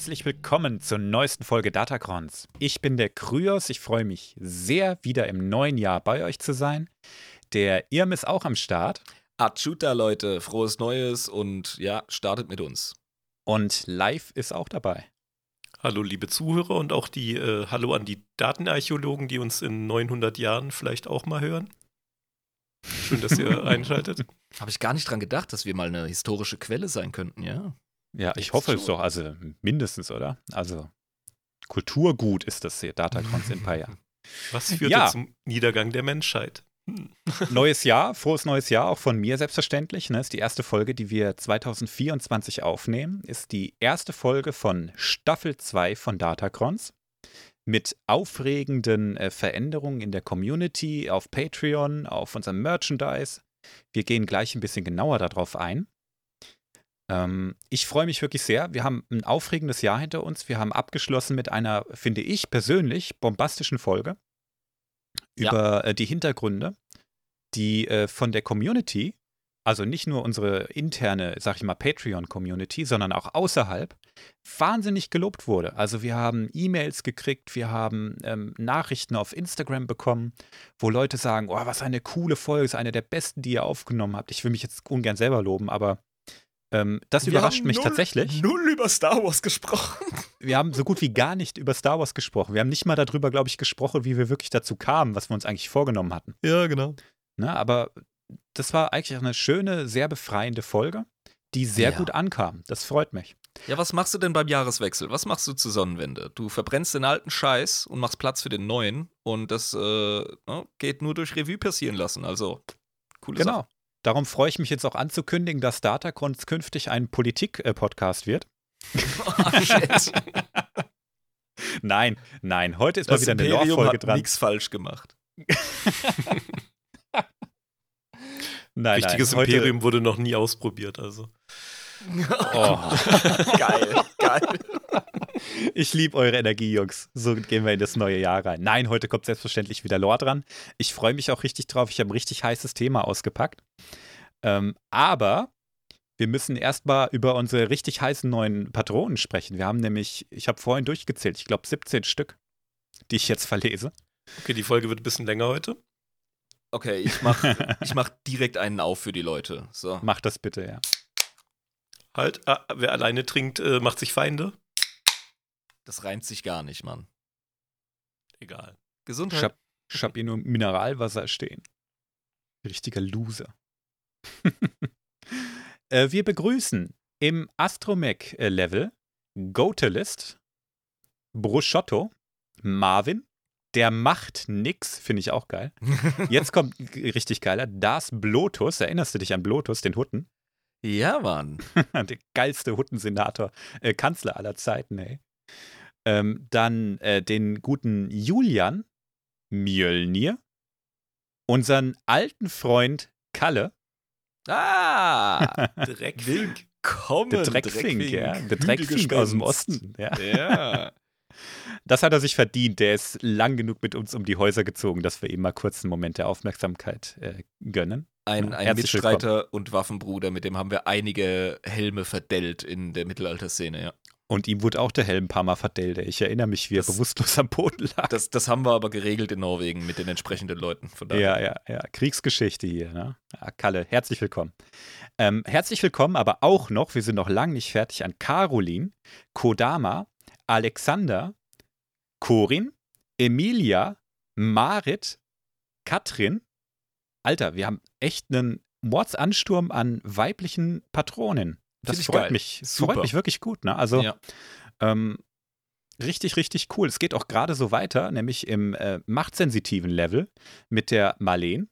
herzlich willkommen zur neuesten Folge Datacrons. Ich bin der Kryos, ich freue mich sehr, wieder im neuen Jahr bei euch zu sein. Der Irm ist auch am Start. Achuta, Leute, frohes Neues und ja, startet mit uns. Und live ist auch dabei. Hallo, liebe Zuhörer und auch die äh, Hallo an die Datenarchäologen, die uns in 900 Jahren vielleicht auch mal hören. Schön, dass ihr einschaltet. Habe ich gar nicht dran gedacht, dass wir mal eine historische Quelle sein könnten, ja. Ja, ich hoffe es doch, also mindestens, oder? Also Kulturgut ist das hier, Datacrons Empire. Was führte ja. zum Niedergang der Menschheit? Hm. Neues Jahr, frohes neues Jahr, auch von mir selbstverständlich. Ne, ist die erste Folge, die wir 2024 aufnehmen. Ist die erste Folge von Staffel 2 von Datacrons. Mit aufregenden äh, Veränderungen in der Community, auf Patreon, auf unserem Merchandise. Wir gehen gleich ein bisschen genauer darauf ein. Ähm, ich freue mich wirklich sehr. Wir haben ein aufregendes Jahr hinter uns. Wir haben abgeschlossen mit einer, finde ich persönlich, bombastischen Folge über äh, die Hintergründe, die äh, von der Community, also nicht nur unsere interne, sag ich mal, Patreon-Community, sondern auch außerhalb, wahnsinnig gelobt wurde. Also wir haben E-Mails gekriegt, wir haben ähm, Nachrichten auf Instagram bekommen, wo Leute sagen, oh, was eine coole Folge, ist eine der besten, die ihr aufgenommen habt. Ich will mich jetzt ungern selber loben, aber ähm, das wir überrascht mich null, tatsächlich. Null über Star Wars gesprochen. Wir haben so gut wie gar nicht über Star Wars gesprochen. Wir haben nicht mal darüber, glaube ich, gesprochen, wie wir wirklich dazu kamen, was wir uns eigentlich vorgenommen hatten. Ja, genau. Na, aber das war eigentlich eine schöne, sehr befreiende Folge, die sehr ja. gut ankam. Das freut mich. Ja, was machst du denn beim Jahreswechsel? Was machst du zur Sonnenwende? Du verbrennst den alten Scheiß und machst Platz für den neuen und das äh, ne, geht nur durch Revue passieren lassen. Also, coole genau. Sache. Darum freue ich mich jetzt auch anzukündigen, dass Datacrons künftig ein Politik-Podcast wird. Oh, shit. nein, nein, heute ist das mal wieder Imperium eine Lore-Folge dran. nichts falsch gemacht. nein, Richtiges nein, Imperium wurde noch nie ausprobiert, also. Oh. geil, geil. Ich liebe eure Energie, Jungs. So gehen wir in das neue Jahr rein. Nein, heute kommt selbstverständlich wieder Lore dran. Ich freue mich auch richtig drauf. Ich habe ein richtig heißes Thema ausgepackt. Ähm, aber wir müssen erstmal über unsere richtig heißen neuen Patronen sprechen. Wir haben nämlich, ich habe vorhin durchgezählt, ich glaube 17 Stück, die ich jetzt verlese. Okay, die Folge wird ein bisschen länger heute. Okay, ich mache ich mach direkt einen auf für die Leute. So. Mach das bitte, ja. Halt, ah, wer alleine trinkt, äh, macht sich Feinde. Das reimt sich gar nicht, Mann. Egal. Gesundheit. Ich hab, ich hab hier nur Mineralwasser stehen. Richtiger Loser. äh, wir begrüßen im Astromech-Level Gotelist, Bruschotto, Marvin, der macht nix, finde ich auch geil. Jetzt kommt richtig geiler, Das Blotus, erinnerst du dich an Blotus, den Hutten? Ja, Mann. der geilste Huttensenator, äh, Kanzler aller Zeiten, ey. Ähm, dann äh, den guten Julian Mjölnir, unseren alten Freund Kalle, Ah, Dreckfink. Willkommen, der Dreckfink, Dreckfink. ja. Der Dreckfink aus dem Osten. Ja. ja. Das hat er sich verdient. Der ist lang genug mit uns um die Häuser gezogen, dass wir ihm mal kurz einen Moment der Aufmerksamkeit äh, gönnen. Ein, ein Mitstreiter willkommen. und Waffenbruder, mit dem haben wir einige Helme verdellt in der Mittelalterszene, ja. Und ihm wurde auch der Helm ein paar Mal verdellt. Ich erinnere mich, wie er das, bewusstlos am Boden lag. Das, das, haben wir aber geregelt in Norwegen mit den entsprechenden Leuten. ja, ja, ja. Kriegsgeschichte hier. Ne? Ja, Kalle, herzlich willkommen. Ähm, herzlich willkommen aber auch noch, wir sind noch lange nicht fertig, an Caroline, Kodama, Alexander, Corin, Emilia, Marit, Katrin. Alter, wir haben echt einen Mordsansturm an weiblichen Patronen. Das freut geil. mich. Das freut mich wirklich gut. Ne? Also ja. ähm, richtig, richtig cool. Es geht auch gerade so weiter, nämlich im äh, machtsensitiven Level mit der Marleen.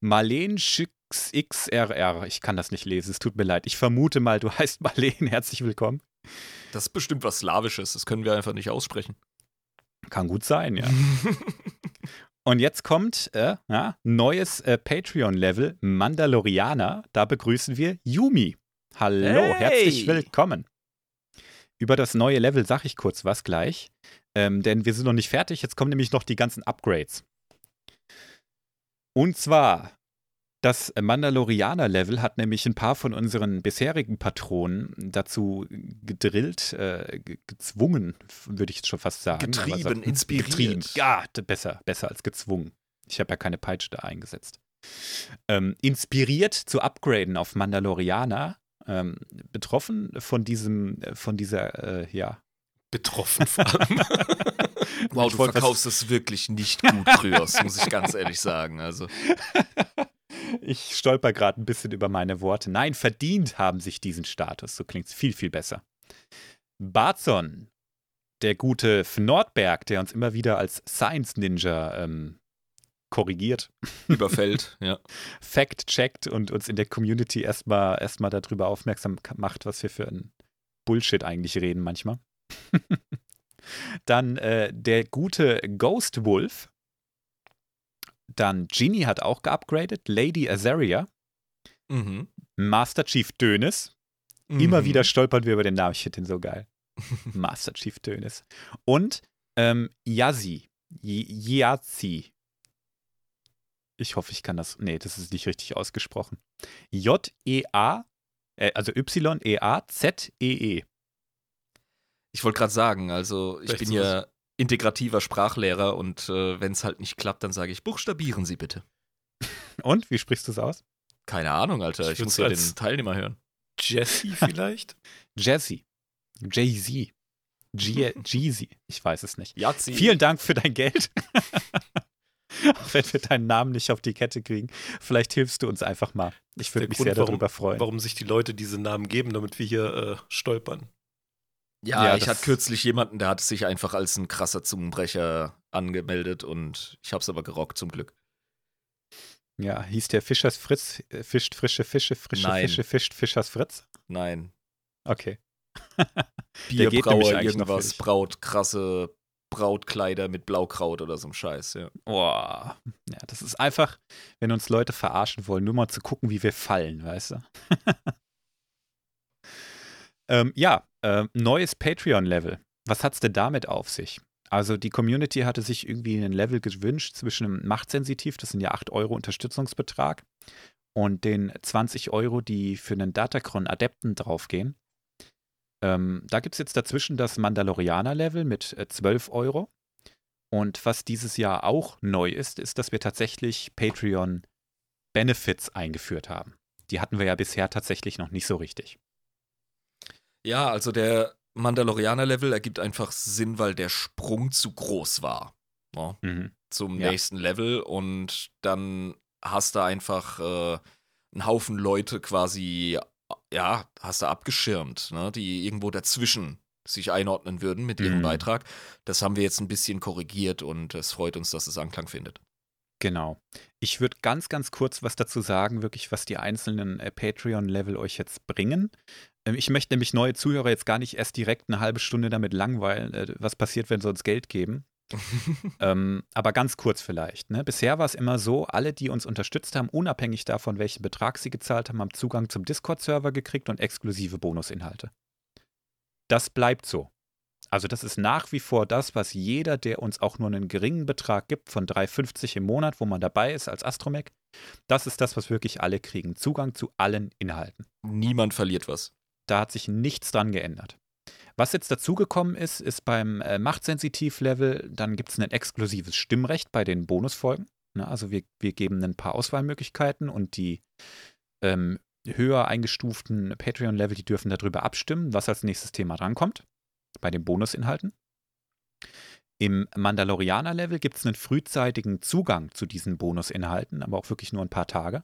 Marleen XXRR. Ich kann das nicht lesen, es tut mir leid. Ich vermute mal, du heißt Marleen. Herzlich willkommen. Das ist bestimmt was Slawisches, das können wir einfach nicht aussprechen. Kann gut sein, ja. Und jetzt kommt äh, ja, neues äh, Patreon-Level, Mandalorianer. Da begrüßen wir Yumi. Hallo, hey. herzlich willkommen. Über das neue Level sage ich kurz was gleich, ähm, denn wir sind noch nicht fertig. Jetzt kommen nämlich noch die ganzen Upgrades. Und zwar Das Mandalorianer-Level hat nämlich ein paar von unseren bisherigen Patronen dazu gedrillt, äh, gezwungen, würde ich jetzt schon fast sagen. Getrieben, Aber so- inspiriert. Getrieben. Ja, besser, besser als gezwungen. Ich habe ja keine Peitsche da eingesetzt. Ähm, inspiriert zu upgraden auf Mandalorianer, ähm, betroffen von diesem, äh, von dieser, äh, ja. Betroffen vor allem. Wow, du verkaufst es wirklich nicht gut, Kryos, muss ich ganz ehrlich sagen. Also, Ich stolper gerade ein bisschen über meine Worte. Nein, verdient haben sich diesen Status. So klingt es viel, viel besser. Barzon, der gute Nordberg, der uns immer wieder als Science Ninja ähm, korrigiert, überfällt, ja. fact-checkt und uns in der Community erstmal erstmal darüber aufmerksam macht, was wir für ein Bullshit eigentlich reden manchmal. Dann äh, der gute Ghost Wolf. Dann Genie hat auch geupgradet. Lady Azaria. Mhm. Master Chief Dönes. Immer Mhm. wieder stolpern wir über den Namen. Ich finde den so geil. Master Chief Dönes. Und ähm, Yazi. Yazi. Ich hoffe, ich kann das. Nee, das ist nicht richtig ausgesprochen. J-E-A, äh, also Y-E-A-Z-E-E. Ich wollte gerade sagen, also ich Vielleicht bin ja integrativer Sprachlehrer und äh, wenn es halt nicht klappt, dann sage ich, buchstabieren Sie bitte. Und, wie sprichst du es aus? Keine Ahnung, Alter. Ich Ich, muss ja den Teilnehmer hören. Jesse vielleicht? Jazzy. Jay-Z. Jeezy. Ich weiß es nicht. Yazzi. Vielen Dank für dein Geld. Auch wenn wir deinen Namen nicht auf die Kette kriegen. Vielleicht hilfst du uns einfach mal. Ich würde mich Grund, sehr warum- darüber freuen. Warum sich die Leute diese Namen geben, damit wir hier äh, stolpern. Ja, Ja, ich hatte kürzlich jemanden, der hat sich einfach als ein krasser Zungenbrecher angemeldet und ich hab's aber gerockt zum Glück. Ja, hieß der Fischers Fritz, äh, fischt frische Fische, frische Nein. Fische, fischt Fischers Fritz? Nein. Okay. Bierbrauer, irgendwas, braut krasse Brautkleider mit Blaukraut oder so ein Scheiß, ja. Boah. Ja, das ist einfach, wenn uns Leute verarschen wollen, nur mal zu gucken, wie wir fallen, weißt du? ähm, ja, äh, neues Patreon-Level. Was hat's denn damit auf sich? Also die Community hatte sich irgendwie ein Level gewünscht zwischen Machtsensitiv, das sind ja 8 Euro Unterstützungsbetrag, und den 20 Euro, die für einen Datacron-Adepten draufgehen. Ähm, da gibt es jetzt dazwischen das Mandalorianer-Level mit äh, 12 Euro. Und was dieses Jahr auch neu ist, ist, dass wir tatsächlich Patreon Benefits eingeführt haben. Die hatten wir ja bisher tatsächlich noch nicht so richtig. Ja, also der Mandalorianer-Level ergibt einfach Sinn, weil der Sprung zu groß war. Ne? Mhm. zum Ja. nächsten Level und dann hast du einfach äh, einen Haufen Leute quasi, ja, hast du abgeschirmt, ne, die irgendwo dazwischen sich einordnen würden mit ihrem Mhm. Beitrag. Das haben wir jetzt ein bisschen korrigiert und es freut uns, dass es Anklang findet. Genau. Ich würde ganz, ganz kurz was dazu sagen, wirklich, was die einzelnen äh, Patreon-Level euch jetzt bringen. Ähm, ich möchte nämlich neue Zuhörer jetzt gar nicht erst direkt eine halbe Stunde damit langweilen, äh, was passiert, wenn sie uns Geld geben. ähm, aber ganz kurz vielleicht. Ne? Bisher war es immer so, alle, die uns unterstützt haben, unabhängig davon, welchen Betrag sie gezahlt haben, haben Zugang zum Discord-Server gekriegt und exklusive Bonusinhalte. Das bleibt so. Also das ist nach wie vor das, was jeder, der uns auch nur einen geringen Betrag gibt, von 3,50 im Monat, wo man dabei ist als Astromech, das ist das, was wirklich alle kriegen. Zugang zu allen Inhalten. Niemand verliert was. Da hat sich nichts dran geändert. Was jetzt dazugekommen ist, ist beim äh, Machtsensitiv-Level, dann gibt es ein exklusives Stimmrecht bei den Bonusfolgen. Ne? Also wir, wir geben ein paar Auswahlmöglichkeiten und die ähm, höher eingestuften Patreon-Level, die dürfen darüber abstimmen, was als nächstes Thema drankommt, bei den Bonusinhalten. Im Mandalorianer-Level gibt es einen frühzeitigen Zugang zu diesen Bonusinhalten, aber auch wirklich nur ein paar Tage.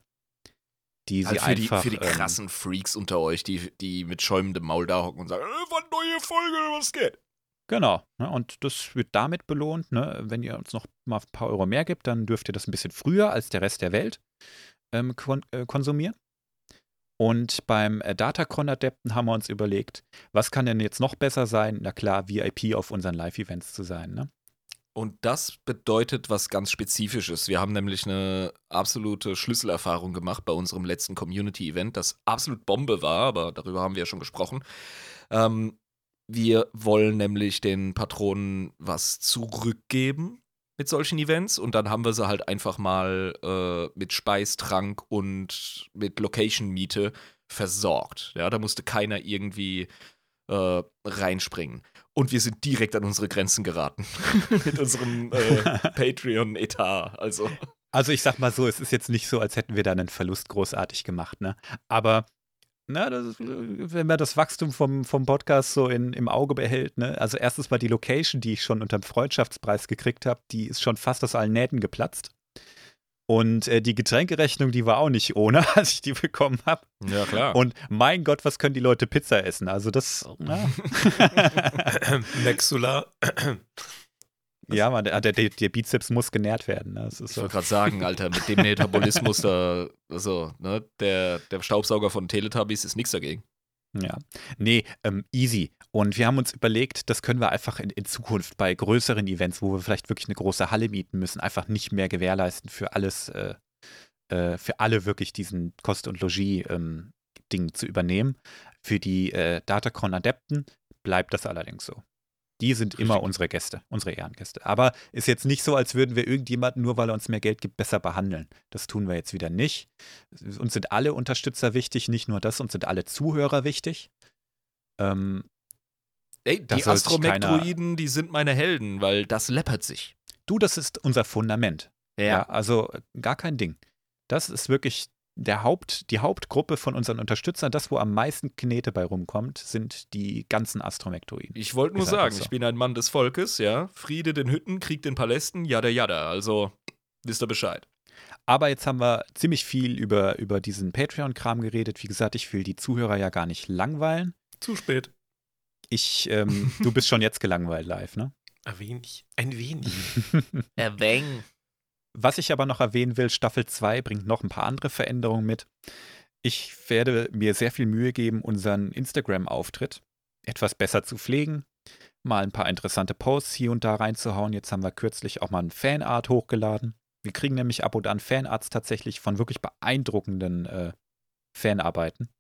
Die sie Halt für, die, einfach, für die ähm, krassen Freaks unter euch, die, die mit schäumendem Maul da hocken und sagen, äh, wann neue Folge, was geht? Genau. Ne, und das wird damit belohnt. Ne? Wenn ihr uns noch mal ein paar Euro mehr gibt, dann dürft ihr das ein bisschen früher als der Rest der Welt ähm, kon äh, konsumieren. Und beim äh, Datacron-Adepten haben wir uns überlegt, was kann denn jetzt noch besser sein? Na klar, VIP auf unseren Live-Events zu sein. Ne? Und das bedeutet was ganz Spezifisches. Wir haben nämlich eine absolute Schlüsselerfahrung gemacht bei unserem letzten Community-Event, das absolut Bombe war, aber darüber haben wir ja schon gesprochen. Ähm, wir wollen nämlich den Patronen was zurückgeben. Mit solchen Events und dann haben wir sie halt einfach mal äh, mit Speis, Trank und mit Location-Miete versorgt. Ja, da musste keiner irgendwie äh, reinspringen. Und wir sind direkt an unsere Grenzen geraten mit unserem äh, Patreon-Etat. Also. Also ich sag mal so, es ist jetzt nicht so, als hätten wir da einen Verlust großartig gemacht, ne? Aber na, das, wenn man das Wachstum vom, vom Podcast so in, im Auge behält, ne? Also erstens mal die Location, die ich schon unter dem Freundschaftspreis gekriegt habe, die ist schon fast aus allen Nähten geplatzt. Und äh, die Getränkerechnung, die war auch nicht ohne, als ich die bekommen habe. Ja, klar. Und mein Gott, was können die Leute Pizza essen? Also das. Ja, Maxula. Ja man, der, der, der Bizeps muss genährt werden. Ne? Ich so. wollte gerade sagen, Alter, mit dem Metabolismus da, also, ne, der, der Staubsauger von Teletubbies ist nichts dagegen. Ja, nee, ähm, easy. Und wir haben uns überlegt, das können wir einfach in, in Zukunft bei größeren Events, wo wir vielleicht wirklich eine große Halle mieten müssen, einfach nicht mehr gewährleisten für alles, äh, äh, für alle wirklich diesen Kost- und Logis-Ding zu übernehmen. Für die äh, Datacron-Adepten bleibt das allerdings so. Die sind immer unsere Gäste, unsere Ehrengäste. Aber ist jetzt nicht so, als würden wir irgendjemanden, nur weil er uns mehr Geld gibt, besser behandeln. Das tun wir jetzt wieder nicht. Uns sind alle Unterstützer wichtig, nicht nur das, uns sind alle Zuhörer wichtig. Ähm, Ey, die Astromektroiden, die sind meine Helden, weil das läppert sich. du, das ist unser Fundament. Ja. also äh, gar kein Ding. Das ist wirklich der Haupt, die Hauptgruppe von unseren Unterstützern. Das, wo am meisten Knete bei rumkommt, sind die ganzen Astromektoiden. Ich wollte nur sagen, so. ich bin ein Mann des Volkes, ja. Friede den Hütten, Krieg den Palästen, jada jada. Also, wisst ihr Bescheid. Aber jetzt haben wir ziemlich viel über, über diesen Patreon-Kram geredet. Wie gesagt, ich will die Zuhörer ja gar nicht langweilen. Zu spät. Ich, ähm, du bist schon jetzt gelangweilt live, ne? Ein wenig. Ein wenig. Erwäng. Was ich aber noch erwähnen will, Staffel 2 bringt noch ein paar andere Veränderungen mit. Ich werde mir sehr viel Mühe geben, unseren Instagram-Auftritt etwas besser zu pflegen, mal ein paar interessante Posts hier und da reinzuhauen. Jetzt haben wir kürzlich auch mal ein Fanart hochgeladen. Wir kriegen nämlich ab und an Fanarts tatsächlich von wirklich beeindruckenden äh, Fanarbeiten.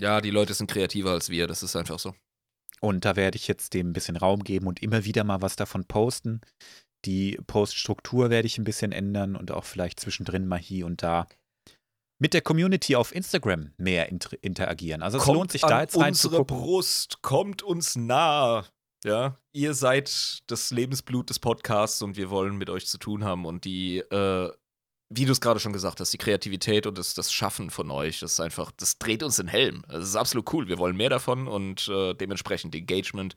Ja, die Leute sind kreativer als wir, das ist einfach so. Und da werde ich jetzt dem ein bisschen Raum geben und immer wieder mal was davon posten. Die Poststruktur werde ich ein bisschen ändern und auch vielleicht zwischendrin mal hier und da mit der Community auf Instagram mehr inter interagieren. Also es lohnt sich da jetzt unsere reinzugucken. Brust, kommt uns nah. Ja, ihr seid das Lebensblut des Podcasts und wir wollen mit euch zu tun haben und die, äh, wie du es gerade schon gesagt hast, die Kreativität und das, das Schaffen von euch, das ist einfach, das dreht uns den Helm. Das ist absolut cool. Wir wollen mehr davon und äh, dementsprechend Engagement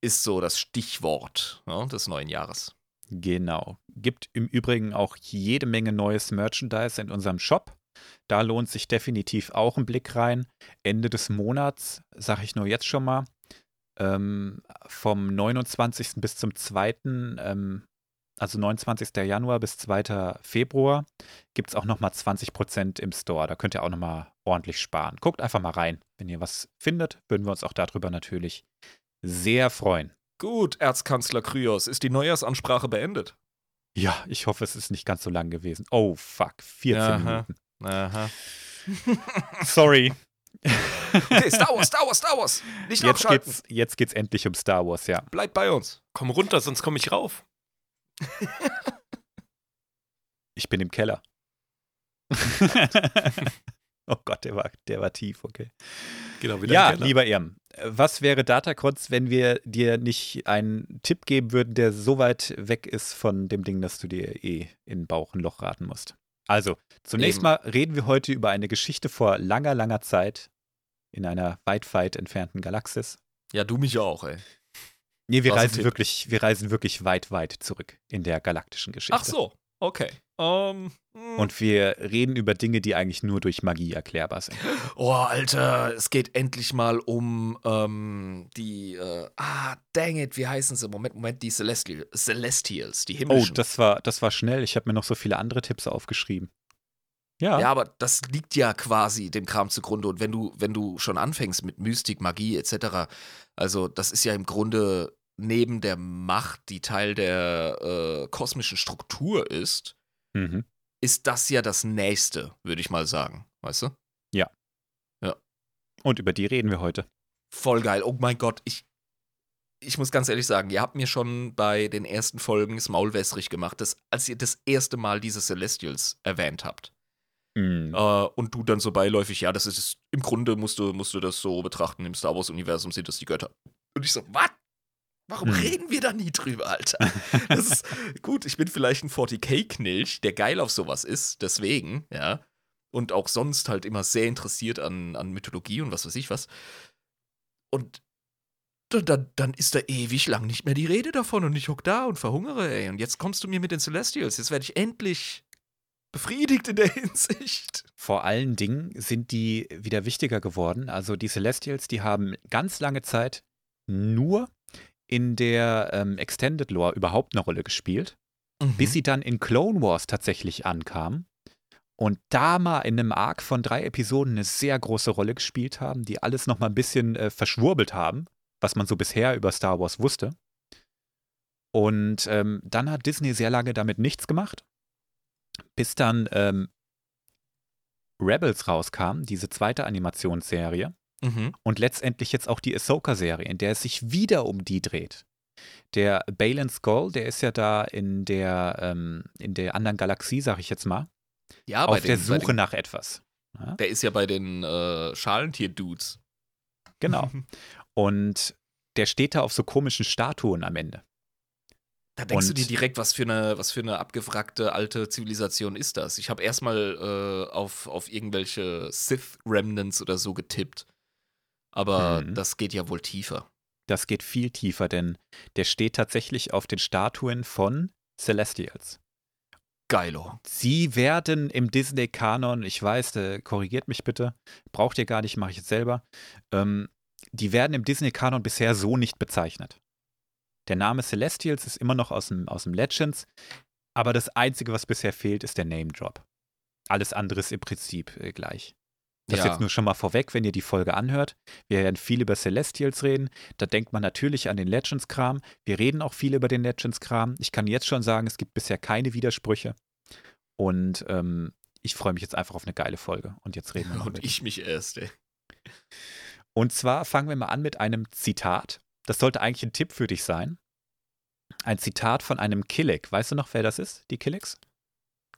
ist so das Stichwort ja, des neuen Jahres. Genau. Gibt im Übrigen auch jede Menge neues Merchandise in unserem Shop. Da lohnt sich definitiv auch ein Blick rein. Ende des Monats, sage ich nur jetzt schon mal, ähm, vom 29. bis zum 2., ähm, also 29. Januar bis 2. Februar, gibt es auch nochmal 20% im Store. Da könnt ihr auch nochmal ordentlich sparen. Guckt einfach mal rein. Wenn ihr was findet, würden wir uns auch darüber natürlich sehr freuen. Gut, Erzkanzler Kryos, ist die Neujahrsansprache beendet? Ja, ich hoffe, es ist nicht ganz so lang gewesen. Oh, fuck. 14 Aha. Minuten. Aha. Sorry. Okay, Star Wars, Star Wars, Star Wars. Nicht Jetzt abschalten. geht's, jetzt geht's endlich um Star Wars, ja. Bleibt bei uns. Komm runter, sonst komme ich rauf. Ich bin im Keller. oh Gott, der war, der war tief, okay. Genau, wieder Ja, Keller. lieber Irm, was wäre Datacrotz, wenn wir dir nicht einen Tipp geben würden, der so weit weg ist von dem Ding, dass du dir eh in Bauch ein Loch raten musst? Also, zunächst Eben. mal reden wir heute über eine Geschichte vor langer, langer Zeit in einer weit, weit entfernten Galaxis. Ja, du mich auch, ey. Nee, wir Was reisen wirklich, wir reisen wirklich weit, weit zurück in der galaktischen Geschichte. Ach so, okay. Ähm, hm. Und wir reden über Dinge, die eigentlich nur durch Magie erklärbar sind. oh, Alter, es geht endlich mal um ähm, die, äh, ah, dang it, wie heißen sie? Moment, Moment, die Celestial, Celestials, die Oh, himmlischen. das war, das war schnell. Ich habe mir noch so viele andere Tipps aufgeschrieben. Ja, Ja, aber das liegt ja quasi dem Kram zugrunde. Und wenn du, wenn du schon anfängst mit Mystik, Magie etc., also das ist ja im Grunde neben der Macht, die Teil der äh, kosmischen Struktur ist, Mhm. ist das ja das Nächste, würde ich mal sagen. Weißt du? Und über die reden wir heute. Voll geil. Oh mein Gott, ich. ich muss ganz ehrlich sagen, ihr habt mir schon bei den ersten Folgen das Maul wässrig gemacht, dass, als ihr das erste Mal diese Celestials erwähnt habt. Mhm. Äh, und du dann so beiläufig, ja, das ist im Grunde musst du, musst du das so betrachten, im Star Wars-Universum sind das die Götter. Und ich so, was? Warum Hm. reden wir da nie drüber, Alter? Das ist gut, ich bin vielleicht ein 40k-Knilch, der geil auf sowas ist, deswegen, ja. Und auch sonst halt immer sehr interessiert an, an Mythologie und was weiß ich was. Und dann, dann, dann ist da ewig lang nicht mehr die Rede davon und ich hock da und verhungere, ey. Und jetzt kommst du mir mit den Celestials. Jetzt werde ich endlich befriedigt in der Hinsicht. Vor allen Dingen sind die wieder wichtiger geworden. Also die Celestials, die haben ganz lange Zeit nur in der ähm, Extended Lore überhaupt eine Rolle gespielt, bis sie dann in Clone Wars tatsächlich ankamen und da mal in einem Arc von drei Episoden eine sehr große Rolle gespielt haben, die alles noch mal ein bisschen äh, verschwurbelt haben, was man so bisher über Star Wars wusste. Und ähm, dann hat Disney sehr lange damit nichts gemacht, bis dann ähm, Rebels rauskam, diese zweite Animationsserie Mhm. und letztendlich jetzt auch die Ahsoka-Serie, in der es sich wieder um die dreht. Der Balin Skull, der ist ja da in der, ähm, in der anderen Galaxie, sag ich jetzt mal, Ja, auf der den, bei Suche den, nach etwas. Ja, Der ist ja bei den äh, Schalentier-Dudes. genau. Und der steht da auf so komischen Statuen am Ende. Da denkst du Und- dir direkt, was für eine, was für eine abgewrackte alte Zivilisation ist das? Ich habe erstmal äh, auf, auf irgendwelche Sith-Remnants oder so getippt. Aber Mhm. das geht ja wohl tiefer. Das geht viel tiefer, denn der steht tatsächlich auf den Statuen von Celestials. Geilo. Sie werden im Disney-Kanon, ich weiß, äh, korrigiert mich bitte, braucht ihr gar nicht, mache ich jetzt selber. Ähm, die werden im Disney-Kanon bisher so nicht bezeichnet. Der Name Celestials ist immer noch aus dem, aus dem Legends, aber das Einzige, was bisher fehlt, ist der Name-Drop. Alles andere ist im Prinzip äh, gleich. Das Ja. jetzt nur schon mal vorweg, wenn ihr die Folge anhört. Wir werden viel über Celestials reden. Da denkt man natürlich an den Legends-Kram. Wir reden auch viel über den Legends-Kram. Ich kann jetzt schon sagen, es gibt bisher keine Widersprüche. Und ähm, ich freue mich jetzt einfach auf eine geile Folge. Und jetzt reden wir mal Und über ich mich erst, ey. und zwar fangen wir mal an mit einem Zitat. Das sollte eigentlich ein Tipp für dich sein. Ein Zitat von einem Killick. Weißt du noch, wer das ist? Die Killicks?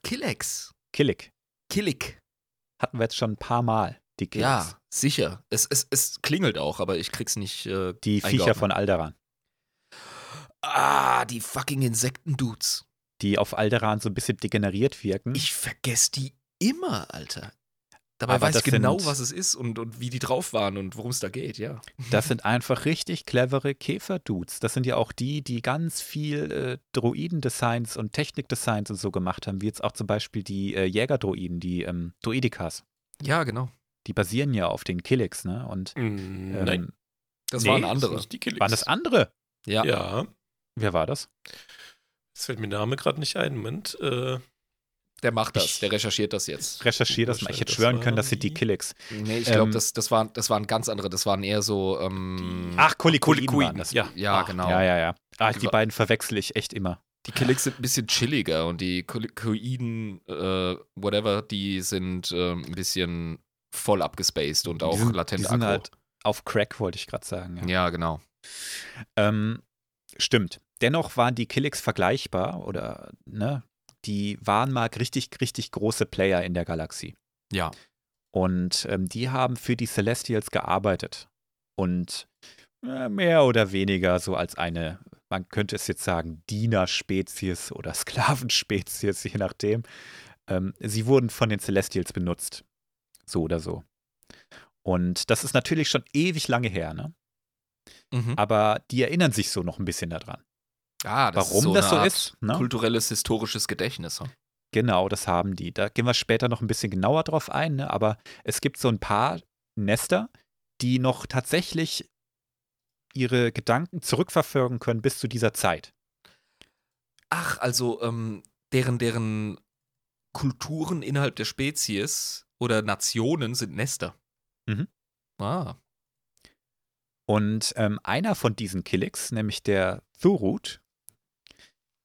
Killex. Killick. Killick. Hatten wir jetzt schon ein paar Mal. Die Killicks. Ja, sicher. Es, es, es klingelt auch, aber ich krieg's nicht. Äh, Die Viecher von Alderan. Ah, die fucking Insekten-Dudes. Die auf Alderan so ein bisschen degeneriert wirken. Ich vergesse die immer, Alter. Dabei Aber weiß ich das genau, sind- was es ist und, und wie die drauf waren und worum es da geht, ja. Das sind einfach richtig clevere Käferdudes. Das sind ja auch die, die ganz viel äh, Droiden-Designs und Technik-Designs und so gemacht haben, wie jetzt auch zum Beispiel die äh, Jägerdroiden, die ähm, Droidikas. Ja, genau. Die basieren ja auf den Killicks, ne? Und Mm, ähm, Nein, Das Nee, waren das andere. nicht die Killix. waren das andere? Ja. Ja, Wer war das? das fällt mir der Name gerade nicht ein. Moment. Äh, Der macht das, Ich- der recherchiert das jetzt. Recherchier das mal. Ich hätte Das schwören war können, das sind die Killicks. Nee, ich glaube, Ähm, das, das, waren, das waren ganz andere. Das waren eher so. Ähm, Ach, waren das. ja. ja, ach, genau. Ja, ja, ja. Ah, die beiden verwechsel ich echt immer. Die Killicks sind ein bisschen chilliger und die Kolikoiden, äh, whatever, die sind ähm, ein bisschen voll abgespaced und auch die sind, latent die sind halt auf Crack, wollte ich gerade sagen. Ja. ja, genau. Ähm, stimmt. Dennoch waren die Killicks vergleichbar oder, ne? Die waren mal richtig, richtig große Player in der Galaxie. Ja. Und ähm, die haben für die Celestials gearbeitet. Und äh, mehr oder weniger so als eine, man könnte es jetzt sagen, Dienerspezies oder Sklavenspezies, je nachdem. Ähm, sie wurden von den Celestials benutzt. So oder so. Und das ist natürlich schon ewig lange her, ne? Mhm. Aber die erinnern sich so noch ein bisschen daran. Ah, das Warum ist so das so Art ist, ne? Kulturelles, historisches Gedächtnis. hm? Genau, das haben die. Da gehen wir später noch ein bisschen genauer drauf ein, ne? aber es gibt so ein paar Nester, die noch tatsächlich ihre Gedanken zurückverfolgen können bis zu dieser Zeit. Ach, also ähm, deren, deren Kulturen innerhalb der Spezies oder Nationen sind Nester. Mhm. Ah. Und ähm, einer von diesen Killicks, nämlich der Thurut,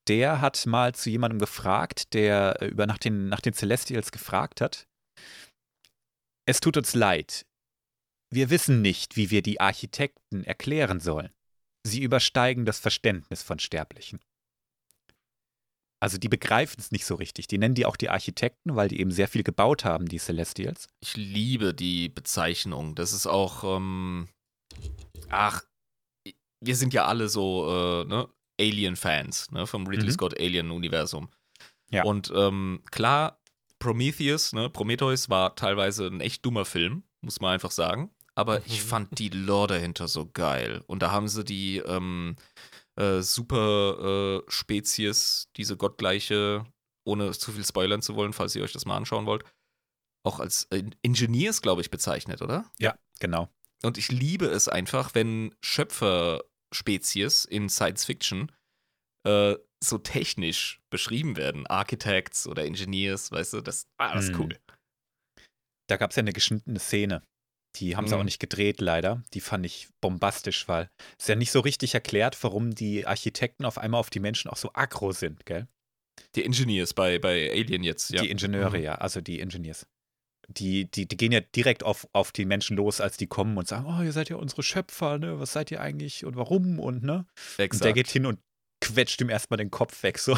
der hat mal zu jemandem gefragt, der äh, über nach den, nach den Celestials gefragt hat. Es tut uns leid. Wir wissen nicht, wie wir die Architekten erklären sollen. sie übersteigen das Verständnis von Sterblichen. Also die begreifen es nicht so richtig. Die nennen die auch die Architekten, weil die eben sehr viel gebaut haben, die Celestials. Ich liebe die Bezeichnung. Das ist auch, ähm, ach, wir sind ja alle so, äh, ne, Alien-Fans, ne, vom Ridley Mhm. Scott Alien-Universum. Ja. Und ähm, klar, Prometheus, ne, Prometheus war teilweise ein echt dummer Film, muss man einfach sagen. Aber ich Mhm. fand die Lore dahinter so geil. Und da haben sie die ähm, äh, super äh, Spezies, diese gottgleiche, ohne zu viel spoilern zu wollen, falls ihr euch das mal anschauen wollt, auch als äh, Engineers, glaube ich, bezeichnet, oder? Ja, genau. Und ich liebe es einfach, wenn Schöpferspezies in Science Fiction äh, so technisch beschrieben werden. Architects oder Engineers, weißt du, das, ah, das ist Hm. cool. Da gab es ja eine geschnittene Szene. Die haben sie Mhm. auch nicht gedreht, leider. Die fand ich bombastisch, weil es ja nicht so richtig erklärt, warum die Architekten auf einmal auf die Menschen auch so aggro sind, gell? Die Engineers bei, bei Alien jetzt, ja. Die Ingenieure, Mhm. ja, also die Engineers. Die, die, die gehen ja direkt auf, auf die Menschen los, als die kommen und sagen, oh, ihr seid ja unsere Schöpfer, ne? Was seid ihr eigentlich und warum und ne? Und der Exakt. geht hin und quetscht ihm erstmal den Kopf weg. So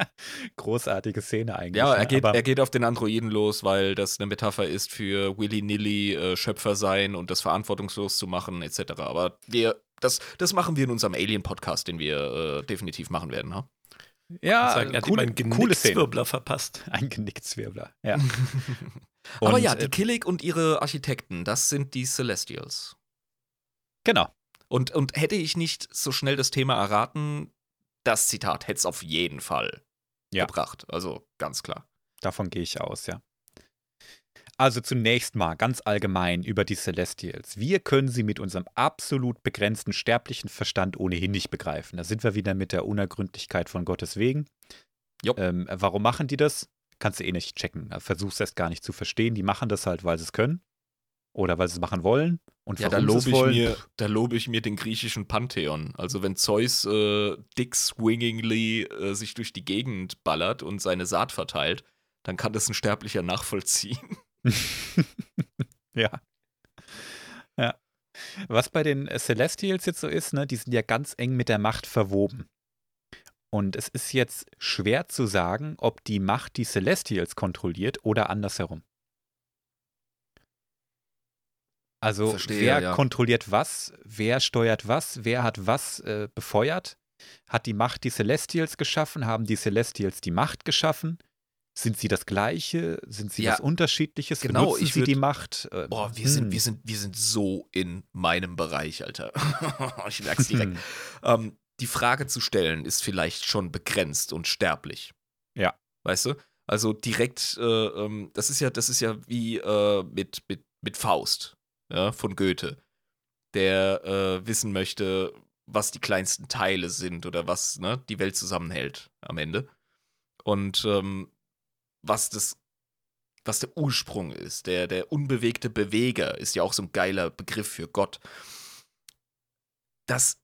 großartige Szene eigentlich. Ja, er ne? geht, Aber, er geht auf den Androiden los, weil das eine Metapher ist für Willy-Nilly äh, Schöpfer sein und das verantwortungslos zu machen, etc. Aber wir, das, das machen wir in unserem Alien-Podcast, den wir äh, definitiv machen werden. Ha? ja, sagen, er hat ihm coole, einen. Genickzwirbler verpasst. Ein Genickzwirbler, ja. Aber Und, ja, die äh, Killig und ihre Architekten, das sind die Celestials. Genau. Und, und hätte ich nicht so schnell das Thema erraten, das Zitat hätte es auf jeden Fall Ja. gebracht. Also ganz klar. Davon gehe ich aus, ja. Also zunächst mal ganz allgemein über die Celestials. Wir können sie mit unserem absolut begrenzten sterblichen Verstand ohnehin nicht begreifen. Da sind wir wieder mit der Unergründlichkeit von Gottes wegen. Ähm, warum machen die das? Kannst du eh nicht checken. Versuch's erst gar nicht zu verstehen. Die machen das halt, weil sie es können. Oder weil sie es machen wollen. Und Ja, da lobe ich, mir, pff, da lobe ich mir den griechischen Pantheon. Also wenn Zeus äh, dick swingingly äh, sich durch die Gegend ballert und seine Saat verteilt, dann kann das ein Sterblicher nachvollziehen. ja. Ja. Was bei den äh, Celestials jetzt so ist, ne, die sind ja ganz eng mit der Macht verwoben. Und es ist jetzt schwer zu sagen, ob die Macht die Celestials kontrolliert oder andersherum. Also Verstehe, wer ja. kontrolliert was, wer steuert was, wer hat was äh, befeuert? Hat die Macht die Celestials geschaffen? Haben die Celestials die Macht geschaffen? Sind sie das Gleiche? Sind sie Ja, was Unterschiedliches? genau, Benutzen ich sie die würd- Macht? Äh, Boah, wir hm. sind, wir sind, wir sind so in meinem Bereich, Alter. ich merk's direkt. Hm. ähm, die Frage zu stellen ist vielleicht schon begrenzt und sterblich. Ja. Weißt du? Also direkt, äh, ähm, das ist ja, das ist ja wie äh, mit, mit, mit Faust, ja, von Goethe, der äh, wissen möchte, was die kleinsten Teile sind oder was ne, die Welt zusammenhält am Ende. Und ähm, was das, was der Ursprung ist, der, der unbewegte Beweger ist ja auch so ein geiler Begriff für Gott. Das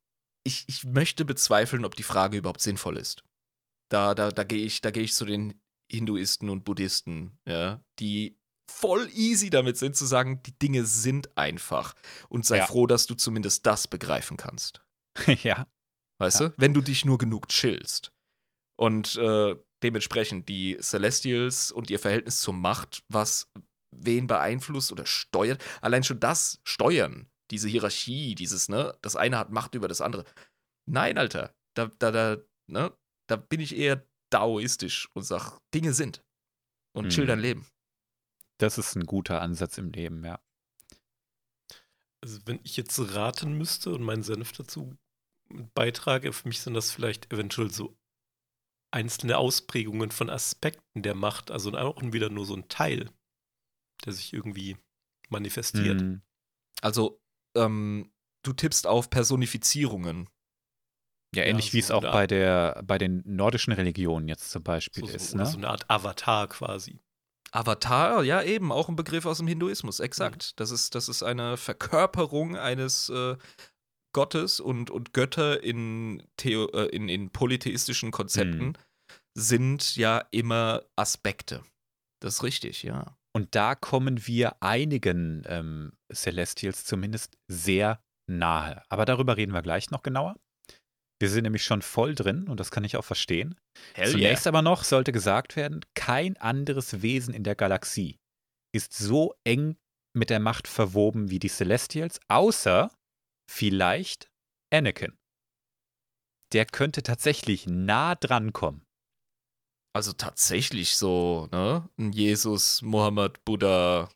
ich, ich möchte bezweifeln, ob die Frage überhaupt sinnvoll ist. Da, da, da gehe ich, da gehe ich zu den Hinduisten und Buddhisten, ja, die voll easy damit sind zu sagen, die Dinge sind einfach. Und sei Ja. froh, dass du zumindest das begreifen kannst. ja. Weißt Ja. du? Wenn du dich nur genug chillst. Und äh, dementsprechend die Celestials und ihr Verhältnis zur Macht, was wen beeinflusst oder steuert. Allein schon das Steuern, diese Hierarchie, dieses, ne, das eine hat Macht über das andere. Nein, Alter, da, da, da, ne, da bin ich eher daoistisch und sag, Dinge sind. Und chill Mhm. dein Leben. Das ist ein guter Ansatz im Leben, ja. Also wenn ich jetzt raten müsste und meinen Senf dazu beitrage, für mich sind das vielleicht eventuell so einzelne Ausprägungen von Aspekten der Macht, also auch wieder nur so ein Teil, der sich irgendwie manifestiert. Hm. Also, ähm, du tippst auf Personifizierungen. Ja, ähnlich Ja, wie es so auch bei der bei den nordischen Religionen jetzt zum Beispiel So, so, ist, ne? so eine Art Avatar quasi. Avatar, ja eben, auch ein Begriff aus dem Hinduismus, exakt. Das, ist, das ist eine Verkörperung eines äh, Gottes und, und Götter in, Theo, äh, in, in polytheistischen Konzepten Mhm. sind ja immer Aspekte. Das ist richtig, ja. Und da kommen wir einigen ähm, Celestials zumindest sehr nahe. Aber darüber reden wir gleich noch genauer. Wir sind nämlich schon voll drin und das kann ich auch verstehen. Hell Zunächst aber noch sollte gesagt werden, kein anderes Wesen in der Galaxie ist so eng mit der Macht verwoben wie die Celestials, außer vielleicht Anakin. Der könnte tatsächlich nah dran kommen. Also tatsächlich so, ne? Ein Jesus, Mohammed, Buddha.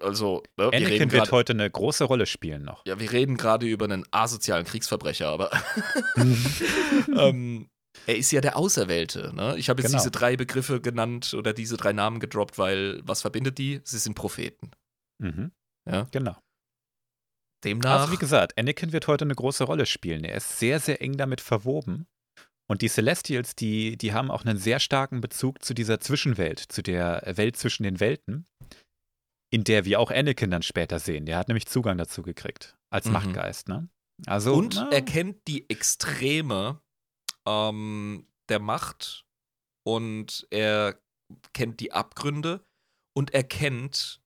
Also, ne? wir Anakin reden wird grad, heute eine große Rolle spielen noch. ja, wir reden gerade über einen asozialen Kriegsverbrecher, aber ähm, er ist ja der Auserwählte. Ne? Ich habe jetzt Genau. diese drei Begriffe genannt oder diese drei Namen gedroppt, weil was verbindet die? Sie sind Propheten. Mhm. Ja. Genau. Demnach. Also wie gesagt, Anakin wird heute eine große Rolle spielen. Er ist sehr, sehr eng damit verwoben. Und die Celestials, die, die haben auch einen sehr starken Bezug zu dieser Zwischenwelt, zu der Welt zwischen den Welten, in der wir auch Anakin dann später sehen. Der hat nämlich Zugang dazu gekriegt, als Mhm. Machtgeist. Ne? Also, und na, er kennt die Extreme ähm, der Macht und er kennt die Abgründe und er kennt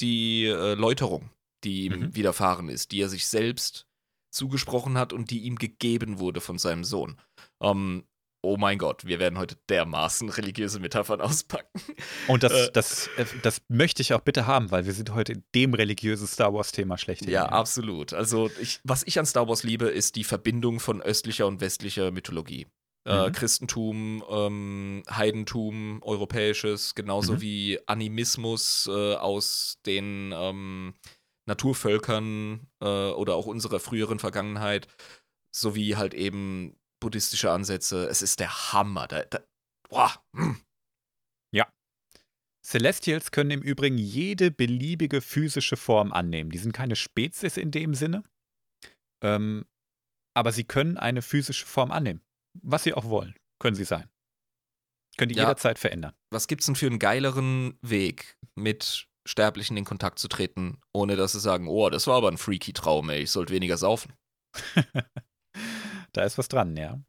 die äh, Läuterung, die ihm Mhm. widerfahren ist, die er sich selbst zugesprochen hat und die ihm gegeben wurde von seinem Sohn. Ähm, oh mein Gott, wir werden heute dermaßen religiöse Metaphern auspacken. und das, äh, das, äh, das möchte ich auch bitte haben, weil wir sind heute in dem religiösen Star Wars-Thema schlechthin. Ja, absolut. Also ich, was ich an Star Wars liebe, ist die Verbindung von östlicher und westlicher Mythologie. Äh, Mhm. Christentum, ähm, Heidentum, europäisches, genauso Mhm. wie Animismus äh, aus den ähm, Naturvölkern äh, oder auch unserer früheren Vergangenheit, sowie halt eben buddhistische Ansätze. Es ist der Hammer. Da, da, boah, mm. Celestials können im Übrigen jede beliebige physische Form annehmen. Die sind keine Spezies in dem Sinne, ähm, aber sie können eine physische Form annehmen. Was sie auch wollen, können sie sein. Können die Ja. jederzeit verändern. was gibt's denn für einen geileren Weg, mit Sterblichen in Kontakt zu treten, ohne dass sie sagen, oh, das war aber ein freaky Traum, ey, ich sollte weniger saufen. Da ist was dran, ja.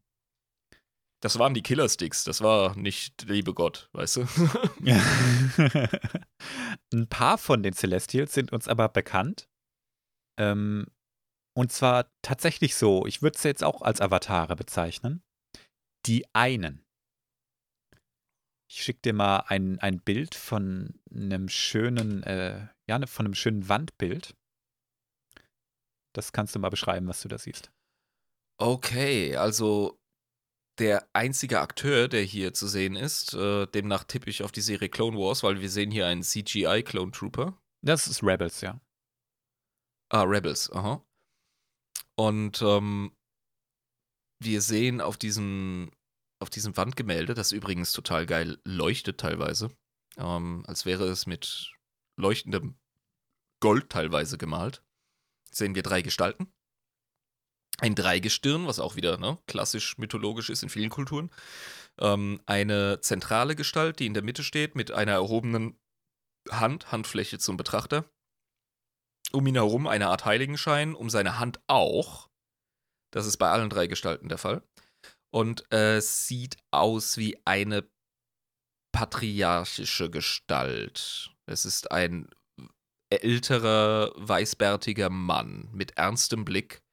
Das waren die Killersticks, das war nicht liebe Gott, weißt du? Ein paar von den Celestials sind uns aber bekannt. Ähm, und zwar tatsächlich so, ich würde es jetzt auch als Avatare bezeichnen. Die einen. Ich schicke dir mal ein, ein Bild von einem schönen, äh, ja, ne- von einem schönen Wandbild. Das kannst du mal beschreiben, was du da siehst. Okay, also der einzige Akteur, der hier zu sehen ist, äh, demnach tippe ich auf die Serie Clone Wars, weil wir sehen hier einen CGI Clone Trooper. Das ist Rebels, ja. Ah, Rebels, aha. Und ähm, wir sehen auf diesem, auf diesem Wandgemälde, das übrigens total geil leuchtet teilweise, ähm, als wäre es mit leuchtendem Gold teilweise gemalt, sehen wir drei Gestalten. Ein Dreigestirn, was auch wieder ne, klassisch mythologisch ist in vielen Kulturen. Ähm, eine zentrale Gestalt, die in der Mitte steht, mit einer erhobenen Hand, Handfläche zum Betrachter um ihn herum eine Art Heiligenschein, um seine Hand auch. Das ist bei allen drei Gestalten der Fall. Und äh, sieht aus wie eine patriarchische Gestalt. Es ist ein älterer, weißbärtiger Mann mit ernstem Blick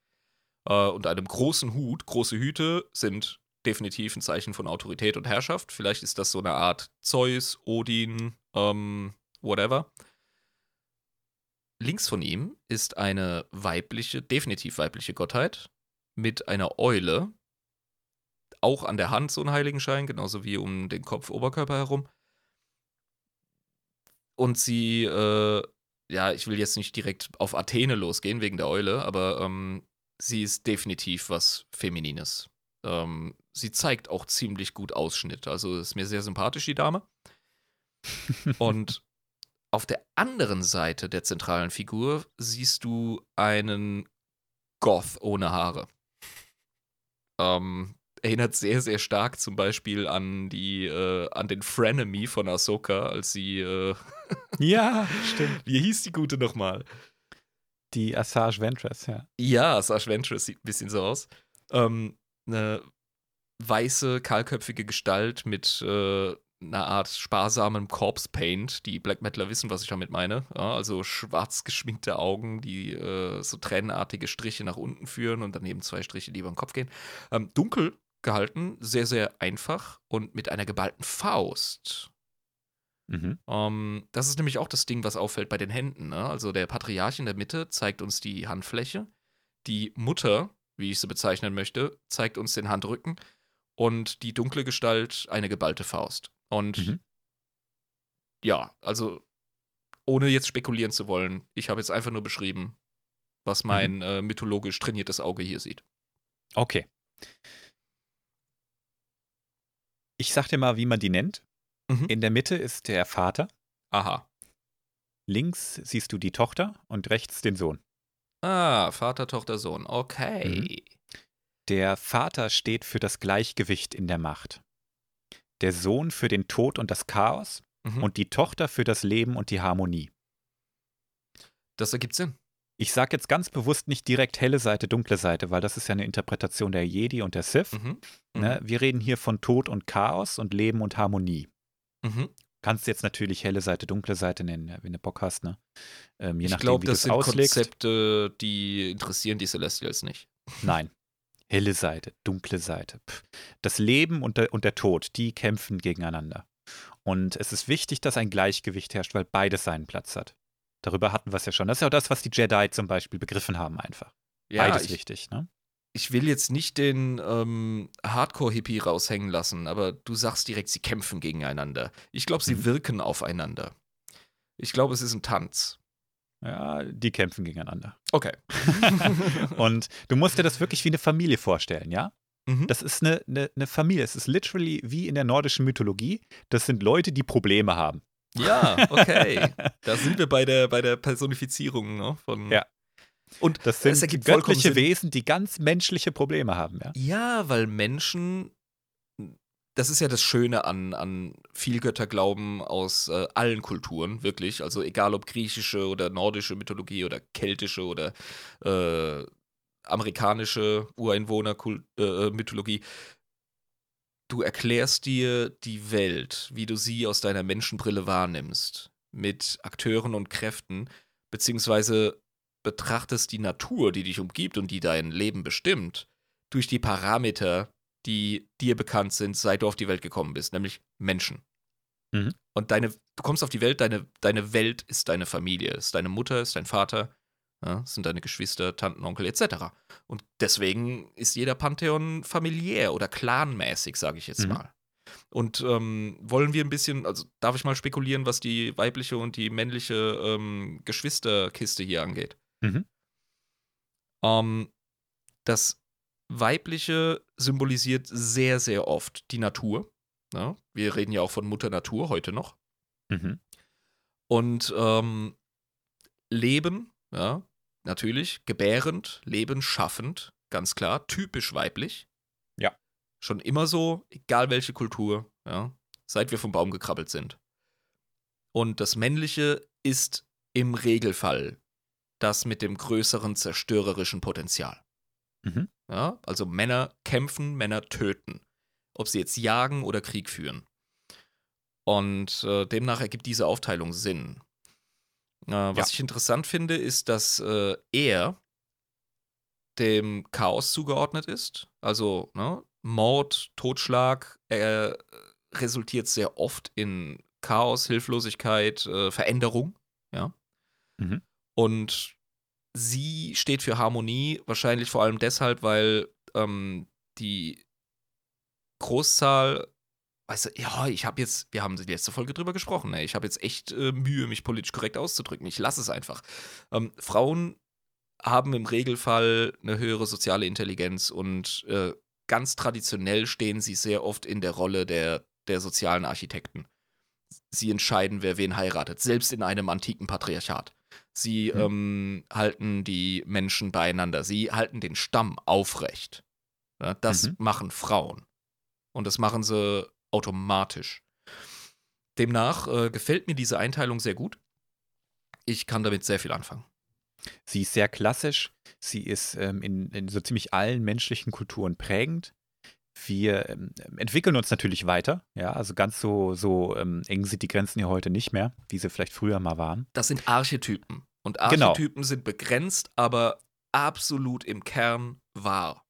äh, und einem großen Hut. Große Hüte sind definitiv ein Zeichen von Autorität und Herrschaft. Vielleicht ist das so eine Art Zeus, Odin, ähm, whatever. Links von ihm ist eine weibliche, definitiv weibliche Gottheit mit einer Eule. Auch an der Hand so ein Heiligenschein, genauso wie um den Kopf, Oberkörper herum. Und sie, äh, ja, ich will jetzt nicht direkt auf Athene losgehen wegen der Eule, aber ähm, sie ist definitiv was Feminines. Ähm, sie zeigt auch ziemlich gut Ausschnitt. Also ist mir sehr sympathisch, die Dame. Und auf der anderen Seite der zentralen Figur siehst du einen Goth ohne Haare. Ähm, erinnert sehr, sehr stark zum Beispiel an die, äh, an den Frenemy von Ahsoka, als sie, äh, Ja, stimmt. wie hieß die gute nochmal? Die Assage Ventress, ja. Ja, Sash Ventress sieht ein bisschen so aus. Ähm, eine weiße, kahlköpfige Gestalt mit äh, einer Art sparsamem Corpse Paint. Die Black Metaler wissen, was ich damit meine. Ja, also schwarz geschminkte Augen, die äh, so tränenartige Striche nach unten führen und daneben zwei Striche, die über den Kopf gehen. Ähm, dunkel gehalten, sehr, sehr einfach und mit einer geballten Faust. Mhm. Ähm, das ist nämlich auch das Ding, was auffällt bei den Händen. Ne? Also der Patriarch in der Mitte zeigt uns die Handfläche. Die Mutter, wie ich sie bezeichnen möchte, zeigt uns den Handrücken. Und die dunkle Gestalt eine geballte Faust. Und Mhm. ja, also ohne jetzt spekulieren zu wollen, ich habe jetzt einfach nur beschrieben, was mein äh, mythologisch trainiertes Auge hier sieht. Okay. Ich sag dir mal, wie man die nennt. Mhm. In der Mitte ist der Vater, Aha. links siehst du die Tochter und rechts den Sohn. Ah, Vater, Tochter, Sohn. Okay. Der Vater steht für das Gleichgewicht in der Macht. Der Sohn für den Tod und das Chaos Mhm. und die Tochter für das Leben und die Harmonie. Das ergibt Sinn. Ich sage jetzt ganz bewusst nicht direkt helle Seite, dunkle Seite, weil das ist ja eine Interpretation der Jedi und der Sith. Mhm. Mhm. Ne? Wir reden hier von Tod und Chaos und Leben und Harmonie. Mhm. Kannst jetzt natürlich helle Seite, dunkle Seite nennen, wenn du Bock hast, ne? Ähm, je Ich glaube, das sind auslegst. Konzepte, die interessieren die Celestials nicht. Nein. Helle Seite, dunkle Seite. Pff. Das Leben und der, und der Tod, die kämpfen gegeneinander. Und es ist wichtig, dass ein Gleichgewicht herrscht, weil beides seinen Platz hat. Darüber hatten wir es ja schon. Das ist ja auch das, was die Jedi zum Beispiel begriffen haben, einfach. Ja, beides ich, wichtig, ne? ich will jetzt nicht den ähm, Hardcore-Hippie raushängen lassen, aber du sagst direkt, sie kämpfen gegeneinander. Ich glaube, sie Mhm. wirken aufeinander. Ich glaube, es ist ein Tanz. Ja, die kämpfen gegeneinander. Okay. Und du musst dir das wirklich wie eine Familie vorstellen, ja? Mhm. Das ist eine, eine, eine Familie. Es ist literally wie in der nordischen Mythologie. Das sind Leute, die Probleme haben. Ja, okay. da sind wir bei der, bei der Personifizierung ne, von. Ja. Und Das sind es ergibt vollkommen göttliche. Wesen, die ganz menschliche Probleme haben, ja? Ja, weil Menschen, das ist ja das Schöne an, an Vielgötterglauben aus äh, allen Kulturen, wirklich. Also egal ob griechische oder nordische Mythologie oder keltische oder äh, amerikanische Ureinwohner-Mythologie. Du erklärst dir die Welt, wie du sie aus deiner Menschenbrille wahrnimmst, mit Akteuren und Kräften, beziehungsweise betrachtest die Natur, die dich umgibt und die dein Leben bestimmt, durch die Parameter, die dir bekannt sind, seit du auf die Welt gekommen bist, nämlich Menschen. Mhm. Und deine, du kommst auf die Welt, deine, deine Welt ist deine Familie, ist deine Mutter, ist dein Vater, ja, sind deine Geschwister, Tanten, Onkel etc. Und deswegen ist jeder Pantheon familiär oder clanmäßig, sage ich jetzt Mhm. mal. Und ähm, wollen wir ein bisschen, also darf ich mal spekulieren, was die weibliche und die männliche ähm, Geschwisterkiste hier angeht? Mhm. Ähm, das Weibliche symbolisiert sehr, sehr oft die Natur. Ja? Wir reden ja auch von Mutter Natur heute noch. Mhm. Und ähm, Leben, ja, natürlich, gebärend, Leben schaffend, ganz klar, typisch weiblich. Ja. Schon immer so, egal welche Kultur, ja, seit wir vom Baum gekrabbelt sind. Und das Männliche ist im Regelfall das mit dem größeren zerstörerischen Potenzial. Mhm. Ja, also Männer kämpfen, Männer töten. Ob sie jetzt jagen oder Krieg führen. Und äh, demnach ergibt diese Aufteilung Sinn. Äh, was Ja. ich interessant finde, ist, dass äh, er dem Chaos zugeordnet ist. Also ne, Mord, Totschlag äh, resultiert sehr oft in Chaos, Hilflosigkeit, äh, Veränderung. Ja. Mhm. Und sie steht für Harmonie, wahrscheinlich vor allem deshalb, weil ähm, die Großzahl, weißt du, ja, ich habe jetzt, wir haben die letzte Folge drüber gesprochen, ey, ich habe jetzt echt äh, Mühe, mich politisch korrekt auszudrücken. Ich lasse es einfach. Ähm, Frauen haben im Regelfall eine höhere soziale Intelligenz und äh, ganz traditionell stehen sie sehr oft in der Rolle der, der sozialen Architekten. Sie entscheiden, wer wen heiratet, selbst in einem antiken Patriarchat. Sie Mhm. ähm, halten die Menschen beieinander. Sie halten den Stamm aufrecht. Ja, das Mhm. machen Frauen. Und das machen sie automatisch. Demnach äh, gefällt mir diese Einteilung sehr gut. Ich kann damit sehr viel anfangen. Sie ist sehr klassisch. Sie ist ähm, in, in so ziemlich allen menschlichen Kulturen prägend. wir ähm, entwickeln uns natürlich weiter. Ja, also ganz so, so ähm, eng sind die Grenzen hier heute nicht mehr, wie sie vielleicht früher mal waren. Das sind Archetypen. Und Genau. Archetypen sind begrenzt, aber absolut im Kern wahr.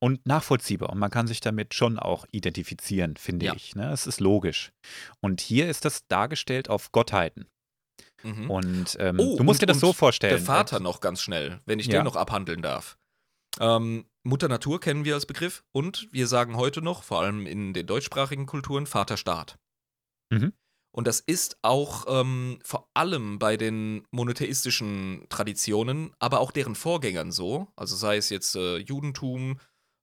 Und nachvollziehbar. Und man kann sich damit schon auch identifizieren, finde Ja. ich. Ne? Es ist logisch. Und hier ist das dargestellt auf Gottheiten. Mhm. Und ähm, Oh, du musst und- dir das so vorstellen. Der Vater noch ganz schnell, wenn ich Ja. den noch abhandeln darf. Ähm, Mutter Natur kennen wir als Begriff und wir sagen heute noch, vor allem in den deutschsprachigen Kulturen, Vaterstaat. Mhm. Und das ist auch ähm, vor allem bei den monotheistischen Traditionen, aber auch deren Vorgängern so. Also sei es jetzt äh, Judentum,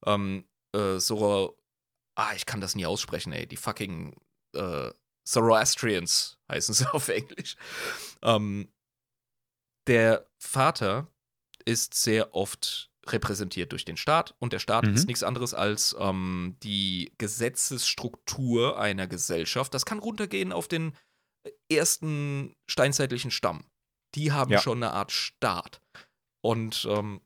ähm, äh, Zoro, ah, ich kann das nie aussprechen, ey, die fucking äh, Zoroastrians heißen sie auf Englisch. Ähm, der Vater ist sehr oft repräsentiert durch den Staat und der Staat Mhm. ist nichts anderes als ähm, die Gesetzesstruktur einer Gesellschaft. Das kann runtergehen auf den ersten steinzeitlichen Stamm. Die haben Ja. schon eine Art Staat. Und ähm,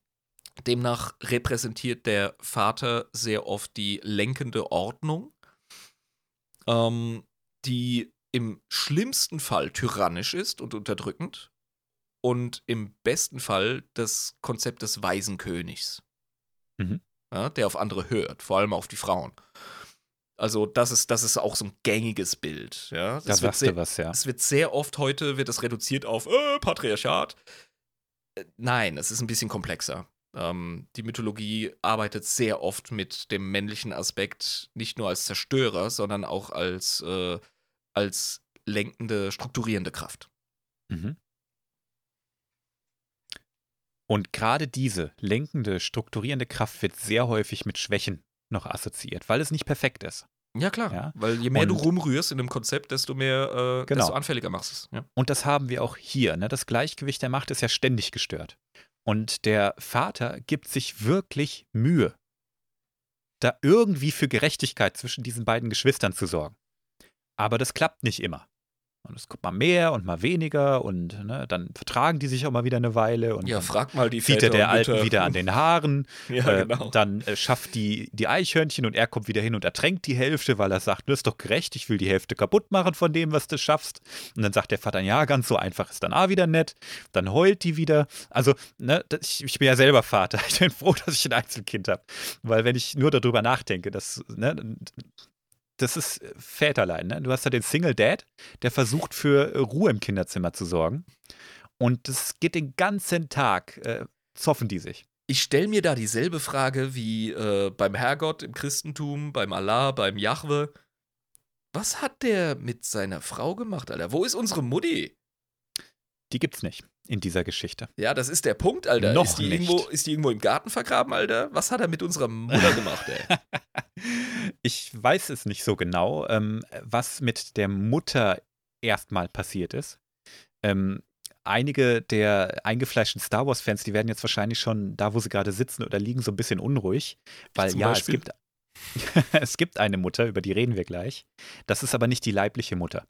demnach repräsentiert der Vater sehr oft die lenkende Ordnung, ähm, die im schlimmsten Fall tyrannisch ist und unterdrückend und im besten Fall das Konzept des weisen Königs, Mhm. ja, der auf andere hört, vor allem auf die Frauen. Also das ist, das ist auch so ein gängiges Bild. Ja? Das Da wird sehr, du was, ja. es wird sehr oft heute wird es reduziert auf äh, Patriarchat. Äh, Nein, es ist ein bisschen komplexer. Ähm, die Mythologie arbeitet sehr oft mit dem männlichen Aspekt nicht nur als Zerstörer, sondern auch als, äh, als lenkende, strukturierende Kraft. Mhm. Und gerade diese lenkende, strukturierende Kraft wird sehr häufig mit Schwächen noch assoziiert, weil es nicht perfekt ist. Ja, klar. Ja. Weil je mehr du Und- rumrührst in einem Konzept, desto mehr, äh, Genau. desto anfälliger machst du es. Ja. Und das haben wir auch hier. Ne? Das Gleichgewicht der Macht ist ja ständig gestört. Und der Vater gibt sich wirklich Mühe, da irgendwie für Gerechtigkeit zwischen diesen beiden Geschwistern zu sorgen. Aber das klappt nicht immer. Und es kommt mal mehr und mal weniger und ne, dann vertragen die sich auch mal wieder eine Weile und ja, frag mal die zieht er der Alten wieder an den Haaren. Ja, äh, genau. Dann äh, schafft die die Eichhörnchen und er kommt wieder hin und ertränkt die Hälfte, weil er sagt, das ist doch gerecht, ich will die Hälfte kaputt machen von dem, was du schaffst. Und dann sagt der Vater, ja, ganz so einfach ist dann auch wieder nett. Dann heult die wieder. Also, ne, ich, ich bin ja selber Vater. Ich bin froh, dass ich ein Einzelkind habe. Weil wenn ich nur darüber nachdenke, dass, ne, das ist Väterlein. Ne? Du hast da den Single Dad, der versucht für Ruhe im Kinderzimmer zu sorgen. Und das geht den ganzen Tag, äh, zoffen die sich. Ich stelle mir da dieselbe Frage wie äh, beim Herrgott im Christentum, beim Allah, beim Jahwe. Was hat der mit seiner Frau gemacht, Alter? Wo ist unsere Mutti? Die gibt's nicht in dieser Geschichte. Ja, das ist der Punkt, Alter. Noch ist, die nicht. Irgendwo, ist die irgendwo im Garten vergraben, Alter? Was hat er mit unserer Mutter gemacht, ey? Ich weiß es nicht so genau, ähm, was mit der Mutter erstmal passiert ist. Ähm, einige der eingefleischten Star Wars-Fans, die werden jetzt wahrscheinlich schon da, wo sie gerade sitzen oder liegen, so ein bisschen unruhig. Weil ja, Beispiel? es gibt, es gibt eine Mutter, über die reden wir gleich. Das ist aber nicht die leibliche Mutter.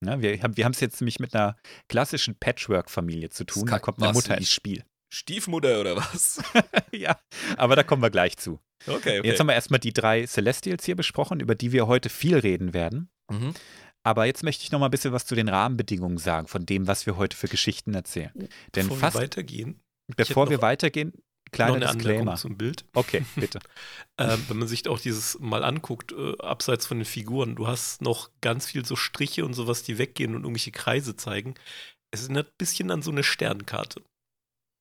Ne, wir haben wir es jetzt nämlich mit einer klassischen Patchwork-Familie zu tun. Da kommt eine Mutter ins Spiel. Stiefmutter oder was? ja, aber da kommen wir gleich zu. Okay, okay. Jetzt haben wir erstmal die drei Celestials hier besprochen, über die wir heute viel reden werden. mhm. Aber jetzt möchte ich noch mal ein bisschen was zu den Rahmenbedingungen sagen, von dem, was wir heute für Geschichten erzählen. Denn Bevor fast, wir weitergehen, bevor wir noch- weitergehen, noch kleiner eine Disclaimer. Anmerkung zum Bild. Okay, bitte. Ähm, wenn man sich auch dieses mal anguckt, äh, abseits von den Figuren, du hast noch ganz viel so Striche und sowas, die weggehen und irgendwelche Kreise zeigen. Es erinnert ein bisschen an so eine Sternkarte.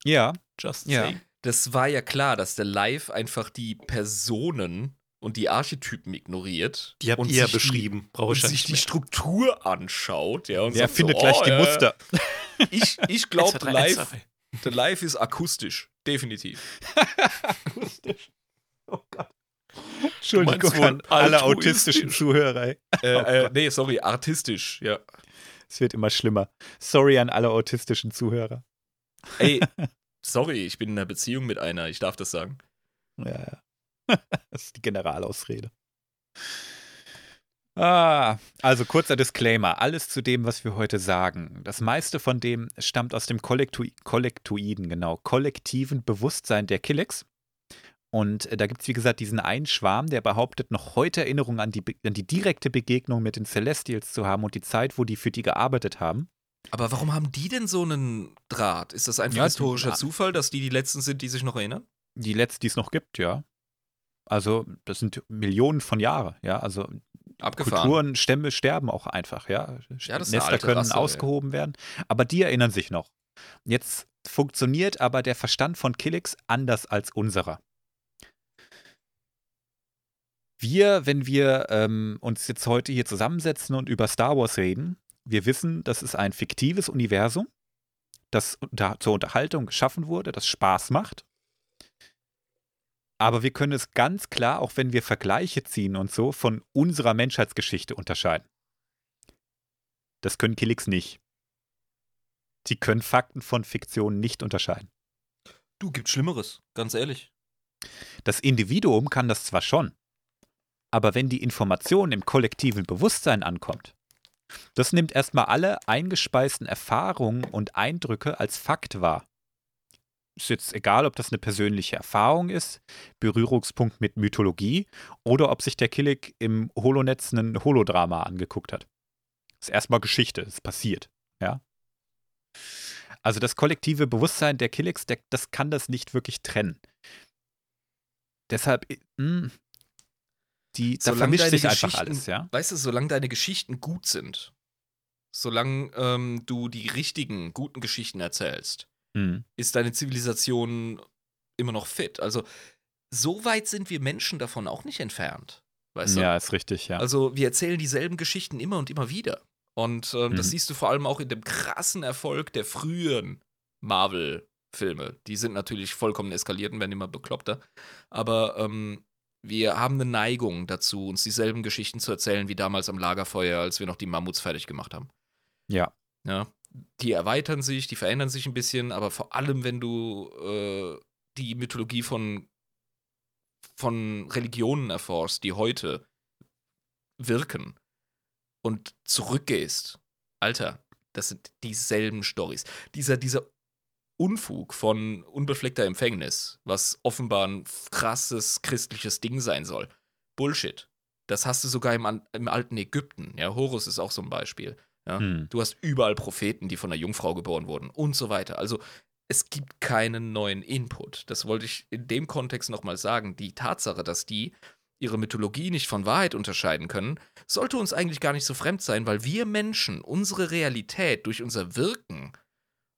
Ja, Just Ja. saying. Das war ja klar, dass der Live einfach die Personen und die Archetypen ignoriert. Die habt und ihr ja sich die- beschrieben. Brauche Und ich ja sich die. Struktur anschaut, ja, und er sagt findet so, gleich oh, die äh, Muster. Ich, ich glaube, eins, live, der Live ist akustisch. Definitiv. Akustisch. Oh Gott. Entschuldigung an alle autistischen Zuhörer. Äh, Oh äh, nee, sorry, artistisch, ja. Es wird immer schlimmer. Sorry an alle autistischen Zuhörer. Ey, sorry, ich bin in einer Beziehung mit einer, ich darf das sagen. Ja, ja. Das ist die Generalausrede. Ah, also kurzer Disclaimer. Alles zu dem, was wir heute sagen. Das meiste von dem stammt aus dem Kollektu Kollektoiden, genau, kollektiven Bewusstsein der Killix. Und äh, da gibt es, wie gesagt, diesen einen Schwarm, der behauptet, noch heute Erinnerungen an die, an die direkte Begegnung mit den Celestials zu haben und die Zeit, wo die für die gearbeitet haben. Aber warum haben die denn so einen Draht? Ist das einfach Ja, historischer Zufall, dass die die Letzten sind, die sich noch erinnern? Die letzte, die es noch gibt, ja. Also, das sind Millionen von Jahren, ja. Also, Abgefahren. Kulturen, Stämme sterben auch einfach, ja. Ja, das Nester können Rasse, ausgehoben werden, aber die erinnern sich noch. Jetzt funktioniert aber der Verstand von Killix anders als unserer. Wir, wenn wir ähm, uns jetzt heute hier zusammensetzen und über Star Wars reden, wir wissen, das ist ein fiktives Universum, das zur Unterhaltung geschaffen wurde, das Spaß macht. Aber wir können es ganz klar, auch wenn wir Vergleiche ziehen und so, von unserer Menschheitsgeschichte unterscheiden. Das können Killix nicht. Sie können Fakten von Fiktion nicht unterscheiden. Du, gibt Schlimmeres, ganz ehrlich. Das Individuum kann das zwar schon, aber wenn die Information im kollektiven Bewusstsein ankommt, das nimmt erstmal alle eingespeisten Erfahrungen und Eindrücke als Fakt wahr. Ist jetzt egal, ob das eine persönliche Erfahrung ist, Berührungspunkt mit Mythologie oder ob sich der Killig im Holonetz einen Holodrama angeguckt hat. Ist erstmal Geschichte, ist passiert, ja. Also das kollektive Bewusstsein der Killix, der, das kann das nicht wirklich trennen. Deshalb, mh, die, da vermischt sich einfach alles, ja. Weißt du, solange deine Geschichten gut sind, solange ähm, du die richtigen, guten Geschichten erzählst, Mhm. ist deine Zivilisation immer noch fit. Also, so weit sind wir Menschen davon auch nicht entfernt. Weißt du? Ja, ist richtig, ja. Also, wir erzählen dieselben Geschichten immer und immer wieder. Und ähm, das Mhm. siehst du vor allem auch in dem krassen Erfolg der frühen Marvel-Filme. Die sind natürlich vollkommen eskaliert und werden immer bekloppter. Aber ähm, wir haben eine Neigung dazu, uns dieselben Geschichten zu erzählen wie damals am Lagerfeuer, als wir noch die Mammuts fertig gemacht haben. ja. Ja, die erweitern sich, die verändern sich ein bisschen, aber vor allem, wenn du äh, die Mythologie von, von Religionen erforschst, die heute wirken und zurückgehst, Alter, das sind dieselben Stories. Dieser, dieser Unfug von unbefleckter Empfängnis, was offenbar ein krasses christliches Ding sein soll. Bullshit. Das hast du sogar im, im alten Ägypten. Ja, Horus ist auch so ein Beispiel. Ja? Mhm. Du hast überall Propheten, die von einer Jungfrau geboren wurden und so weiter. Also es gibt keinen neuen Input. Das wollte ich in dem Kontext nochmal sagen. Die Tatsache, dass die ihre Mythologie nicht von Wahrheit unterscheiden können, sollte uns eigentlich gar nicht so fremd sein, weil wir Menschen unsere Realität durch unser Wirken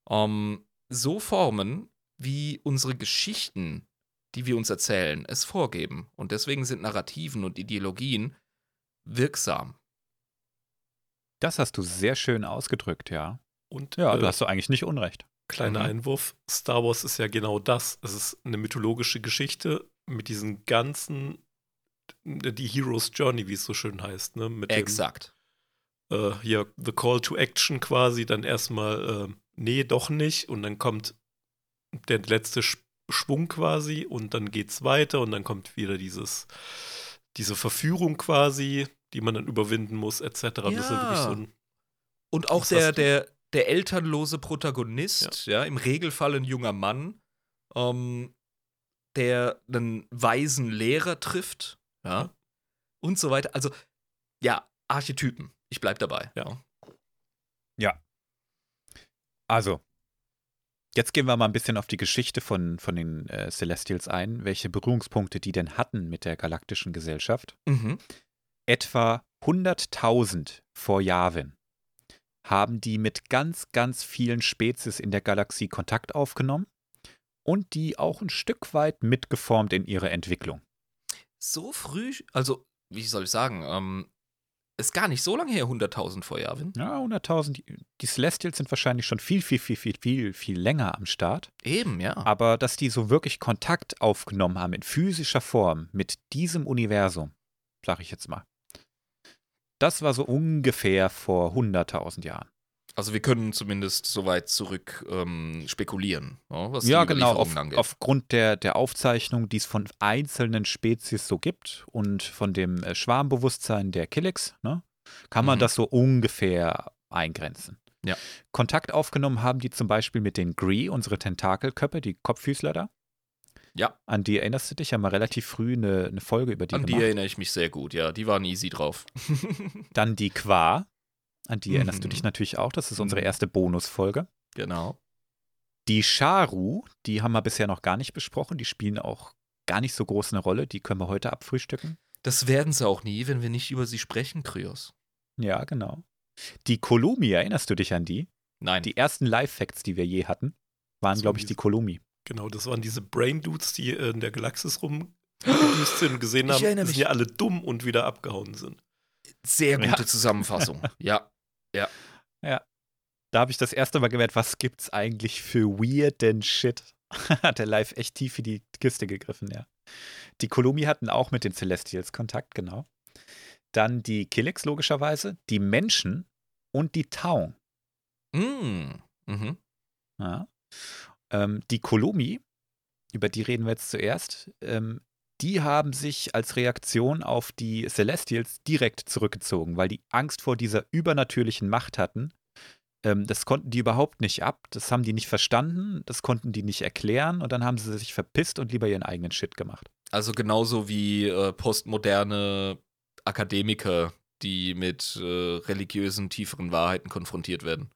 ähm, so formen, wie unsere Geschichten, die wir uns erzählen, es vorgeben. Und deswegen sind Narrativen und Ideologien wirksam. Das hast du sehr schön ausgedrückt, ja. Und Ja, äh, du hast du eigentlich nicht unrecht. Kleiner Mhm. Einwurf. Star Wars ist ja genau das. Es ist eine mythologische Geschichte mit diesen ganzen, die Hero's Journey, wie es so schön heißt, ne? Mit Exakt. Dem, äh, hier, The Call to Action quasi, dann erstmal, äh, nee, doch nicht. Und dann kommt der letzte Sch Schwung quasi und dann geht's weiter und dann kommt wieder dieses, diese Verführung quasi, die man dann überwinden muss, etc. Das ist ja wirklich Ja. so ein Und auch der, der, der elternlose Protagonist, ja. im Regelfall ein junger Mann, ähm, der einen weisen Lehrer trifft, ja, und so weiter. Also, ja, Archetypen. Ich bleib dabei. Ja. Also, jetzt gehen wir mal ein bisschen auf die Geschichte von, von den äh, Celestials ein, welche Berührungspunkte die denn hatten mit der galaktischen Gesellschaft. Mhm. Etwa 100.000 vor Yavin haben die mit ganz, ganz vielen Spezies in der Galaxie Kontakt aufgenommen und die auch ein Stück weit mitgeformt in ihre Entwicklung. So früh, also, wie soll ich sagen, ähm, ist gar nicht so lange her, 100.000 vor Yavin. Ja, 100.000. die- Celestials sind wahrscheinlich schon viel, viel, viel, viel, viel, viel länger am Start. Eben, ja. Aber dass die so wirklich Kontakt aufgenommen haben in physischer Form mit diesem Universum, sag ich jetzt mal. Das war so ungefähr vor 100.000 Jahren. Also wir können zumindest so weit zurück ähm, spekulieren, ja, was ja, die genau. Auf, angeht. aufgrund der, der Aufzeichnung, die es von einzelnen Spezies so gibt und von dem äh, Schwarmbewusstsein der Killix, ne, kann man Mhm. das so ungefähr eingrenzen. Ja. Kontakt aufgenommen haben die zum Beispiel mit den Gree, unsere Tentakelköpfe, die Kopffüßler da. Ja. An die erinnerst du dich? Haben wir relativ früh eine, eine Folge über die An die gemacht. erinnere ich mich sehr gut, ja. Die waren easy drauf. Dann die Qua. An die erinnerst du Mhm. dich natürlich auch. Das ist unsere Mhm. erste Bonusfolge. genau. Die Sharu, die haben wir bisher noch gar nicht besprochen. Die spielen auch gar nicht so groß eine Rolle. Die können wir heute abfrühstücken. Das werden sie auch nie, wenn wir nicht über sie sprechen, Kryos. Ja, genau. Die Kolumi, erinnerst du dich an die? Nein. Die ersten Live-Facts, die wir je hatten, waren, So glaube ich, diese- die Kolumi. Genau, das waren diese Brain-Dudes, die in der Galaxis rumgedüst sind und gesehen Ich haben, mich. ja alle dumm und wieder abgehauen sind. Sehr Ja. gute Zusammenfassung. ja. Da habe ich das erste Mal gemerkt, was gibt's eigentlich für weirden Shit. Hat der Live echt tief in die Kiste gegriffen, ja. Die Kolumi hatten auch mit den Celestials Kontakt, genau. Dann die Killix logischerweise, die Menschen und die Taung. Mm. Mhm. Ja. Ähm, die Kolumi, über die reden wir jetzt zuerst, ähm, die haben sich als Reaktion auf die Celestials direkt zurückgezogen, weil die Angst vor dieser übernatürlichen Macht hatten. Ähm, das konnten die überhaupt nicht ab, das haben die nicht verstanden, das konnten die nicht erklären und dann haben sie sich verpisst und lieber ihren eigenen Shit gemacht. Also genauso wie äh, postmoderne Akademiker, die mit äh, religiösen, tieferen Wahrheiten konfrontiert werden.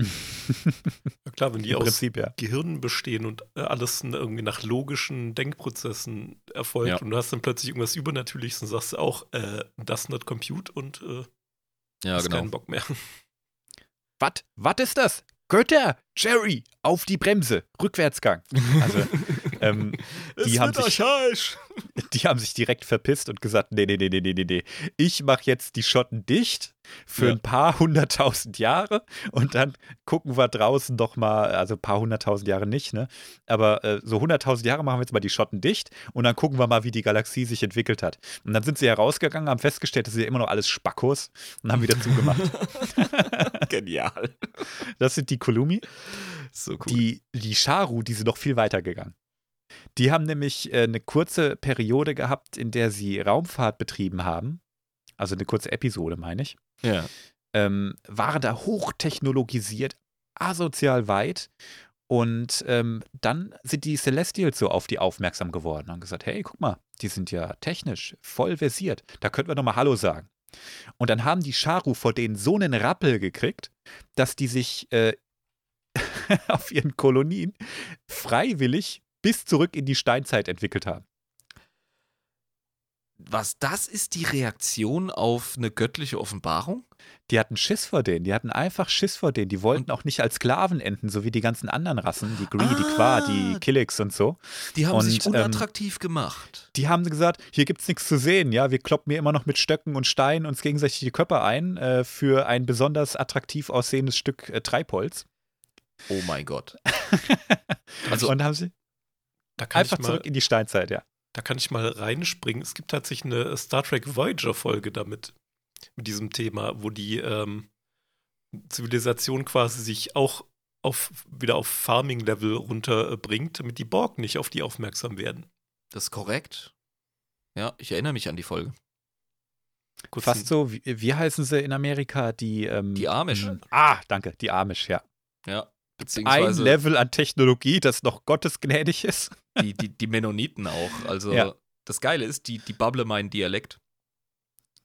Ja klar, wenn die Im aus Prinzip, ja. Gehirnen bestehen und äh, alles irgendwie nach logischen Denkprozessen erfolgt Ja. und du hast dann plötzlich irgendwas Übernatürliches und sagst auch, äh, das not compute und äh, Ja, hast genau. keinen Bock mehr. Was? Was ist das? Götter! Jerry! Auf die Bremse! Rückwärtsgang! Also, ähm, die haben sich- die haben sich direkt verpisst und gesagt, nee, nee, nee, nee, nee, nee, nee. Ich mache jetzt die Schotten dicht für Ja. ein paar hunderttausend Jahre und dann gucken wir draußen doch mal, also ein paar hunderttausend Jahre nicht, ne? Aber äh, so hunderttausend Jahre machen wir jetzt mal die Schotten dicht und dann gucken wir mal, wie die Galaxie sich entwickelt hat. Und dann sind sie herausgegangen, haben festgestellt, das ist ja immer noch alles Spackos und haben wieder zugemacht. Genial. Das sind die Kolumi. So cool. Die, die Sharu, die sind noch viel weiter gegangen. Die haben nämlich äh, eine kurze Periode gehabt, in der sie Raumfahrt betrieben haben. Also eine kurze Episode, meine ich. ja. Ähm, waren da hochtechnologisiert, asozial weit. Und ähm, dann sind die Celestials so auf die aufmerksam geworden und haben gesagt: Hey, guck mal, die sind ja technisch voll versiert. Da könnten wir nochmal Hallo sagen. Und dann haben die Sharu vor denen so einen Rappel gekriegt, dass die sich äh, auf ihren Kolonien freiwillig bis zurück in die Steinzeit entwickelt haben. Was, das ist die Reaktion auf eine göttliche Offenbarung? Die hatten Schiss vor denen, die hatten einfach Schiss vor denen. Die wollten auch nicht als Sklaven enden, so wie die ganzen anderen Rassen, die Gree, die Qua, die Ah. Killix und so. Die haben Und, sich ähm, unattraktiv gemacht. Die haben gesagt, hier gibt's nichts zu sehen, ja, wir kloppen hier immer noch mit Stöcken und Steinen uns gegenseitig die Köpfe ein äh, für ein besonders attraktiv aussehendes Stück äh, Treibholz. Oh mein Gott. Also- und haben sie einfach ich mal, zurück in die Steinzeit, ja. da kann ich mal reinspringen. Es gibt tatsächlich eine Star Trek Voyager-Folge damit, mit diesem Thema, wo die ähm, Zivilisation quasi sich auch auf, wieder auf Farming-Level runterbringt, damit die Borg nicht auf die aufmerksam werden. Das ist korrekt. Ja, ich erinnere mich an die Folge. Kurz Fast so, wie, wie heißen sie in Amerika? Die, ähm, Die Amish. Ah, danke, die Amish, ja. Ja. Ein Level an Technologie, das noch gottesgnädig ist. die, die, die Mennoniten auch. Also Ja. das Geile ist, die, die babble meinen Dialekt.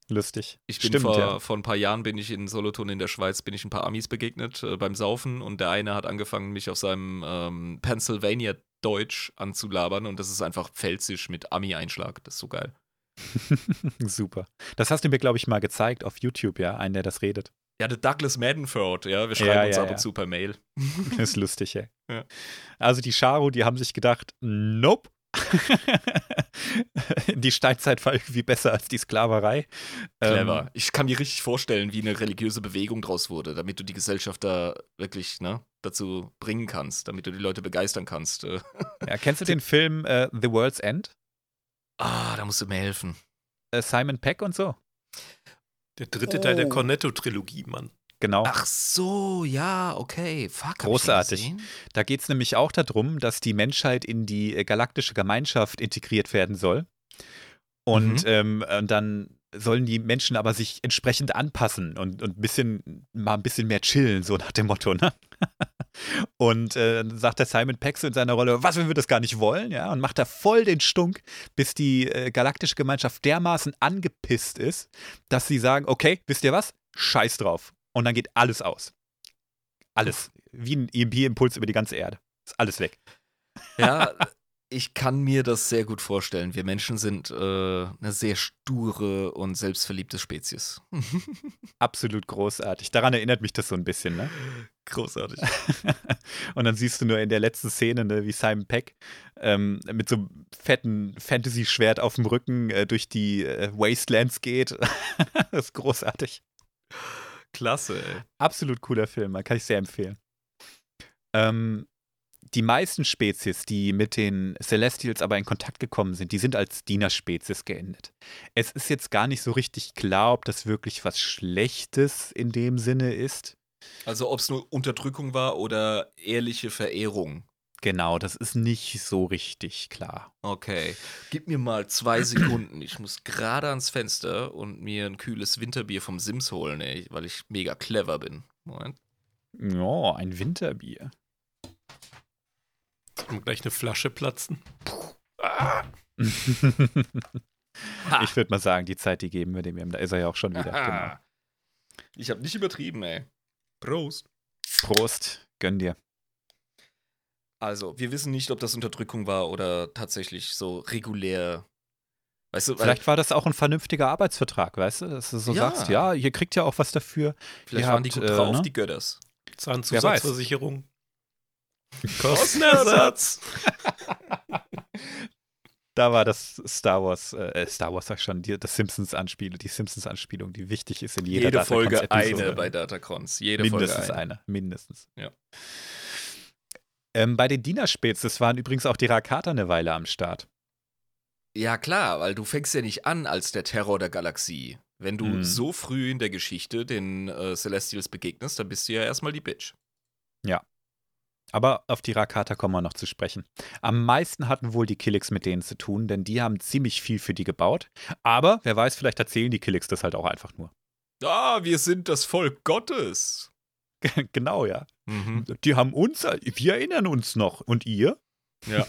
Lustig. Ich bin Stimmt, vor, ja. vor ein paar Jahren bin ich in Solothurn in der Schweiz, bin ich ein paar Amis begegnet äh, beim Saufen und der eine hat angefangen, mich auf seinem ähm, Pennsylvania Deutsch anzulabern und das ist einfach pfälzisch mit Ami-Einschlag. Das ist so geil. Super. Das hast du mir, glaube ich, mal gezeigt auf YouTube, ja, einen, der das redet. Ja, der Douglas Maddenford, ja, wir schreiben Ja, uns ja, ab und zu per Mail. Das ist lustig, ey. Also die Charu, die haben sich gedacht, nope. die Steinzeit war irgendwie besser als die Sklaverei. Clever. Ähm, ich kann mir richtig vorstellen, wie eine religiöse Bewegung draus wurde, damit du die Gesellschaft da wirklich ne, dazu bringen kannst, damit du die Leute begeistern kannst. Ja, kennst du den Film äh, The World's End? Ah, da musst du mir helfen. Äh, Simon Peck und so. Der dritte Teil der Oh. Cornetto-Trilogie, Mann. Genau. Ach so, ja, okay. Fuck, hab ich den Großartig. Da geht es nämlich auch darum, dass die Menschheit in die äh, galaktische Gemeinschaft integriert werden soll. Und Mhm. ähm, und dann sollen die Menschen aber sich entsprechend anpassen und, und ein bisschen, mal ein bisschen mehr chillen, so nach dem Motto, ne? Und äh, dann sagt der Simon so in seiner Rolle, was, wenn wir das gar nicht wollen, ja, und macht da voll den Stunk, bis die äh, galaktische Gemeinschaft dermaßen angepisst ist, dass sie sagen, okay, wisst ihr was? Scheiß drauf. Und dann geht alles aus. Alles. Wie ein EMP-Impuls über die ganze Erde. Ist alles weg. Ja, ich kann mir das sehr gut vorstellen. Wir Menschen sind äh, eine sehr sture und selbstverliebte Spezies. Absolut großartig. Daran erinnert mich das so ein bisschen, ne? Großartig. und dann siehst du nur in der letzten Szene, ne, wie Simon Peck ähm, mit so einem fetten Fantasy-Schwert auf dem Rücken äh, durch die äh, Wastelands geht. das ist großartig. Klasse, ey. Absolut cooler Film, kann ich sehr empfehlen. Ähm, die meisten Spezies, die mit den Celestials aber in Kontakt gekommen sind, die sind als Dienerspezies geendet. Es ist jetzt gar nicht so richtig klar, ob das wirklich was Schlechtes in dem Sinne ist. Also ob es nur Unterdrückung war oder ehrliche Verehrung. Genau, das ist nicht so richtig klar. Okay. Gib mir mal zwei Sekunden. Ich muss gerade ans Fenster und mir ein kühles Winterbier vom Sims holen, ey, weil ich mega clever bin. Moment. Ja, ein Winterbier. Und gleich eine Flasche platzen. ich würde mal sagen, die Zeit, die geben wir dem. Da ist er ja auch schon wieder. Genau. Ich habe nicht übertrieben, ey. Prost. Prost. Gönn dir. Also, wir wissen nicht, ob das Unterdrückung war oder tatsächlich so regulär. Weißt du, Vielleicht war das auch ein vernünftiger Arbeitsvertrag, weißt du? Dass du so ja. sagst, ja, ihr kriegt ja auch was dafür. Vielleicht ihr waren habt, die gut drauf, äh, ne? die Götters. Zahnzusatzversicherung. Kostenersatz. da war das Star Wars, äh, Star Wars sag ich schon, die, das Simpsons-Anspielung, die Simpsons-Anspielung, die wichtig ist in jeder Jede Folge eine bei Datacrons. Jede mindestens Folge eine. eine. Mindestens. Ja. Ähm, bei den Dienerspäts, waren übrigens auch die Rakata eine Weile am Start. Ja, klar, weil du fängst ja nicht an als der Terror der Galaxie. Wenn du mhm. so früh in der Geschichte den äh, Celestials begegnest, dann bist du ja erstmal die Bitch. Ja. Aber auf die Rakata kommen wir noch zu sprechen. Am meisten hatten wohl die Killix mit denen zu tun, denn die haben ziemlich viel für die gebaut. Aber wer weiß, vielleicht erzählen die Killix das halt auch einfach nur. Ah, wir sind das Volk Gottes. genau, ja. Mhm. Die haben uns, wir erinnern uns noch. Und ihr? Ja.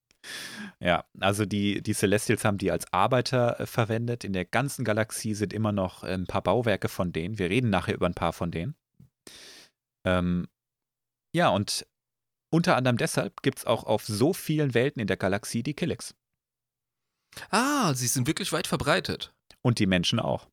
ja, also die, die Celestials haben die als Arbeiter äh, verwendet. In der ganzen Galaxie sind immer noch äh, ein paar Bauwerke von denen. Wir reden nachher über ein paar von denen. Ähm, ja, und unter anderem deshalb gibt es auch auf so vielen Welten in der Galaxie die Killix. Ah, sie sind wirklich weit verbreitet. Und die Menschen auch.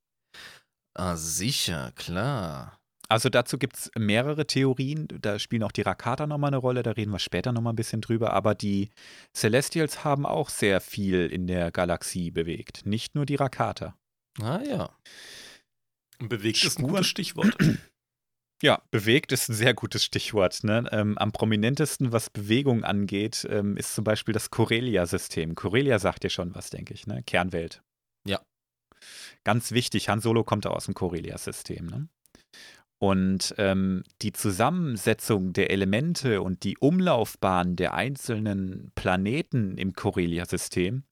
Ah, sicher, klar. Also dazu gibt es mehrere Theorien. Da spielen auch die Rakata nochmal eine Rolle, da reden wir später nochmal ein bisschen drüber. Aber die Celestials haben auch sehr viel in der Galaxie bewegt. Nicht nur die Rakata. Ah ja. Bewegt ist ein gutes Stichwort. Ja, bewegt ist ein sehr gutes Stichwort. Ne? Ähm, am prominentesten, was Bewegung angeht, ähm, ist zum Beispiel das Corellia-System. Corellia sagt dir schon was, denke ich, ne? Kernwelt. Ja. Ganz wichtig, Han Solo kommt aus dem Corellia-System. Ne? Und ähm, die Zusammensetzung der Elemente und die Umlaufbahn der einzelnen Planeten im Corellia-System,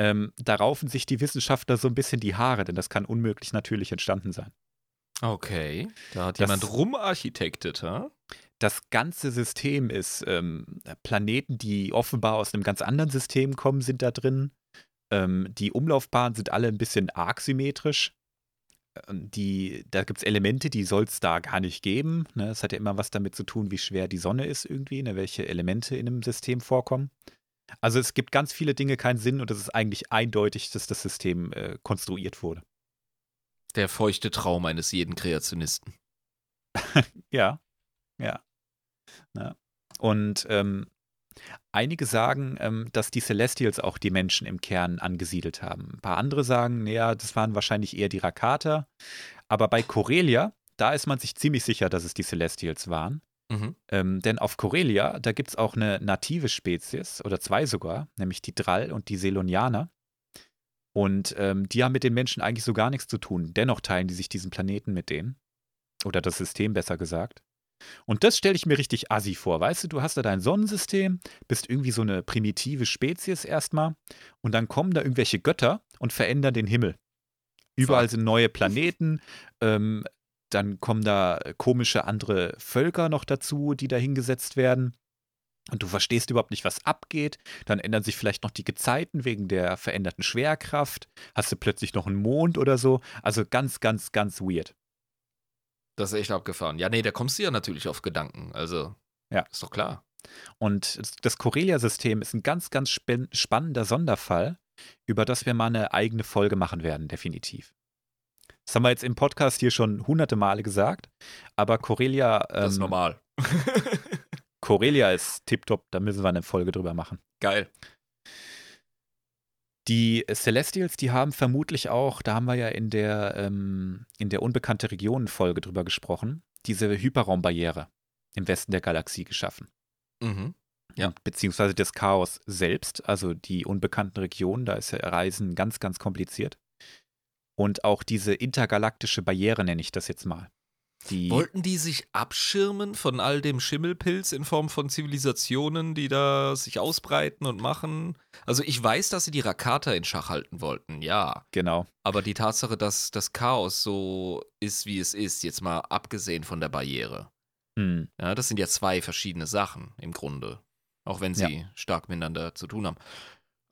ähm, da raufen sich die Wissenschaftler so ein bisschen die Haare, denn das kann unmöglich natürlich entstanden sein. Okay, da hat das, jemand rumarchitektet, ha? Das ganze System ist ähm, Planeten, die offenbar aus einem ganz anderen System kommen, sind da drin. Ähm, die Umlaufbahnen sind alle ein bisschen arg symmetrisch. Ähm, die, da gibt es Elemente, die soll es da gar nicht geben. Ne? Das hat ja immer was damit zu tun, wie schwer die Sonne ist irgendwie, ne? welche Elemente in einem System vorkommen. Also es gibt ganz viele Dinge keinen Sinn und es ist eigentlich eindeutig, dass das System äh, konstruiert wurde. Der feuchte Traum eines jeden Kreationisten. ja, ja. ja. Und ähm, einige sagen, ähm, dass die Celestials auch die Menschen im Kern angesiedelt haben. Ein paar andere sagen, naja, das waren wahrscheinlich eher die Rakata. Aber bei Corelia, da ist man sich ziemlich sicher, dass es die Celestials waren. Mhm. Ähm, denn auf Corelia, da gibt es auch eine native Spezies, oder zwei sogar, nämlich die Drall und die Selonianer. Und ähm, die haben mit den Menschen eigentlich so gar nichts zu tun. Dennoch teilen die sich diesen Planeten mit denen. Oder das System besser gesagt. Und das stelle ich mir richtig assi vor. Weißt du, du hast da dein Sonnensystem, bist irgendwie so eine primitive Spezies erstmal. Und dann kommen da irgendwelche Götter und verändern den Himmel. Überall sind neue Planeten. Ähm, dann kommen da komische andere Völker noch dazu, die da hingesetzt werden. Und du verstehst überhaupt nicht, was abgeht. Dann ändern sich vielleicht noch die Gezeiten wegen der veränderten Schwerkraft. Hast du plötzlich noch einen Mond oder so. Also ganz, ganz, ganz weird. Das ist echt abgefahren. Ja, nee, da kommst du ja natürlich auf Gedanken. Also, Ja. ist doch klar. Und das Corellia-System ist ein ganz, ganz spannender Sonderfall, über das wir mal eine eigene Folge machen werden, definitiv. Das haben wir jetzt im Podcast hier schon hunderte Male gesagt, aber Corellia, Das ist ähm, normal. Corellia ist tipptopp, da müssen wir eine Folge drüber machen. Geil. Die Celestials, die haben vermutlich auch, da haben wir ja in der, ähm, in der Unbekannte Regionen-Folge drüber gesprochen, diese Hyperraumbarriere im Westen der Galaxie geschaffen. Mhm. Ja. Beziehungsweise das Chaos selbst, also die unbekannten Regionen, da ist ja Reisen ganz, ganz kompliziert. Und auch diese intergalaktische Barriere nenne ich das jetzt mal. Die, Wollten die sich abschirmen von all dem Schimmelpilz in Form von Zivilisationen, die da sich ausbreiten und machen? Also ich weiß, dass sie die Rakata in Schach halten wollten, ja. genau. Aber die Tatsache, dass das Chaos so ist, wie es ist, jetzt mal abgesehen von der Barriere. Hm. Ja, das sind ja zwei verschiedene Sachen im Grunde. Auch wenn sie stark miteinander zu tun haben.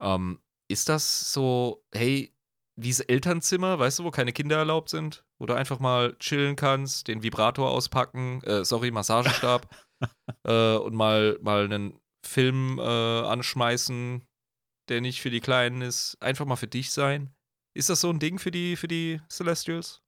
Ähm, ist das so, hey, dieses Elternzimmer, weißt du, wo keine Kinder erlaubt sind? Wo du einfach mal chillen kannst, den Vibrator auspacken, äh, sorry, Massagestab, äh, und mal, mal einen Film äh, anschmeißen, der nicht für die Kleinen ist, einfach mal für dich sein. Ist das so ein Ding für die, für die Celestials?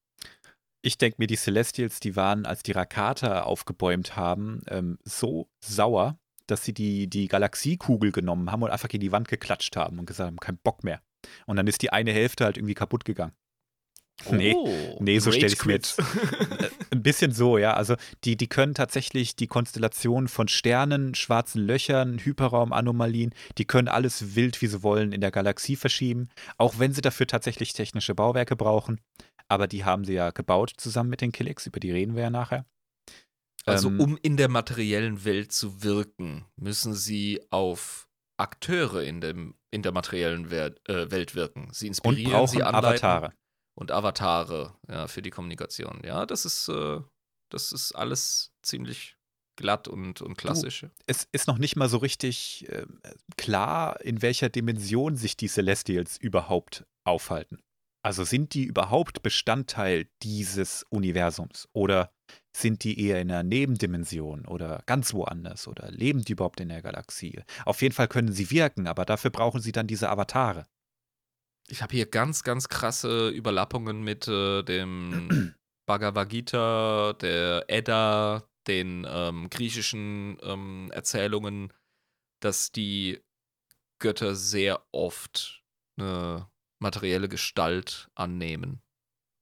Ich denke mir, die Celestials, die waren, als die Rakata aufgebäumt haben, ähm, so sauer, dass sie die, die Galaxiekugel genommen haben und einfach gegen die Wand geklatscht haben und gesagt haben, kein Bock mehr. Und dann ist die eine Hälfte halt irgendwie kaputt gegangen. Nee, Oh, nee, so stell ich's mir Rage Äh, Ein bisschen so, ja. Also die, die können tatsächlich die Konstellation von Sternen, schwarzen Löchern, Hyperraumanomalien, die können alles wild, wie sie wollen, in der Galaxie verschieben, auch wenn sie dafür tatsächlich technische Bauwerke brauchen. Aber die haben sie ja gebaut zusammen mit den Killix, über die reden wir ja nachher. Also Ähm, um in der materiellen Welt zu wirken, müssen sie auf Akteure in, dem, in der materiellen Welt, äh, Welt wirken. Sie und inspirieren, brauchen sie anleiten. Avatare. Und Avatare ja, für die Kommunikation. Ja, das ist, äh, das ist alles ziemlich glatt und, und klassisch. Es ist noch nicht mal so richtig äh, klar, in welcher Dimension sich die Celestials überhaupt aufhalten. Also sind die überhaupt Bestandteil dieses Universums oder sind die eher in einer Nebendimension oder ganz woanders oder leben die überhaupt in der Galaxie? Auf jeden Fall können sie wirken, aber dafür brauchen sie dann diese Avatare. Ich habe hier ganz, ganz krasse Überlappungen mit äh, dem Bhagavad Gita, der Edda, den ähm, griechischen ähm, Erzählungen, dass die Götter sehr oft eine materielle Gestalt annehmen,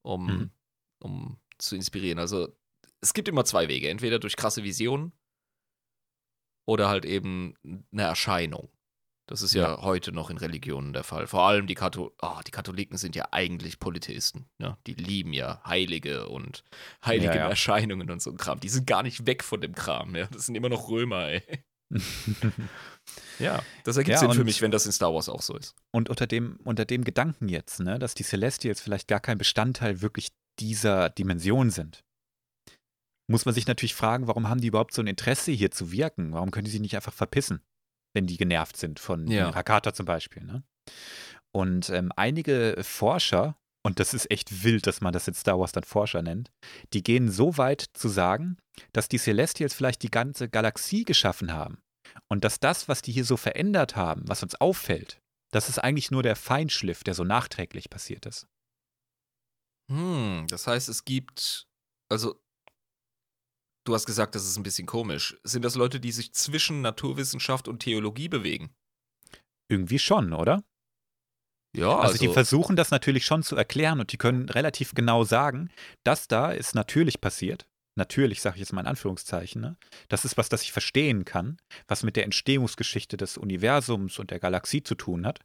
um, Mhm. um zu inspirieren. Also es gibt immer zwei Wege, entweder durch krasse Visionen oder halt eben eine Erscheinung. Das ist ja, heute noch in Religionen der Fall. Vor allem die, Katho oh, die Katholiken sind ja eigentlich Polytheisten. Ja? Die lieben ja Heilige und heilige Ja, ja. Erscheinungen und so ein Kram. Die sind gar nicht weg von dem Kram. Ja? Das sind immer noch Römer, ey. Ja, das ergibt Ja, Sinn für mich, wenn das in Star Wars auch so ist. Und unter dem, unter dem Gedanken jetzt, ne, dass die Celestials vielleicht gar kein Bestandteil wirklich dieser Dimension sind, muss man sich natürlich fragen, warum haben die überhaupt so ein Interesse hier zu wirken? Warum können die sich nicht einfach verpissen, wenn die genervt sind von Ja. Rakata zum Beispiel? Ne? Und ähm, einige Forscher, und das ist echt wild, dass man das in Star Wars dann Forscher nennt, die gehen so weit zu sagen, dass die Celestials vielleicht die ganze Galaxie geschaffen haben. Und dass das, was die hier so verändert haben, was uns auffällt, das ist eigentlich nur der Feinschliff, der so nachträglich passiert ist. Hm, das heißt, es gibt, also, du hast gesagt, das ist ein bisschen komisch. Sind das Leute, die sich zwischen Naturwissenschaft und Theologie bewegen? Irgendwie schon, oder? Ja, Also, die versuchen das natürlich schon zu erklären und die können relativ genau sagen, das da ist natürlich passiert. Natürlich, sage ich jetzt mal in Anführungszeichen. Ne? Das ist was, das ich verstehen kann, was mit der Entstehungsgeschichte des Universums und der Galaxie zu tun hat.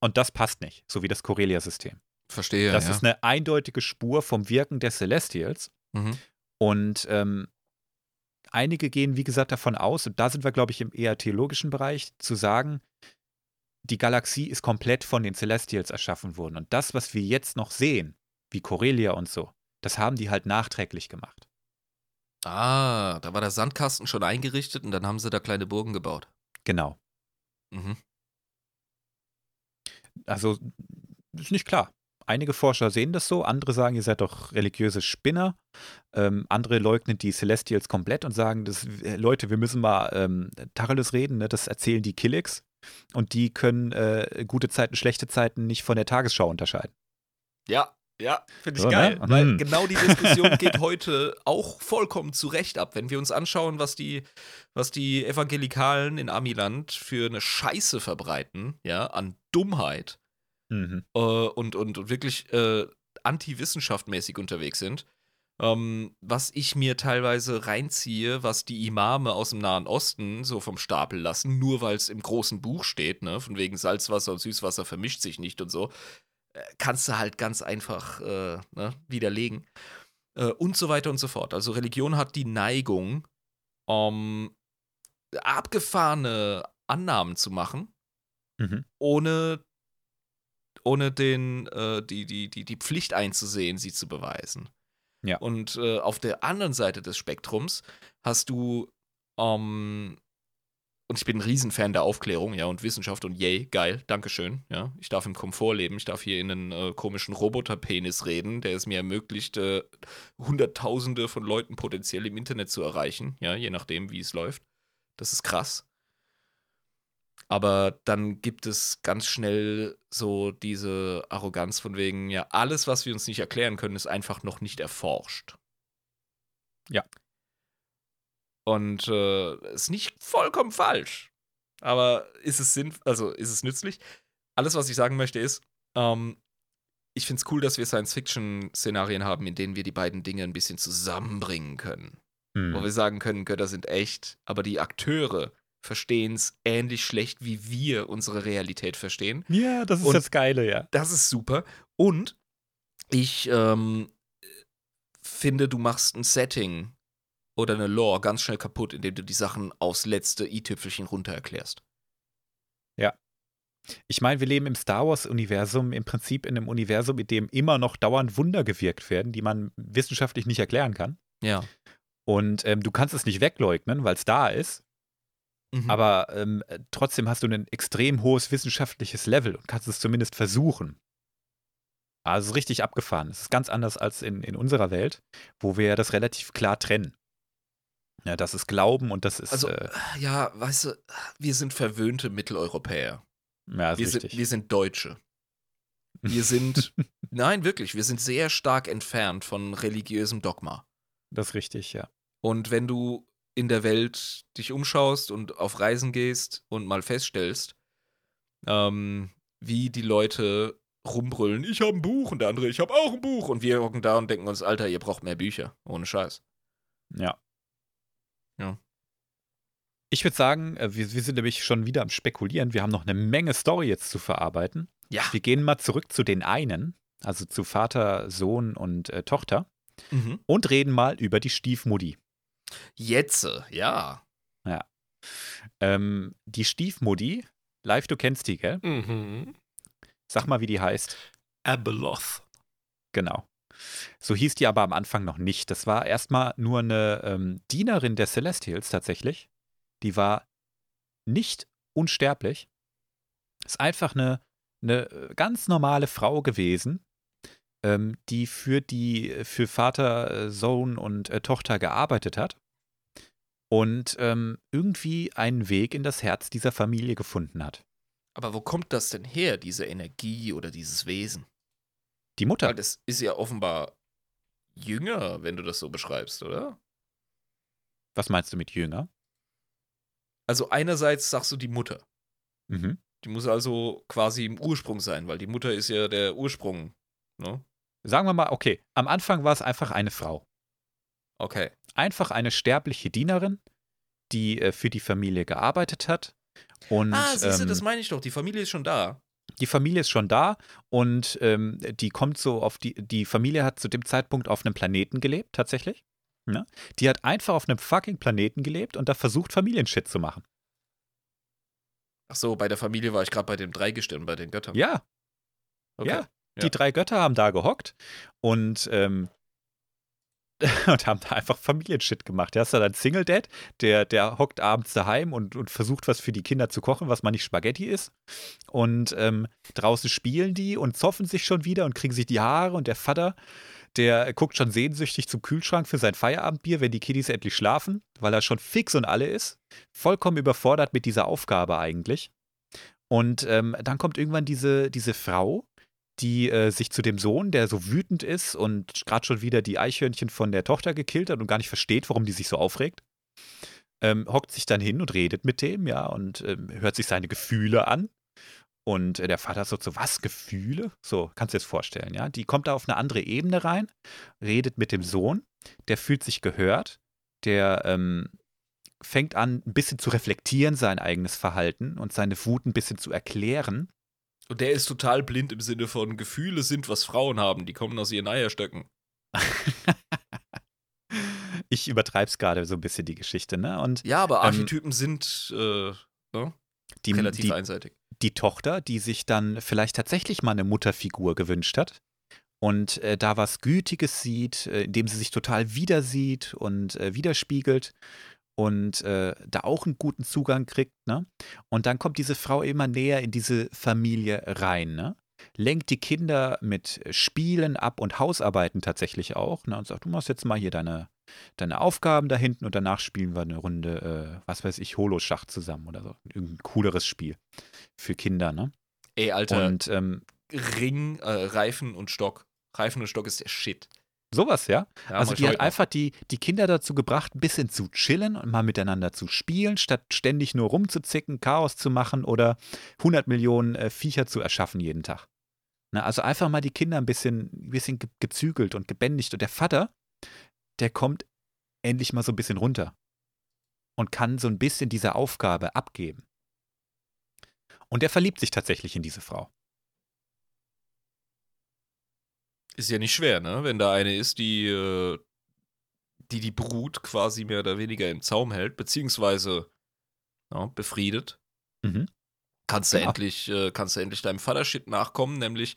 Und das passt nicht, so wie das Corellia-System. verstehe. das ja. ist eine eindeutige Spur vom Wirken der Celestials. mhm. Und ähm, einige gehen, wie gesagt, davon aus, und da sind wir, glaube ich, im eher theologischen Bereich, zu sagen, die Galaxie ist komplett von den Celestials erschaffen worden. Und das, was wir jetzt noch sehen, wie Corellia und so, Das haben die halt nachträglich gemacht. Ah, da war der Sandkasten schon eingerichtet und dann haben sie da kleine Burgen gebaut. Genau. Mhm. Also, ist nicht klar. Einige Forscher sehen das so, andere sagen, ihr seid doch religiöse Spinner. Ähm, andere leugnen die Celestials komplett und sagen, das, äh, Leute, wir müssen mal ähm, Tacheles reden, ne? das erzählen die Killix. Und die können äh, gute Zeiten, schlechte Zeiten nicht von der Tagesschau unterscheiden. Ja, ja, finde ich So, ne? geil. Weil Mhm. genau die Diskussion geht heute auch vollkommen zu Recht ab. Wenn wir uns anschauen, was die, was die Evangelikalen in Amiland für eine Scheiße verbreiten, ja, an Dummheit Mhm. äh, und, und, und wirklich äh, anti-wissenschaftmäßig unterwegs sind. Ähm, was ich mir teilweise reinziehe, was die Imame aus dem Nahen Osten so vom Stapel lassen, nur weil es im großen Buch steht, ne, von wegen Salzwasser und Süßwasser vermischt sich nicht und so, äh, kannst du halt ganz einfach äh, ne, widerlegen. Äh, und so weiter und so fort. Also Religion hat die Neigung, ähm, abgefahrene Annahmen zu machen, Mhm. ohne, ohne den, äh, die, die, die, die Pflicht einzusehen, sie zu beweisen. Ja. Und äh, auf der anderen Seite des Spektrums hast du, ähm, und ich bin ein Riesenfan der Aufklärung, ja, und Wissenschaft und yay, geil, Dankeschön, ja. Ich darf im Komfort leben, ich darf hier in einen äh, komischen Roboterpenis reden, der es mir ermöglicht, äh, Hunderttausende von Leuten potenziell im Internet zu erreichen, ja, je nachdem, wie es läuft. Das ist krass. Aber dann gibt es ganz schnell so diese Arroganz von wegen, ja, alles, was wir uns nicht erklären können, ist einfach noch nicht erforscht. Ja. Und äh, ist nicht vollkommen falsch. Aber ist es sinn, also ist es nützlich? Alles, was ich sagen möchte, ist, ähm, ich finde es cool, dass wir Science-Fiction-Szenarien haben, in denen wir die beiden Dinge ein bisschen zusammenbringen können Mhm. wo wir sagen können, Götter sind echt, aber die Akteure verstehen es ähnlich schlecht, wie wir unsere Realität verstehen. Ja, das ist Und- das Geile, ja. Das ist super. Und ich ähm, finde, du machst ein Setting oder eine Lore ganz schnell kaputt, indem du die Sachen aufs letzte i-Tüpfelchen runter erklärst. Ich meine, wir leben im Star Wars-Universum, im Prinzip in einem Universum, in dem immer noch dauernd Wunder gewirkt werden, die man wissenschaftlich nicht erklären kann. Ja. Und ähm, du kannst es nicht wegleugnen, weil es da ist. Mhm. Aber ähm, äh, trotzdem hast du ein extrem hohes wissenschaftliches Level und kannst es zumindest versuchen. Also richtig abgefahren. Es ist ganz anders als in, in unserer Welt, wo wir das relativ klar trennen. Ja, das ist Glauben und das ist, Also, äh, ja, weißt du, wir sind verwöhnte Mitteleuropäer. ja, ist Wir sind, richtig. wir sind Deutsche. Wir sind, nein, wirklich, wir sind sehr stark entfernt von religiösem Dogma. das ist richtig, ja. Und wenn du in der Welt dich umschaust und auf Reisen gehst und mal feststellst, ähm, wie die Leute rumbrüllen, ich habe ein Buch und der andere, ich habe auch ein Buch und wir hocken da und denken uns, Alter, ihr braucht mehr Bücher, ohne Scheiß. Ja. Ja. Ich würde sagen, äh, wir, wir sind nämlich schon wieder am Spekulieren. Wir haben noch eine Menge Story jetzt zu verarbeiten. Ja. Wir gehen mal zurück zu den einen, also zu Vater, Sohn und äh, Tochter, Mhm. und reden mal über die Stiefmutti. Jetzt, äh, ja. Ähm, die Stiefmutti, live, du kennst die, gell? Mhm. Sag mal, wie die heißt. Abeloth. Genau. So hieß die aber am Anfang noch nicht. Das war erstmal nur eine ähm, Dienerin der Celestials tatsächlich. Die war nicht unsterblich. Ist einfach eine, eine äh, ganz normale Frau gewesen, ähm, die für die für Vater, äh, Sohn und äh, Tochter gearbeitet hat und ähm, irgendwie einen Weg in das Herz dieser Familie gefunden hat. Aber wo kommt das denn her, diese Energie oder dieses Wesen? Die Mutter. Weil das ist ja offenbar jünger, wenn du das so beschreibst, oder? Was meinst du mit Jünger? Also einerseits sagst du die Mutter. Mhm. Die muss also quasi im Ursprung sein, weil die Mutter ist ja der Ursprung. Ne? Sagen wir mal, okay, am Anfang war es einfach eine Frau. Okay. einfach eine sterbliche Dienerin, die äh, für die Familie gearbeitet hat. Und ah, siehst du, ähm, das meine ich doch. Die Familie ist schon da. die Familie ist schon da und ähm, die kommt so auf die, die Familie hat zu dem Zeitpunkt auf einem Planeten gelebt, tatsächlich. Ja? Die hat einfach auf einem fucking Planeten gelebt und da versucht, Familienshit zu machen. Ach so, bei der Familie war ich gerade bei dem Dreigestirn, bei den Göttern. Ja, okay. ja. Ja. Die drei Götter haben da gehockt und ähm, und haben da einfach Familienshit gemacht. Da hast du dann Single Dad, der, der hockt abends daheim und, und versucht was für die Kinder zu kochen, was mal nicht Spaghetti ist. Und ähm, draußen spielen die und zoffen sich schon wieder und kriegen sich die Haare. Und der Vater, der guckt schon sehnsüchtig zum Kühlschrank für sein Feierabendbier, wenn die Kiddies endlich schlafen, weil er schon fix und alle ist. Vollkommen überfordert mit dieser Aufgabe eigentlich. Und ähm, dann kommt irgendwann diese, diese Frau, die äh, sich zu dem Sohn, der so wütend ist und gerade schon wieder die Eichhörnchen von der Tochter gekillt hat und gar nicht versteht, warum die sich so aufregt, ähm, hockt sich dann hin und redet mit dem, ja, und ähm, hört sich seine Gefühle an. Und äh, der Vater so zu, was, Gefühle? So, kannst du dir das vorstellen, ja? Die kommt da auf eine andere Ebene rein, redet mit dem Sohn, der fühlt sich gehört, der ähm, fängt an, ein bisschen zu reflektieren, sein eigenes Verhalten und seine Wut ein bisschen zu erklären und der ist total blind im Sinne von Gefühle sind, was Frauen haben, die kommen aus ihren Eierstöcken. ich übertreibe es gerade so ein bisschen die Geschichte, ne? Und, ja, aber ähm, Archetypen ähm, sind äh, ne? die, relativ die, einseitig. Die Tochter, die sich dann vielleicht tatsächlich mal eine Mutterfigur gewünscht hat und äh, da was Gütiges sieht, äh, indem sie sich total wieder sieht und äh, widerspiegelt und äh, da auch einen guten Zugang kriegt. Ne? Und dann kommt diese Frau immer näher in diese Familie rein. Ne? Lenkt die Kinder mit Spielen ab und Hausarbeiten tatsächlich auch. Ne? Und sagt, du machst jetzt mal hier deine, deine Aufgaben da hinten und danach spielen wir eine Runde, äh, was weiß ich, Holoschach zusammen oder so. Irgendein cooleres Spiel für Kinder. Ne? Ey, Alter. Und ähm, Ring, äh, Reifen und Stock. Reifen und Stock ist der Shit. Sowas, ja. ja also die hat einfach die, die Kinder dazu gebracht, ein bisschen zu chillen und mal miteinander zu spielen, statt ständig nur rumzuzicken, Chaos zu machen oder 100 Millionen äh, Viecher zu erschaffen jeden Tag. Na, also einfach mal die Kinder ein bisschen, ein bisschen gezügelt und gebändigt. Und der Vater, der kommt endlich mal so ein bisschen runter und kann so ein bisschen diese Aufgabe abgeben. Und er verliebt sich tatsächlich in diese Frau. Ist ja nicht schwer, ne? Wenn da eine ist, die, äh, die die Brut quasi mehr oder weniger im Zaum hält, beziehungsweise ja, befriedet. Mhm. Kannst du, ja. endlich, äh, kannst du endlich deinem Vatershit nachkommen, nämlich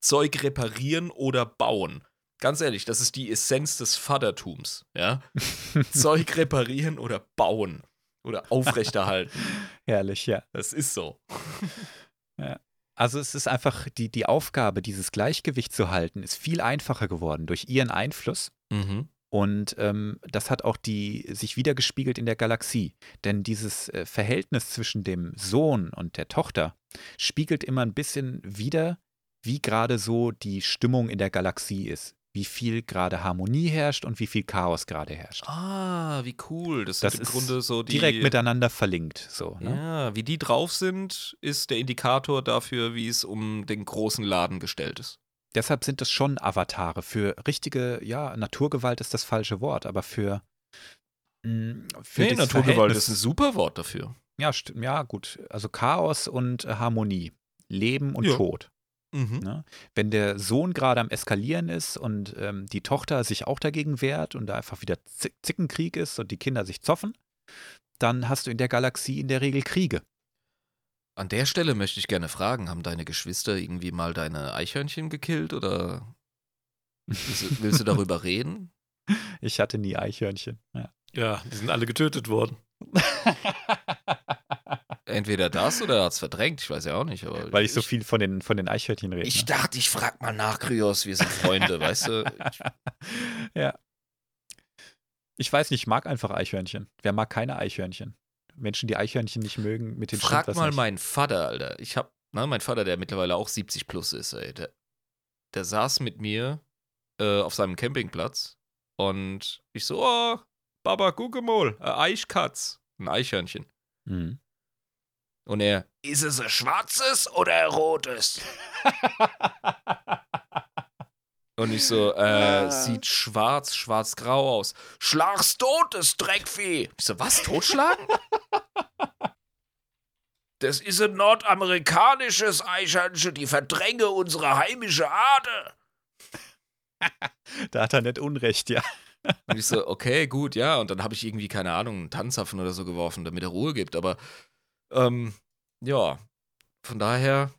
Zeug reparieren oder bauen. Ganz ehrlich, das ist die Essenz des Vatertums, ja? Zeug reparieren oder bauen oder aufrechterhalten. Herrlich, ja. Das ist so. ja. Also es ist einfach die, die Aufgabe, dieses Gleichgewicht zu halten, ist viel einfacher geworden durch ihren Einfluss. Mhm. Und ähm, das hat auch die sich wiedergespiegelt in der Galaxie. Denn dieses äh, Verhältnis zwischen dem Sohn und der Tochter spiegelt immer ein bisschen wider, wie gerade so die Stimmung in der Galaxie ist wie viel gerade Harmonie herrscht und wie viel Chaos gerade herrscht. Ah, wie cool. Das, das ist im Grunde so die. Direkt miteinander verlinkt. So, ne? Ja, wie die drauf sind, ist der Indikator dafür, wie es um den großen Laden gestellt ist. Deshalb sind es schon Avatare. Für richtige, ja, Naturgewalt ist das falsche Wort, aber für. Mh, mm, für nee, Naturgewalt ist ein super Wort dafür. Ja, ja, gut. Also Chaos und Harmonie. Leben und ja. Tod. Mhm. Ne? Wenn der Sohn gerade am Eskalieren ist und ähm, die Tochter sich auch dagegen wehrt und da einfach wieder Zickenkrieg ist und die Kinder sich zoffen, dann hast du in der Galaxie in der Regel Kriege. An der Stelle möchte ich gerne fragen, haben deine Geschwister irgendwie mal deine Eichhörnchen gekillt oder willst du, willst du darüber reden? Ich hatte nie Eichhörnchen. Ja, ja die sind alle getötet worden. Entweder das oder er hat es verdrängt, ich weiß ja auch nicht. Weil ich so viel von den, von den Eichhörnchen rede. Ich ne? dachte, ich frag mal nach, Kryos, wir sind Freunde, weißt du? ja. Ich weiß nicht, ich mag einfach Eichhörnchen. Wer mag keine Eichhörnchen? Menschen, die Eichhörnchen nicht mögen, mit den Frag mal nicht. meinen Vater, Alter. Ich hab, na, mein Vater, der mittlerweile auch 70 plus ist, ey, der, der saß mit mir äh, auf seinem Campingplatz und ich so, oh, Baba, gucke mal, ein Eichkatz, ein Eichhörnchen. Mhm. Und er, ist es ein schwarzes oder ein rotes? Und ich so, äh, sieht schwarz, schwarz-grau aus. Schlag's tot, das Dreckvieh. Ich so, was, totschlagen? das ist ein nordamerikanisches Eichhörnchen, die verdränge unsere heimische Ade. da hat er nicht Unrecht, ja. Und ich so, okay, gut, ja. Und dann habe ich irgendwie, keine Ahnung, einen Tanzapfen oder so geworfen, damit er Ruhe gibt. Aber ähm, ja, von daher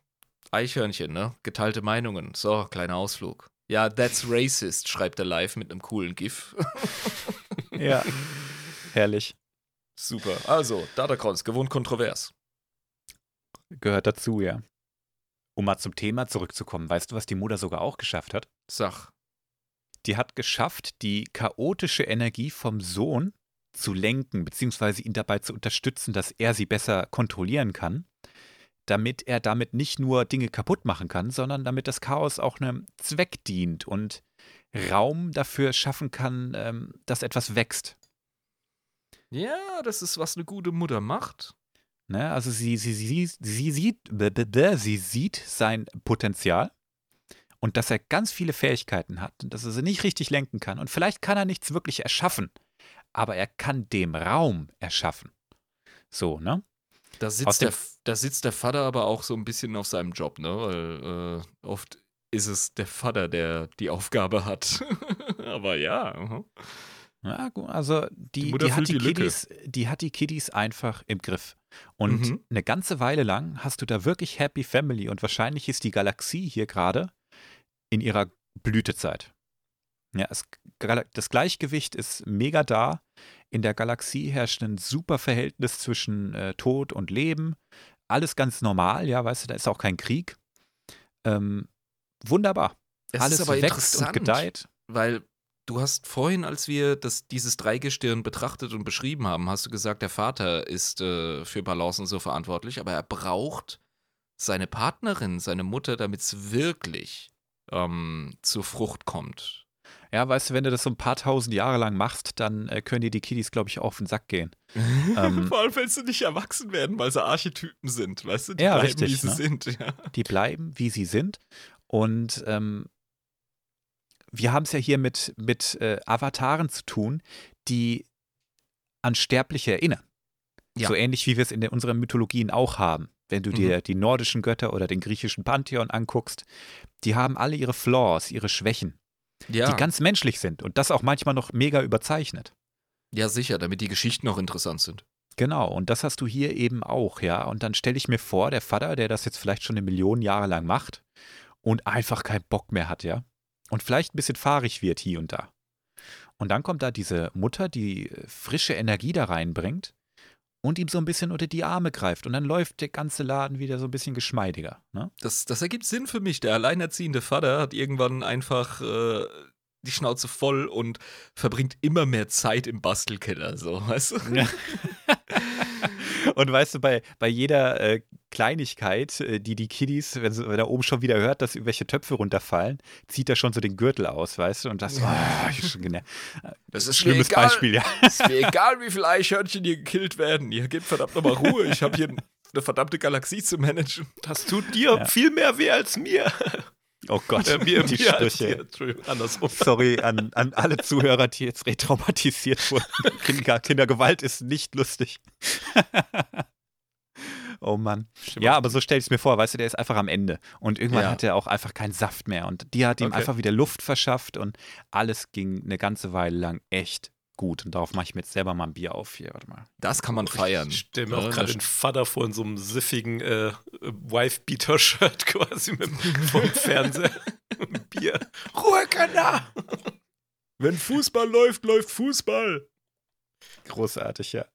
Eichhörnchen, ne? Geteilte Meinungen. So, kleiner Ausflug. Ja, that's racist, schreibt er live mit einem coolen GIF. Ja. Herrlich. Super. Also, Datacrons, gewohnt kontrovers. Gehört dazu, ja. Um mal zum Thema zurückzukommen, weißt du, was die Mutter sogar auch geschafft hat? Sach. Die hat geschafft, die chaotische Energie vom Sohn zu lenken, beziehungsweise ihn dabei zu unterstützen, dass er sie besser kontrollieren kann, damit er damit nicht nur Dinge kaputt machen kann, sondern damit das Chaos auch einem Zweck dient und Raum dafür schaffen kann, ähm, dass etwas wächst. Ja, das ist, was eine gute Mutter macht. Ne? Also sie, sie, sie, sie, sieht, sie sieht sein Potenzial und dass er ganz viele Fähigkeiten hat und dass er sie nicht richtig lenken kann. Und vielleicht kann er nichts wirklich erschaffen, aber er kann dem Raum erschaffen. So, ne? Da sitzt, der, da sitzt der Vater aber auch so ein bisschen auf seinem Job, ne? Weil äh, oft ist es der Vater, der die Aufgabe hat. aber ja. mhm. Ja, gut, also die, Die die, hat die, die. Kiddies, die hat die Kiddies einfach im Griff. Und Mhm. eine ganze Weile lang hast du da wirklich Happy Family und wahrscheinlich ist die Galaxie hier gerade in ihrer Blütezeit. Ja, es, das Gleichgewicht ist mega da. In der Galaxie herrscht ein super Verhältnis zwischen äh, Tod und Leben. Alles ganz normal, ja, weißt du, da ist auch kein Krieg. Ähm, wunderbar. Es Alles ist aber wächst und gedeiht. weil du hast vorhin, als wir das, dieses Dreigestirn betrachtet und beschrieben haben, hast du gesagt, der Vater ist äh, für Balance und so verantwortlich, aber er braucht seine Partnerin, seine Mutter, damit es wirklich ähm, zur Frucht kommt. Ja, weißt du, wenn du das so ein paar tausend Jahre lang machst, dann äh, können dir die Kiddies, glaube ich, auch auf den Sack gehen. Ähm, Vor allem, wenn sie nicht erwachsen werden, weil sie Archetypen sind, weißt du? Die Ja, bleiben, richtig, wie sie ne? sind. Ja. die bleiben, wie sie sind. Und ähm, wir haben es ja hier mit, mit äh, Avataren zu tun, die an Sterbliche erinnern. Ja. So ähnlich wie wir es in unseren Mythologien auch haben. Wenn du dir die nordischen Götter oder den griechischen Pantheon anguckst, die haben alle ihre Flaws, ihre Schwächen, Ja. die ganz menschlich sind und das auch manchmal noch mega überzeichnet. ja, sicher, damit die Geschichten auch interessant sind. Genau, und das hast du hier eben auch, ja. Und dann stelle ich mir vor, der Vater, der das jetzt vielleicht schon eine Million Jahre lang macht und einfach keinen Bock mehr hat, ja. Und vielleicht ein bisschen fahrig wird hier und da. Und dann kommt da diese Mutter, die äh, frische Energie da reinbringt und ihm so ein bisschen unter die Arme greift. Und dann läuft der ganze Laden wieder so ein bisschen geschmeidiger. Ne? Das, das ergibt Sinn für mich. Der alleinerziehende Vater hat irgendwann einfach äh, die Schnauze voll und verbringt immer mehr Zeit im Bastelkeller, so, weißt du? Ja. Und weißt du, bei, bei jeder äh, Kleinigkeit, äh, die die Kiddies, wenn, sie, wenn er oben schon wieder hört, dass irgendwelche Töpfe runterfallen, zieht er schon so den Gürtel aus, weißt du? Und das, oh, ich schon genervt. Das ist Schlimmes Beispiel, ja. Ist mir egal, wie viele Eichhörnchen hier gekillt werden. Ihr gebt verdammt nochmal Ruhe. Ich habe hier eine verdammte Galaxie zu managen. Das tut dir Ja. viel mehr weh als mir. Oh Gott, Äh, mir, die mir. Sprüche. Andersrum. Sorry an, an alle Zuhörer, die jetzt retraumatisiert wurden. Kinder, Kindergewalt ist nicht lustig. oh Mann. Ja, aber so stell ich es mir vor, weißt du, der ist einfach am Ende. Und irgendwann Ja. hat er auch einfach keinen Saft mehr. Und die hat ihm Okay. einfach wieder Luft verschafft und alles ging eine ganze Weile lang echt gut. Und darauf mache ich mir jetzt selber mal ein Bier auf hier. Warte mal. Das kann man feiern. Ich stelle mir Ja, auch gerade den Vater vor in so einem siffigen äh, Wife-Beater-Shirt quasi mit vom Fernseher. Bier. Ruhe, Kinder! Wenn Fußball läuft, läuft Fußball. Großartig, ja.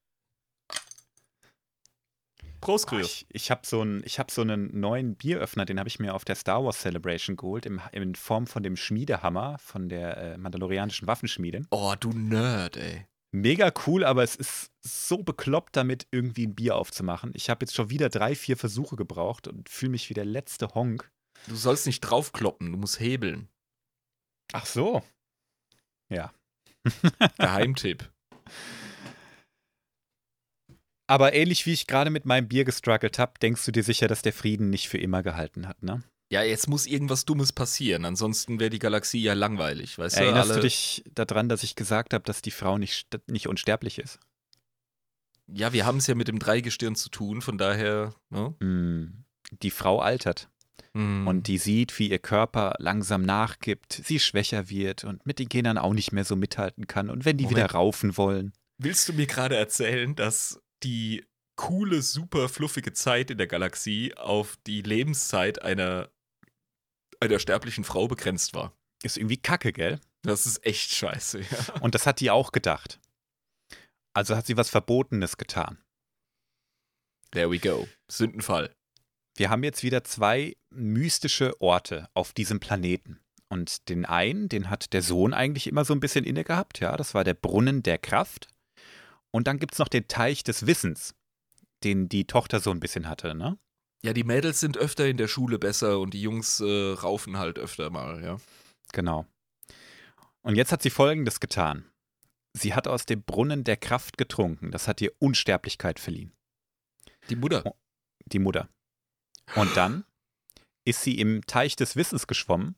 Prost, Oh, Krüger. ich ich habe so, einen- ich hab so einen neuen Bieröffner, den habe ich mir auf der Star Wars Celebration geholt, im, in Form von dem Schmiedehammer von der äh, mandalorianischen Waffenschmiedin. Oh, du Nerd, ey. Mega cool, aber es ist so bekloppt, damit irgendwie ein Bier aufzumachen. Ich habe jetzt schon wieder drei, vier Versuche gebraucht und fühle mich wie der letzte Honk. Du sollst nicht draufkloppen, du musst hebeln. Ach so. Ja. Geheimtipp. Aber ähnlich wie ich gerade mit meinem Bier gestruggelt habe, denkst du dir sicher, dass der Frieden nicht für immer gehalten hat, ne? Ja, jetzt muss irgendwas Dummes passieren, ansonsten wäre die Galaxie ja langweilig, weißt Erinnerst du? du Alle- dich daran, dass ich gesagt habe, dass die Frau nicht, nicht unsterblich ist? Ja, wir haben es ja mit dem Dreigestirn zu tun, von daher, ne? Hm. Die Frau altert. Hm. Und die sieht, wie ihr Körper langsam nachgibt, sie schwächer wird und mit den Kindern auch nicht mehr so mithalten kann. Und wenn die wieder Moment. raufen wollen. Willst du mir gerade erzählen, dass die coole, super fluffige Zeit in der Galaxie auf die Lebenszeit einer, einer sterblichen Frau begrenzt war? Ist irgendwie kacke, gell? Das ist echt scheiße, ja. Und das hat die auch gedacht. Also hat sie was Verbotenes getan. There we go. Sündenfall. Wir haben jetzt wieder zwei mystische Orte auf diesem Planeten. Und den einen, den hat der Sohn eigentlich immer so ein bisschen inne gehabt, ja, das war der Brunnen der Kraft. Und dann gibt es noch den Teich des Wissens, den die Tochter so ein bisschen hatte, ne? Ja, die Mädels sind öfter in der Schule besser und die Jungs äh, raufen halt öfter mal, ja. Genau. Und jetzt hat sie Folgendes getan. Sie hat aus dem Brunnen der Kraft getrunken. Das hat ihr Unsterblichkeit verliehen. Die Mutter. Oh. Die Mutter. Und dann ist sie im Teich des Wissens geschwommen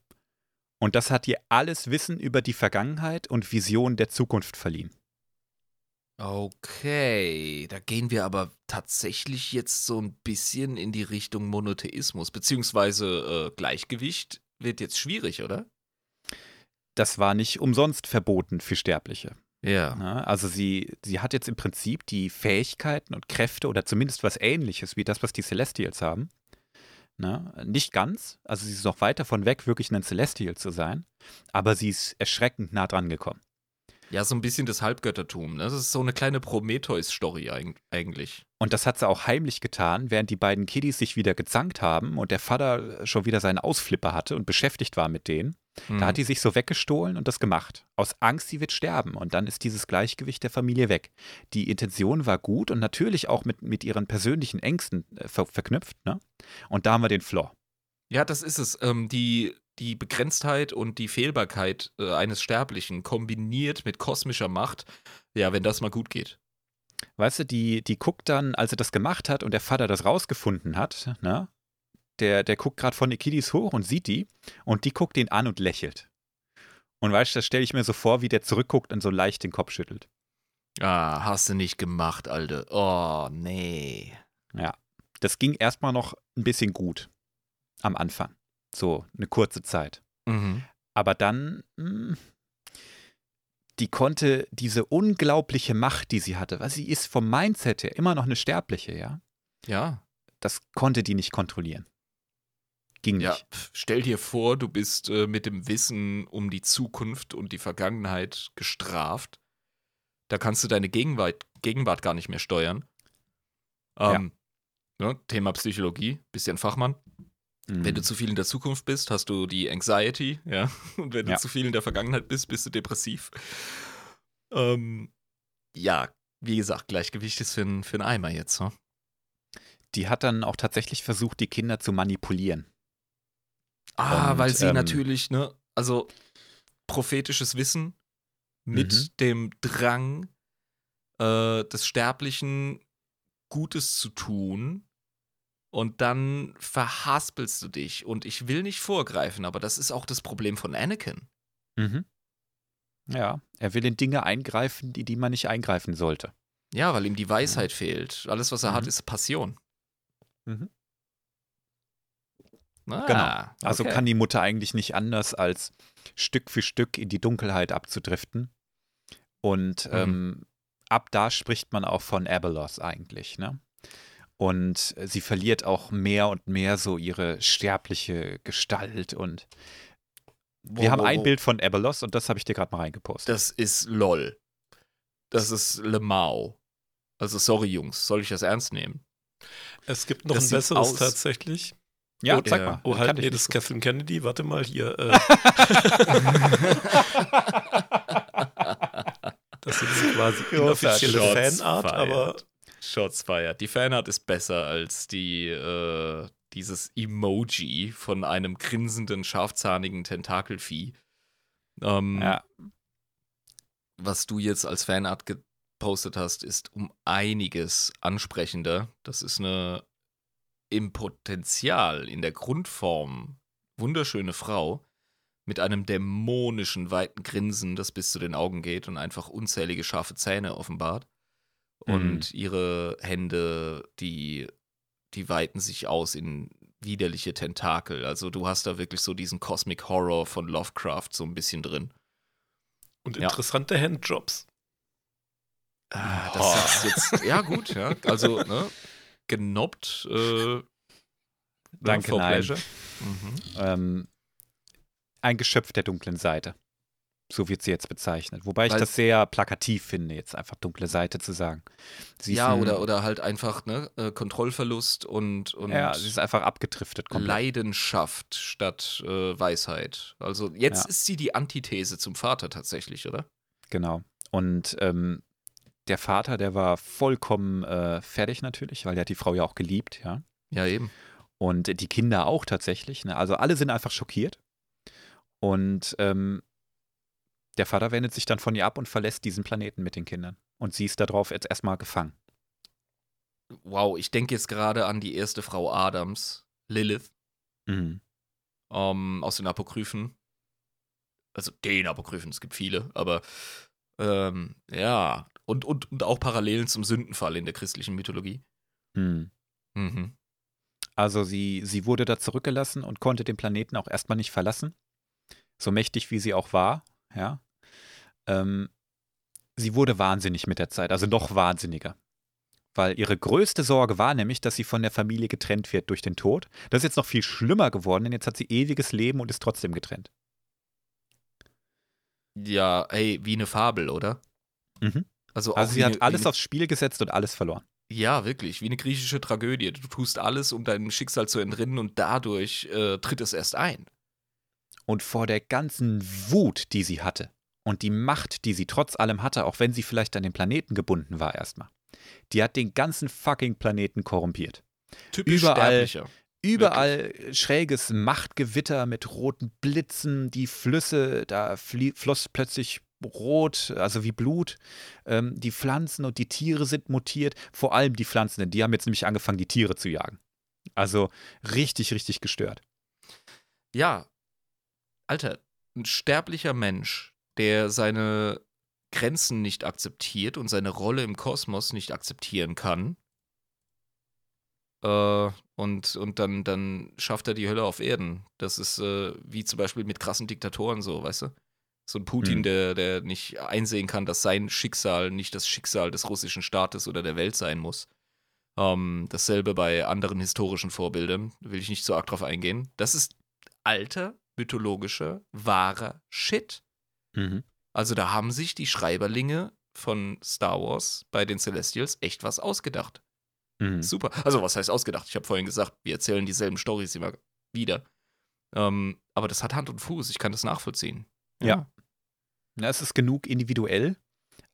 und das hat ihr alles Wissen über die Vergangenheit und Vision der Zukunft verliehen. Okay, da gehen wir aber tatsächlich jetzt so ein bisschen in die Richtung Monotheismus, beziehungsweise äh, Gleichgewicht wird jetzt schwierig, oder? Das war nicht umsonst verboten für Sterbliche. Ja. Ja, also sie, sie hat jetzt im Prinzip die Fähigkeiten und Kräfte oder zumindest was ähnliches wie das, was die Celestials haben. Na, nicht ganz, also sie ist noch weit davon weg, wirklich ein Celestial zu sein, aber sie ist erschreckend nah dran gekommen. Ja, so ein bisschen das Halbgöttertum. Ne? Das ist so eine kleine Prometheus-Story eigentlich. Und das hat sie auch heimlich getan, während die beiden Kiddies sich wieder gezankt haben und der Vater schon wieder seinen Ausflipper hatte und beschäftigt war mit denen. Hm. Da hat die sich so weggestohlen und das gemacht. Aus Angst, sie wird sterben. Und dann ist dieses Gleichgewicht der Familie weg. Die Intention war gut und natürlich auch mit, mit ihren persönlichen Ängsten äh, ver verknüpft. Ne? Und da haben wir den Flaw. Ja, das ist es. Ähm, die, die Begrenztheit und die Fehlbarkeit äh, eines Sterblichen kombiniert mit kosmischer Macht, ja, wenn das mal gut geht. Weißt du, die, die guckt dann, als sie das gemacht hat und der Vater das rausgefunden hat, ne? Der, der guckt gerade von den Kiddies hoch und sieht die und die guckt ihn an und lächelt. Und weißt du, das stelle ich mir so vor, wie der zurückguckt und so leicht den Kopf schüttelt. Ah, hast du nicht gemacht, Alte. Oh, nee. Ja. Das ging erstmal noch ein bisschen gut. Am Anfang. So eine kurze Zeit. Mhm. Aber dann, mh, die konnte diese unglaubliche Macht, die sie hatte, weil sie ist vom Mindset her immer noch eine Sterbliche, ja, Ja. das konnte die nicht kontrollieren. Ging Ja, nicht. stell dir vor, du bist äh, mit dem Wissen um die Zukunft und die Vergangenheit gestraft. Da kannst du deine Gegenwart, Gegenwart gar nicht mehr steuern. Ähm, ne, Thema Psychologie, bist ja ein Fachmann. Wenn du Mhm. zu viel in der Zukunft bist, hast du die Anxiety, ja. Und wenn du Ja. zu viel in der Vergangenheit bist, bist du depressiv. Ähm, ja, wie gesagt, Gleichgewicht ist für, ein- für einen Eimer jetzt. Ne? Die hat dann auch tatsächlich versucht, die Kinder zu manipulieren. Ah, Und, weil sie ähm, natürlich, ne, also prophetisches Wissen mit Mhm. dem Drang äh, des Sterblichen Gutes zu tun. Und dann verhaspelst du dich. Und ich will nicht vorgreifen, aber das ist auch das Problem von Anakin. Mhm. Ja, er will in Dinge eingreifen, die, die man nicht eingreifen sollte. Ja, weil ihm die Weisheit fehlt. Alles, was er hat, Mhm. ist Passion. Mhm. Ah, Genau. Also okay. kann die Mutter eigentlich nicht anders, als Stück für Stück in die Dunkelheit abzudriften. Und Mhm. ähm, ab da spricht man auch von Abelos eigentlich, ne? Und äh, sie verliert auch mehr und mehr so ihre sterbliche Gestalt. Und wir Wow, haben wow, ein wow. Bild von Abelos und das habe ich dir gerade mal reingepostet. Das ist LOL. Das ist Le Mao. Also, sorry, Jungs, soll ich das ernst nehmen? Es gibt noch Das ein besseres aus- tatsächlich. ja, oh, zeig der- mal. Oh, halt, nee, das ist Kathleen Kennedy. Warte mal hier. Äh, das ist quasi inoffizielle Fanart, fired. aber Shots fired. Die Fanart ist besser als die, äh, dieses Emoji von einem grinsenden, scharfzahnigen Tentakelvieh. Ähm, Ja, Was du jetzt als Fanart gepostet hast, ist um einiges ansprechender. Das ist eine im Potenzial, in der Grundform wunderschöne Frau mit einem dämonischen, weiten Grinsen, das bis zu den Augen geht und einfach unzählige scharfe Zähne offenbart. Und ihre Hände, die, die weiten sich aus in widerliche Tentakel. Also du hast da wirklich so diesen Cosmic Horror von Lovecraft so ein bisschen drin. und Ja. interessante Handjobs. Ah, Oh. das ist jetzt, ja gut, ja. Also, ne, genobbt. Äh, Danke, for nein. pleasure. Mhm. ähm, ein Geschöpf der dunklen Seite. So wird sie jetzt bezeichnet. Wobei ich Weil- das sehr plakativ finde, jetzt einfach dunkle Seite zu sagen. Sie ja, oder, oder halt einfach ne, äh, Kontrollverlust und, und ja, sie ist einfach abgedriftet komplett. Leidenschaft statt äh, Weisheit. Also jetzt Ja. ist sie die Antithese zum Vater tatsächlich, oder? Genau. Und ähm, der Vater, der war vollkommen äh, fertig natürlich, weil er hat die Frau ja auch geliebt, ja. Ja, eben. Und die Kinder auch tatsächlich. Ne? Also alle sind einfach schockiert. Und ähm, der Vater wendet sich dann von ihr ab und verlässt diesen Planeten mit den Kindern. Und sie ist darauf jetzt erstmal gefangen. Wow, ich denke jetzt gerade an die erste Frau Adams, Lilith, Mhm. ähm, aus den Apokryphen. Also den Apokryphen, es gibt viele, aber ähm, ja. Und, und, und auch Parallelen zum Sündenfall in der christlichen Mythologie. Mhm. Mhm. Also sie, sie wurde da zurückgelassen und konnte den Planeten auch erstmal nicht verlassen. So mächtig wie sie auch war, ja. Ähm, sie wurde wahnsinnig mit der Zeit, also noch wahnsinniger. Weil ihre größte Sorge war nämlich, dass sie von der Familie getrennt wird durch den Tod. Das ist jetzt noch viel schlimmer geworden, denn jetzt hat sie ewiges Leben und ist trotzdem getrennt. Ja, hey, wie eine Fabel, oder? Mhm. Also, Also sie eine, hat alles eine, aufs Spiel gesetzt und alles verloren. Ja, wirklich, wie eine griechische Tragödie. Du tust alles, um deinem Schicksal zu entrinnen und dadurch äh, tritt es erst ein. Und vor der ganzen Wut, die sie hatte und die Macht, die sie trotz allem hatte, auch wenn sie vielleicht an den Planeten gebunden war erstmal, die hat den ganzen fucking Planeten korrumpiert. Typisch Überall-. Überall schräges Machtgewitter mit roten Blitzen, die Flüsse, da floss plötzlich rot, also wie Blut. Ähm, die Pflanzen und die Tiere sind mutiert, vor allem die Pflanzen, denn die haben jetzt nämlich angefangen, die Tiere zu jagen. Also richtig, richtig gestört. Ja, Alter, ein sterblicher Mensch, der seine Grenzen nicht akzeptiert und seine Rolle im Kosmos nicht akzeptieren kann. Äh, und und dann, dann schafft er die Hölle auf Erden. Das ist äh, wie zum Beispiel mit krassen Diktatoren so, weißt du? So ein Putin, Hm. der, der nicht einsehen kann, dass sein Schicksal nicht das Schicksal des russischen Staates oder der Welt sein muss. Ähm, dasselbe bei anderen historischen Vorbildern, will ich nicht so arg drauf eingehen. Das ist alter, mythologischer, wahrer Shit. Mhm. Also da haben sich die Schreiberlinge von Star Wars bei den Celestials echt was ausgedacht. Mhm. Super. Also was heißt ausgedacht? Ich habe vorhin gesagt, wir erzählen dieselben Storys immer wieder. Ähm, aber das hat Hand und Fuß, ich kann das nachvollziehen. Ja. Ja, es ist genug individuell,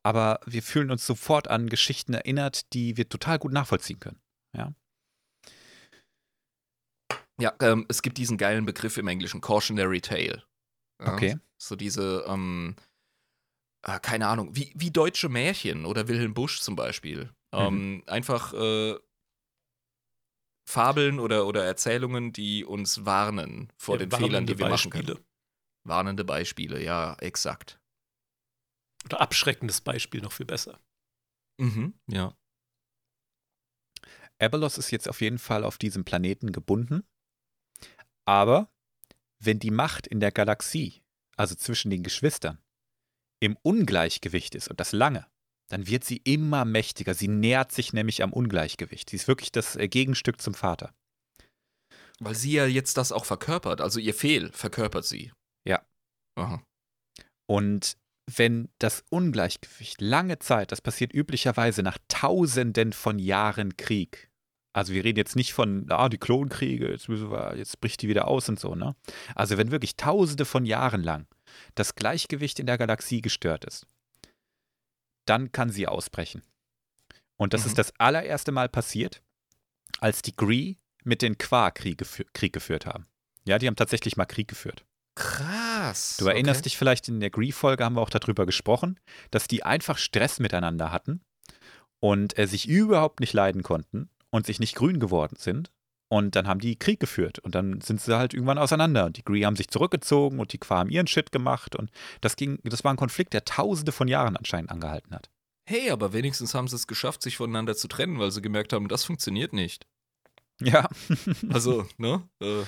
aber wir fühlen uns sofort an Geschichten erinnert, die wir total gut nachvollziehen können. Ja, ähm, es gibt diesen geilen Begriff im Englischen, Cautionary Tale. Ja, Okay. So diese, ähm, äh, keine Ahnung, wie, wie deutsche Märchen oder Wilhelm Busch zum Beispiel. Ähm, einfach äh, Fabeln oder, oder Erzählungen, die uns warnen vor Ja, den Fehlern, die wir machen Beispiele. können. Warnende Beispiele, ja, exakt. Oder abschreckendes Beispiel noch viel besser. Mhm, ja. Abelos ist jetzt auf jeden Fall auf diesem Planeten gebunden. Aber wenn die Macht in der Galaxie, also zwischen den Geschwistern, im Ungleichgewicht ist und das lange, dann wird sie immer mächtiger. Sie nähert sich nämlich am Ungleichgewicht. Sie ist wirklich das äh, Gegenstück zum Vater. Weil sie ja jetzt das auch verkörpert, also ihr Fehl verkörpert sie. Ja. Aha. Und wenn das Ungleichgewicht lange Zeit, das passiert üblicherweise nach Tausenden von Jahren Krieg. Also wir reden jetzt nicht von, ah, die Klonkriege, jetzt, müssen wir, jetzt bricht die wieder aus und so, ne? Also wenn wirklich Tausende von Jahren lang das Gleichgewicht in der Galaxie gestört ist, dann kann sie ausbrechen. Und das Mhm. ist das allererste Mal passiert, als die Gree mit den Qua Krieg, Krieg geführt haben. Ja, die haben tatsächlich mal Krieg geführt. Krass. Du erinnerst okay. dich vielleicht, in der Gree-Folge haben wir auch darüber gesprochen, dass die einfach Stress miteinander hatten und äh, sich überhaupt nicht leiden konnten und sich nicht grün geworden sind. Und dann haben die Krieg geführt und dann sind sie halt irgendwann auseinander. Und die Gree haben sich zurückgezogen und die Qua haben ihren Shit gemacht. Und das ging, das war ein Konflikt, der tausende von Jahren anscheinend angehalten hat. Hey, aber wenigstens haben sie es geschafft, sich voneinander zu trennen, weil sie gemerkt haben, das funktioniert nicht. Ja. Also, ne? Äh,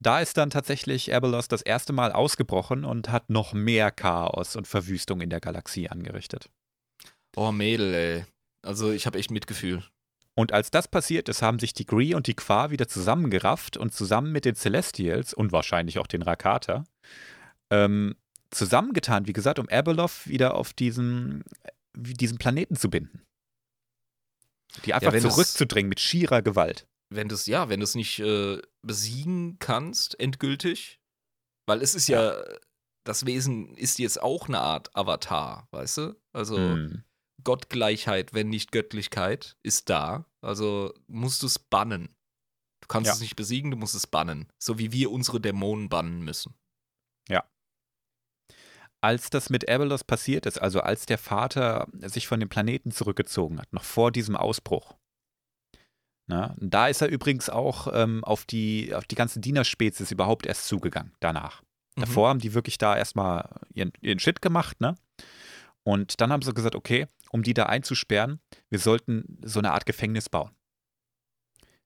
Da ist dann tatsächlich Abelos das erste Mal ausgebrochen und hat noch mehr Chaos und Verwüstung in der Galaxie angerichtet. oh, Mädel, ey. Also, ich habe echt Mitgefühl. Und als das passiert ist, haben sich die Gree und die Qua wieder zusammengerafft und zusammen mit den Celestials und wahrscheinlich auch den Rakata ähm, zusammengetan, wie gesagt, um Abeloth wieder auf diesen, diesen Planeten zu binden. Die einfach das- zurückzudrängen mit schierer Gewalt. wenn du es, ja, wenn du es nicht äh, besiegen kannst, endgültig, weil es ist ja, das Wesen ist jetzt auch eine Art Avatar, weißt du? Also Hm. Gottgleichheit, wenn nicht Göttlichkeit, ist da. Also musst du es bannen. Du kannst Ja. es nicht besiegen, du musst es bannen. So wie wir unsere Dämonen bannen müssen. Als das mit Abelos passiert ist, also als der Vater sich von dem Planeten zurückgezogen hat, noch vor diesem Ausbruch, na, da ist er übrigens auch ähm, auf, die, auf die ganze Dienerspezies überhaupt erst zugegangen, danach. Mhm. Davor haben die wirklich da erstmal ihren, ihren Shit gemacht, ne? Und dann haben sie gesagt, okay, um die da einzusperren, wir sollten so eine Art Gefängnis bauen.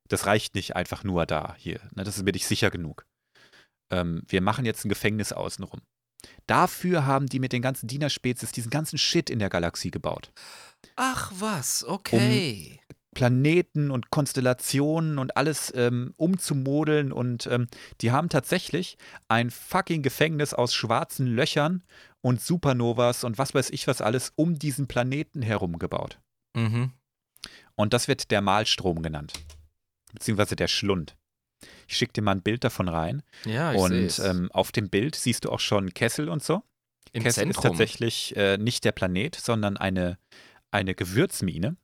Das reicht nicht einfach nur da hier. Ne? Das ist mir nicht sicher genug. Ähm, wir machen jetzt ein Gefängnis außenrum. Dafür haben die mit den ganzen Dienerspezies diesen ganzen Shit in der Galaxie gebaut. Ach was, okay. Planeten und Konstellationen und alles ähm, umzumodeln und ähm, die haben tatsächlich ein fucking Gefängnis aus schwarzen Löchern und Supernovas und was weiß ich was alles um diesen Planeten herum gebaut. Mhm. Und das wird der Malstrom genannt. Beziehungsweise der Schlund. Ich schicke dir mal ein Bild davon rein. Ja, ich und ähm, auf dem Bild siehst du auch schon Kessel und so. Im Kessel ist Zentrum. tatsächlich äh, nicht der Planet, sondern eine, eine Gewürzmine.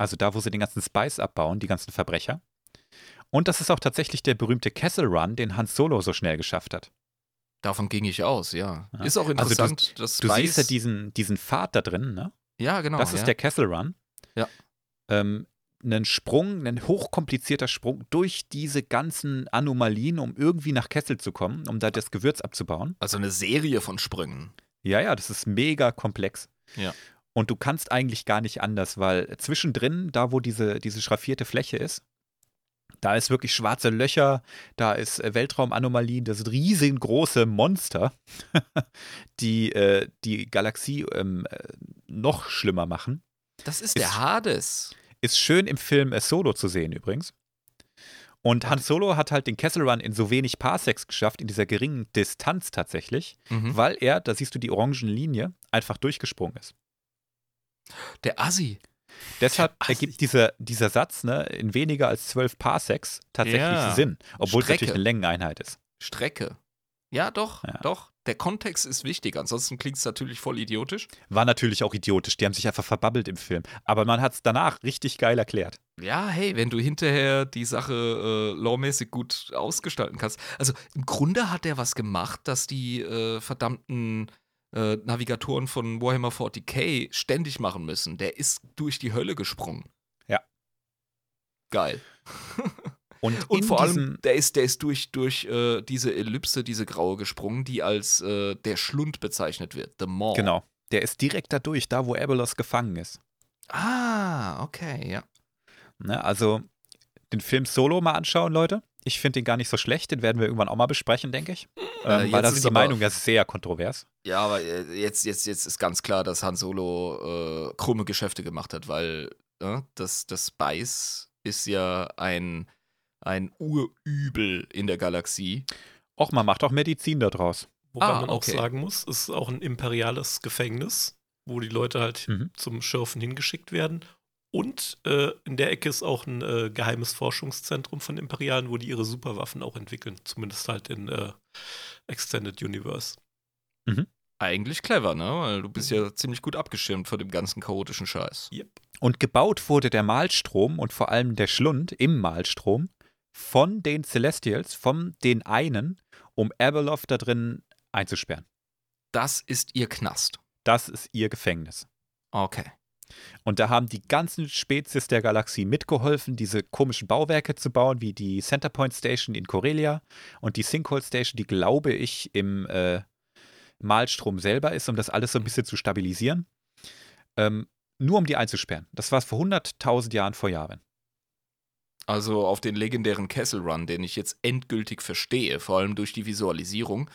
Also da, wo sie den ganzen Spice abbauen, die ganzen Verbrecher. Und das ist auch tatsächlich der berühmte Kessel Run, den Han Solo so schnell geschafft hat. Davon ging ich aus, ja. Ja. Ist auch Also du- interessant, dass Du Spice, siehst ja diesen, diesen Pfad da drin, ne? Ja, genau. das ist ja. der Kessel Run. Ja. Ähm, ein Sprung, ein hochkomplizierter Sprung durch diese ganzen Anomalien, um irgendwie nach Kessel zu kommen, um da das Gewürz abzubauen. Also eine Serie von Sprüngen. Ja, ja, das ist mega komplex. Ja. Und du kannst eigentlich gar nicht anders, weil zwischendrin, da wo diese, diese schraffierte Fläche ist, da ist wirklich schwarze Löcher, da ist äh, Weltraumanomalien, das sind riesengroße Monster, die äh, die Galaxie ähm, äh, noch schlimmer machen. Das ist, Ist- der Hades. Ist schön im Film äh, Solo zu sehen übrigens. Und Han Solo hat halt den Kessel Run in so wenig Parsecs geschafft, in dieser geringen Distanz tatsächlich, Mhm. weil er, da siehst du die orangen Linie, einfach durchgesprungen ist. Der Assi. Deshalb Assi. ergibt dieser, dieser Satz ne, in weniger als zwölf Parsecs tatsächlich Ja. Sinn, obwohl es Strecke. natürlich eine Längeneinheit ist. Strecke. Ja, doch, Ja. doch. Der Kontext ist wichtig. Ansonsten klingt es natürlich voll idiotisch. War natürlich auch idiotisch, die haben sich einfach verbabbelt im Film. Aber man hat es danach richtig geil erklärt. Ja, hey, wenn du hinterher die Sache äh, lawmäßig gut ausgestalten kannst. Also im Grunde hat er was gemacht, dass die äh, verdammten äh, Navigatoren von Warhammer 40k ständig machen müssen. Der ist durch die Hölle gesprungen. Ja. Geil. Und, Und vor allem, der ist, der ist durch, durch äh, diese Ellipse, diese graue gesprungen, die als äh, der Schlund bezeichnet wird. The Maw. genau, der ist direkt da durch, da wo Abelos gefangen ist. Ah, okay, ja. Ne, also den Film Solo mal anschauen, Leute. Ich finde den gar nicht so schlecht, den werden wir irgendwann auch mal besprechen, denke ich. Äh, Ähm, weil jetzt da ist sind die aber- Meinungen ja sehr kontrovers. Ja, aber äh, jetzt, jetzt, jetzt ist ganz klar, dass Han Solo äh, krumme Geschäfte gemacht hat, weil äh, das, das Spice ist ja ein, ein Urübel in der Galaxie. Och, man macht auch Medizin daraus. Wobei Ah, man okay. auch sagen muss, es ist auch ein imperiales Gefängnis, wo die Leute halt Mhm. zum Schürfen hingeschickt werden. Und äh, in der Ecke ist auch ein äh, geheimes Forschungszentrum von Imperialen, wo die ihre Superwaffen auch entwickeln. Zumindest halt in äh, Extended Universe. Eigentlich clever, ne? Weil du bist ja ziemlich gut abgeschirmt von dem ganzen chaotischen Scheiß. Yep. Und gebaut wurde der Malstrom und vor allem der Schlund im Malstrom von den Celestials, von den einen, um Abeloth da drin einzusperren. Das ist ihr Knast. Das ist ihr Gefängnis. Okay. Und da haben die ganzen Spezies der Galaxie mitgeholfen, diese komischen Bauwerke zu bauen, wie die Centerpoint Station in Corellia und die Sinkhole Station, die, glaube ich, im äh, Malstrom selber ist, um das alles so ein bisschen zu stabilisieren. Ähm, nur um die einzusperren. Das war es vor 100.000 Jahren vor Jahren. Also auf den legendären Castle Run, den ich jetzt endgültig verstehe, vor allem durch die Visualisierung.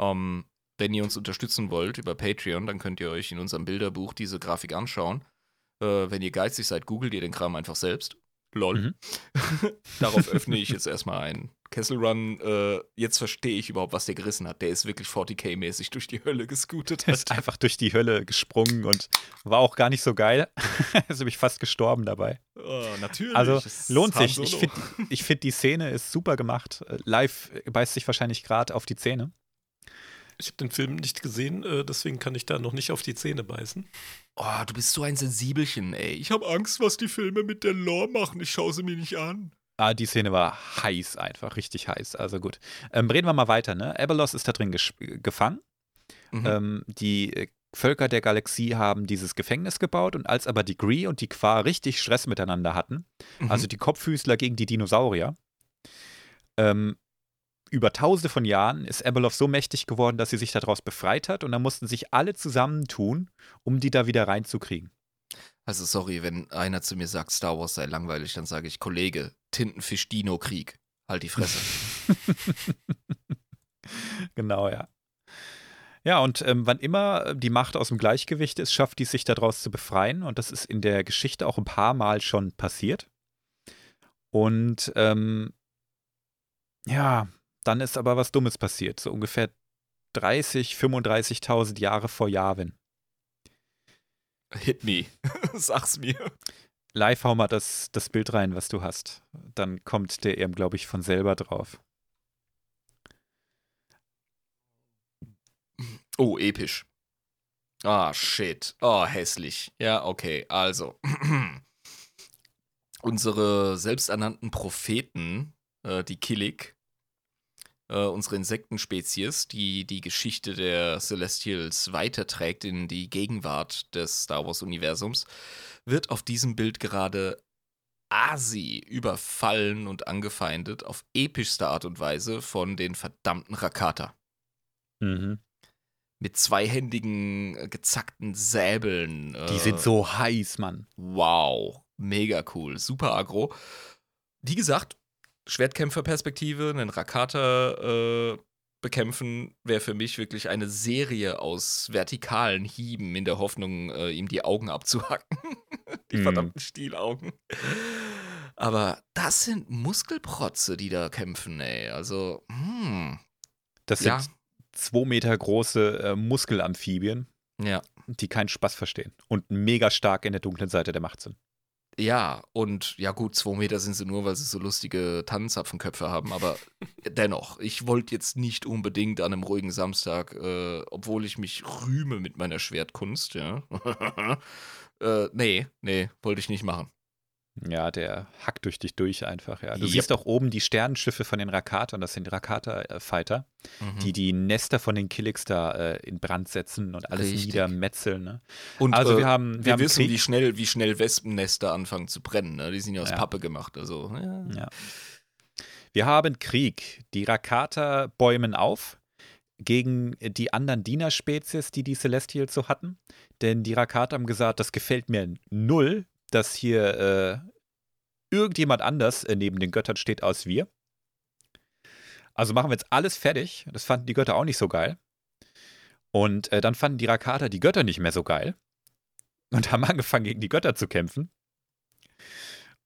Ähm, wenn ihr uns unterstützen wollt über Patreon, dann könnt ihr euch in unserem Bilderbuch diese Grafik anschauen. Äh, wenn ihr geizig seid, googelt ihr den Kram einfach selbst. Lol. Mhm. Darauf öffne ich jetzt erstmal einen. Kessel Run, äh, jetzt verstehe ich überhaupt, was der gerissen hat. Der ist wirklich 40k-mäßig durch die Hölle gescootet. Er ist einfach durch die Hölle gesprungen und war auch gar nicht so geil. ist nämlich fast gestorben dabei. Oh, natürlich. Also lohnt sich. Ich finde, find, die Szene ist super gemacht. Äh, Live beißt sich wahrscheinlich gerade auf die Zähne. Ich habe den Film nicht gesehen, äh, deswegen kann ich da noch nicht auf die Zähne beißen. Oh, du bist so ein Sensibelchen, ey. Ich habe Angst, was die Filme mit der Lore machen. Ich schaue sie mir nicht an. Ah, die Szene war heiß einfach, richtig heiß. Also gut. Ähm, reden wir mal weiter, ne? Abelos ist da drin ges- gefangen. Mhm. Ähm, die äh, Völker der Galaxie haben dieses Gefängnis gebaut und als aber die Gree und die Qua richtig Stress miteinander hatten, Mhm. also die Kopffüßler gegen die Dinosaurier, ähm, über tausende von Jahren ist Abeloth so mächtig geworden, dass sie sich daraus befreit hat und dann mussten sich alle zusammentun, um die da wieder reinzukriegen. Also sorry, wenn einer zu mir sagt, Star Wars sei langweilig, dann sage ich, Kollege, Tintenfisch-Dino-Krieg. Halt die Fresse. Genau, ja. Ja, und ähm, wann immer die Macht aus dem Gleichgewicht ist, schafft die sich daraus zu befreien. Und das ist in der Geschichte auch ein paar Mal schon passiert. Und ähm, ja, dann ist aber was Dummes passiert. So ungefähr 30, 35.000 Jahre vor Yavin. Hit me. Sag's mir. Live hau mal das, das Bild rein, was du hast. Dann kommt der eben, glaube ich, von selber drauf. Oh, episch. Ah, shit. Oh, hässlich. Ja, okay. Also. Unsere selbsternannten Propheten, äh, die Killik, äh, unsere Insektenspezies, die die Geschichte der Celestials weiterträgt in die Gegenwart des Star Wars-Universums, wird auf diesem Bild gerade Asi überfallen und angefeindet auf epischste Art und Weise von den verdammten Rakata Mhm. mit zweihändigen, äh, gezackten Säbeln. Die äh, sind so heiß, Mann. Wow, mega cool, super aggro. Wie gesagt, Schwertkämpferperspektive, einen Rakata äh, bekämpfen, wäre für mich wirklich eine Serie aus vertikalen Hieben in der Hoffnung, äh, ihm die Augen abzuhacken. die Mm. verdammten Stielaugen. Aber das sind Muskelprotze, die da kämpfen, ey. Also, hm. Das sind Ja. zwei Meter große äh, Muskelamphibien, Ja. die keinen Spaß verstehen und mega stark in der dunklen Seite der Macht sind. Ja, und ja gut, zwei Meter sind sie nur, weil sie so lustige Tannenzapfenköpfe haben, aber dennoch, ich wollte jetzt nicht unbedingt an einem ruhigen Samstag, äh, obwohl ich mich rühme mit meiner Schwertkunst, ja. äh, nee, nee, wollte ich nicht machen. Ja, der hackt durch dich durch einfach, ja. Du Yep. siehst auch oben die Sternenschiffe von den Rakatern, das sind Rakata-Fighter, Mhm. die die Nester von den Killix da äh, in Brand setzen und alles Richtig. niedermetzeln, ne? Und also äh, wir haben, wir wir haben wissen, Krieg. wie schnell, wie schnell Wespennester anfangen zu brennen, ne? Die sind ja aus Ja. Pappe gemacht, also, ja. Ja. Wir haben Krieg. Die Rakata bäumen auf gegen die anderen Dienerspezies, die die Celestials so hatten. Denn die Rakata haben gesagt, das gefällt mir null, dass hier äh, irgendjemand anders äh, neben den Göttern steht als wir. Also machen wir jetzt alles fertig. Das fanden die Götter auch nicht so geil. Und äh, dann fanden die Rakata die Götter nicht mehr so geil. Und haben angefangen, gegen die Götter zu kämpfen.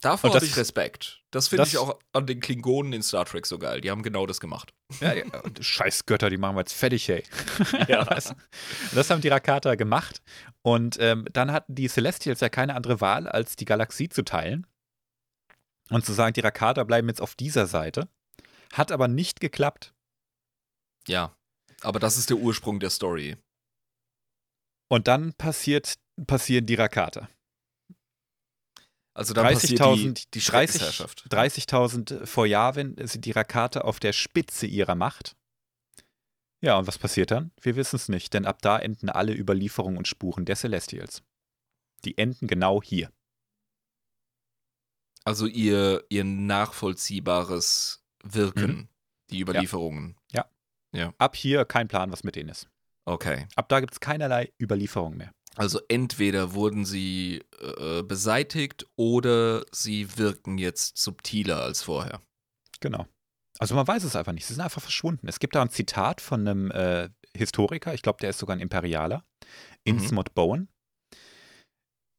Davor habe ich Respekt. Das finde ich auch an den Klingonen in Star Trek so geil. Die haben genau das gemacht. Ja, ja, scheiß Götter, die machen wir jetzt fertig, hey. Ja. Was? Das haben die Rakata gemacht. Und ähm, dann hatten die Celestials ja keine andere Wahl, als die Galaxie zu teilen. Und zu sagen, die Rakata bleiben jetzt auf dieser Seite. Hat aber nicht geklappt. Ja. Aber das ist der Ursprung der Story. Und dann passiert, passieren die Rakata. Also dann passiert die, 30.000 die 30 Schreckensherrschaft. 30.000 vor Yavin sind die Rakata auf der Spitze ihrer Macht. Ja, und was passiert dann? Wir wissen es nicht, denn ab da enden alle Überlieferungen und Spuren der Celestials. Die enden genau hier. Also ihr, ihr nachvollziehbares Wirken, Mhm. die Überlieferungen. Ab hier kein Plan, was mit denen ist. Okay. Ab da gibt es keinerlei Überlieferung mehr. Also entweder wurden sie äh, beseitigt oder sie wirken jetzt subtiler als vorher. Genau. Also man weiß es einfach nicht. Sie sind einfach verschwunden. Es gibt da ein Zitat von einem äh, Historiker, ich glaube, der ist sogar ein Imperialer, Innsmouth Bowen.